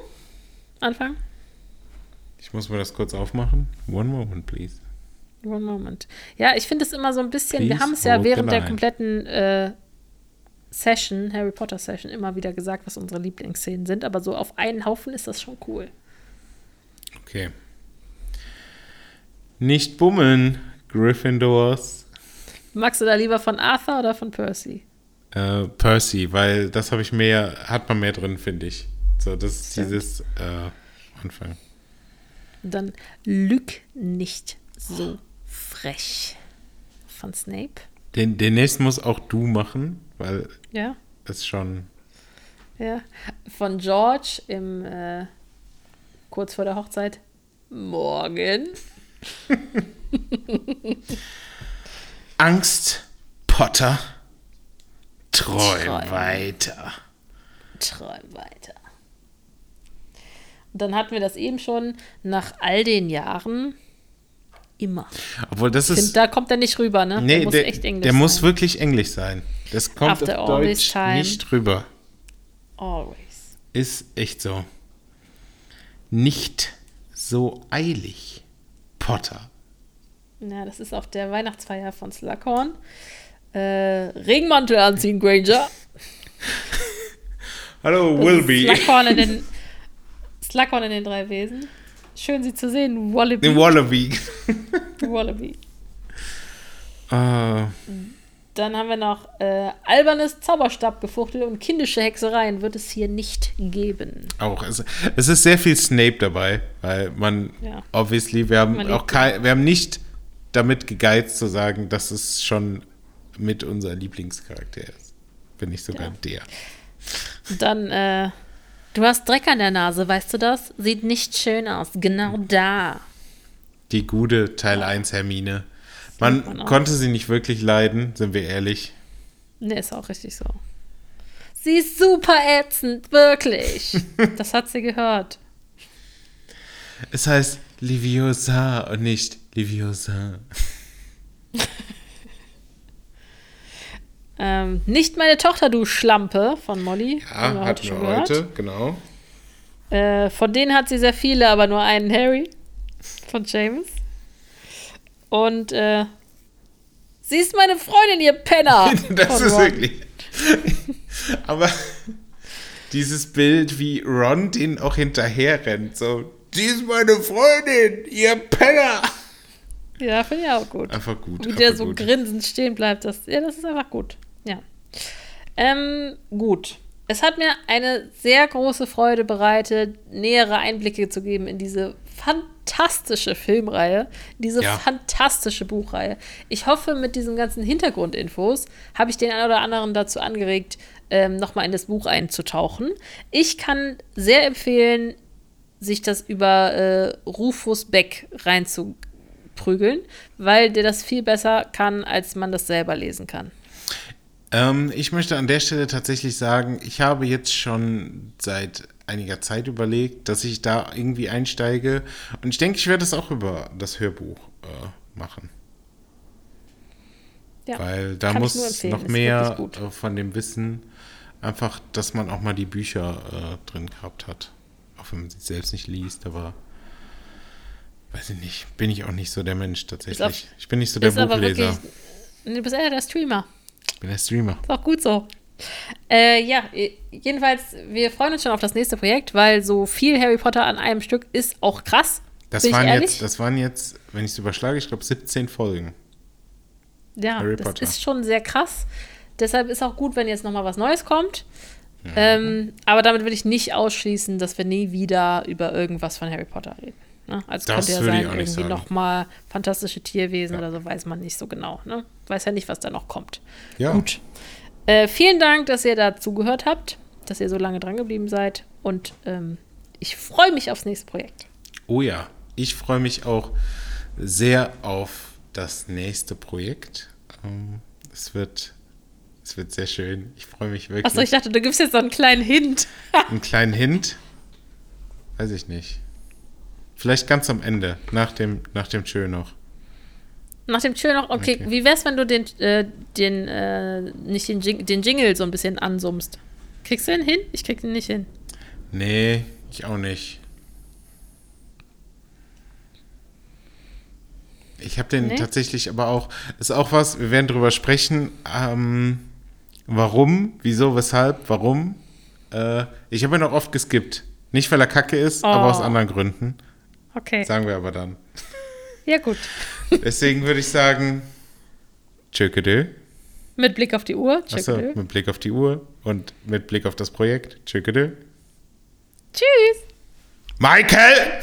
S2: anfangen?
S1: Ich muss mir das kurz aufmachen. One moment, please.
S2: One moment. Ja, ich finde es immer so ein bisschen, wir
S1: Please
S2: haben es ja während der kompletten äh, Session, Harry Potter Session, immer wieder gesagt, was unsere Lieblingsszenen sind, aber so auf einen Haufen ist das schon cool.
S1: Okay. Nicht bummeln, Gryffindors.
S2: Magst du da lieber von Arthur oder von Percy?
S1: Äh, Percy, weil das habe ich mehr, hat man mehr drin, finde ich. So, das ist
S2: Stimmt.
S1: dieses äh, Anfang.
S2: Dann lüg nicht so frech. Von Snape.
S1: Den, den nächsten muss auch du machen, weil
S2: Ja,
S1: es schon.
S2: ja. Von George im äh, kurz vor der Hochzeit. Morgen. (laughs)
S1: Angst, Potter, träum,
S2: Träum.
S1: weiter.
S2: Träum weiter. Und dann hatten wir das eben schon nach all den Jahren immer.
S1: Obwohl das
S2: Ich
S1: ist.
S2: finde, da kommt er nicht rüber, ne?
S1: nee,
S2: der muss
S1: der,
S2: echt Englisch
S1: der muss
S2: sein.
S1: wirklich Englisch sein. Das kommt
S2: After
S1: auf Deutsch
S2: time.
S1: nicht rüber.
S2: Always.
S1: Ist echt so. Nicht so eilig, Potter.
S2: Ja, das ist auf der Weihnachtsfeier von Slughorn. Äh, Regenmantel anziehen, Granger. (laughs)
S1: Hallo,
S2: in den, (laughs) Slughorn in den drei Wesen. Schön, sie zu sehen. Wallaby.
S1: Den Wallaby. (laughs)
S2: Wallaby.
S1: Ah,
S2: Dann haben wir noch äh, albernes Zauberstabgefuchtel und kindische Hexereien wird es hier nicht geben.
S1: auch. Es, es ist sehr viel Snape dabei, weil man,
S2: Ja.
S1: obviously, wir haben
S2: Man
S1: auch kein, wir haben nicht damit gegeizt zu sagen, dass es schon mit unser Lieblingscharakter ist. Wenn nicht sogar
S2: Ja.
S1: der.
S2: Dann, äh, du hast Dreck an der Nase, weißt du das? Sieht nicht schön aus. Genau da.
S1: Die gute Teil 1 Hermine. Man,
S2: man
S1: konnte sie nicht wirklich leiden, sind wir ehrlich.
S2: Ne, ist auch richtig so. Sie ist super ätzend, wirklich. (laughs) das hat sie gehört.
S1: Es heißt Liviosa und nicht Liviosa. (laughs)
S2: Ähm, nicht meine Tochter, du Schlampe von Molly. Wir
S1: Ja, hatten wir
S2: gehört.
S1: heute, genau.
S2: Äh, von denen hat sie sehr viele, aber nur einen Harry. Von James. Und äh, sie ist meine Freundin, ihr Penner. (laughs)
S1: Das ist
S2: Ron.
S1: wirklich. (laughs) Aber dieses Bild, wie Ron den auch hinterher rennt, so, die ist meine Freundin, ihr Penner.
S2: Ja, finde ich auch gut.
S1: Einfach gut.
S2: Wie
S1: einfach
S2: der so
S1: gut.
S2: grinsend stehen bleibt, das, ja, das ist einfach gut. Ja. Ähm, gut. Es hat mir eine sehr große Freude bereitet, nähere Einblicke zu geben in diese fantastische Filmreihe, diese
S1: Ja.
S2: fantastische Buchreihe. Ich hoffe, mit diesen ganzen Hintergrundinfos habe ich den einen oder anderen dazu angeregt, ähm, nochmal in das Buch einzutauchen. Ich kann sehr empfehlen, sich das über äh, Rufus Beck reinzuprügeln, weil der das viel besser kann, als man das selber lesen kann.
S1: Ähm, ich möchte an der Stelle tatsächlich sagen, ich habe jetzt schon seit einiger Zeit überlegt, dass ich da irgendwie einsteige. Und ich denke, ich werde es auch über das Hörbuch äh, machen.
S2: Ja,
S1: Weil da muss noch mehr äh, von dem Wissen, einfach, dass man auch mal die Bücher äh, drin gehabt hat. Auch wenn man sie selbst nicht liest, aber weiß ich nicht, bin ich auch nicht so der Mensch tatsächlich.
S2: auf-
S1: ich bin nicht so der Buchleser.
S2: wirklich. Du bist eher der Streamer.
S1: Ich bin der Streamer.
S2: Ist auch gut so. Äh, ja, jedenfalls, wir freuen uns schon auf das nächste Projekt, weil so viel Harry Potter an einem Stück ist auch krass.
S1: Das waren, jetzt, das waren jetzt, wenn ich es überschlage, ich glaube 17 Folgen.
S2: Ja,
S1: Harry
S2: das
S1: Potter.
S2: ist schon sehr krass. Deshalb ist auch gut, wenn jetzt noch mal was Neues kommt.
S1: Mhm.
S2: Ähm, aber damit will ich nicht ausschließen, dass wir nie wieder über irgendwas von Harry Potter reden. Ne? Also
S1: Das
S2: könnte ja sein, irgendwie
S1: sagen.
S2: noch mal fantastische Tierwesen oder so, weiß man nicht so genau. Ne? Weiß ja nicht, was da noch kommt.
S1: Ja.
S2: Gut. Äh, vielen Dank, dass ihr da zugehört habt, dass ihr so lange dran geblieben seid. Und ähm, ich freue mich aufs nächste Projekt.
S1: Oh ja, ich freue mich auch sehr auf das nächste Projekt. Ähm, es wird, es wird sehr schön. Ich freue mich wirklich.
S2: Achso, ich dachte, du gibst jetzt so einen kleinen Hint.
S1: Einen kleinen Hint? Weiß ich nicht. Vielleicht ganz am Ende, nach dem, nach dem Tschö noch.
S2: Nach dem Chill noch, okay,
S1: Okay.
S2: wie wär's, wenn du den, äh, den, äh, nicht den, Jing den Jingle so ein bisschen ansummst? Kriegst du den hin? Ich krieg den nicht hin.
S1: Nee, ich auch nicht. Ich habe den
S2: Nee?
S1: tatsächlich aber auch, ist auch was, wir werden drüber sprechen, ähm, warum, wieso, weshalb, warum. Äh, ich habe ihn auch oft geskippt. Nicht, weil er kacke ist, aber aus
S2: Oh.
S1: anderen Gründen.
S2: Okay.
S1: Sagen wir aber dann.
S2: Ja, gut.
S1: Deswegen würde ich sagen, tschökedö.
S2: Mit Blick auf die Uhr.
S1: Achso,
S2: Tschüss.
S1: mit Blick auf die Uhr und mit Blick auf das Projekt. Tschökedö.
S2: Tschüss.
S1: Michael!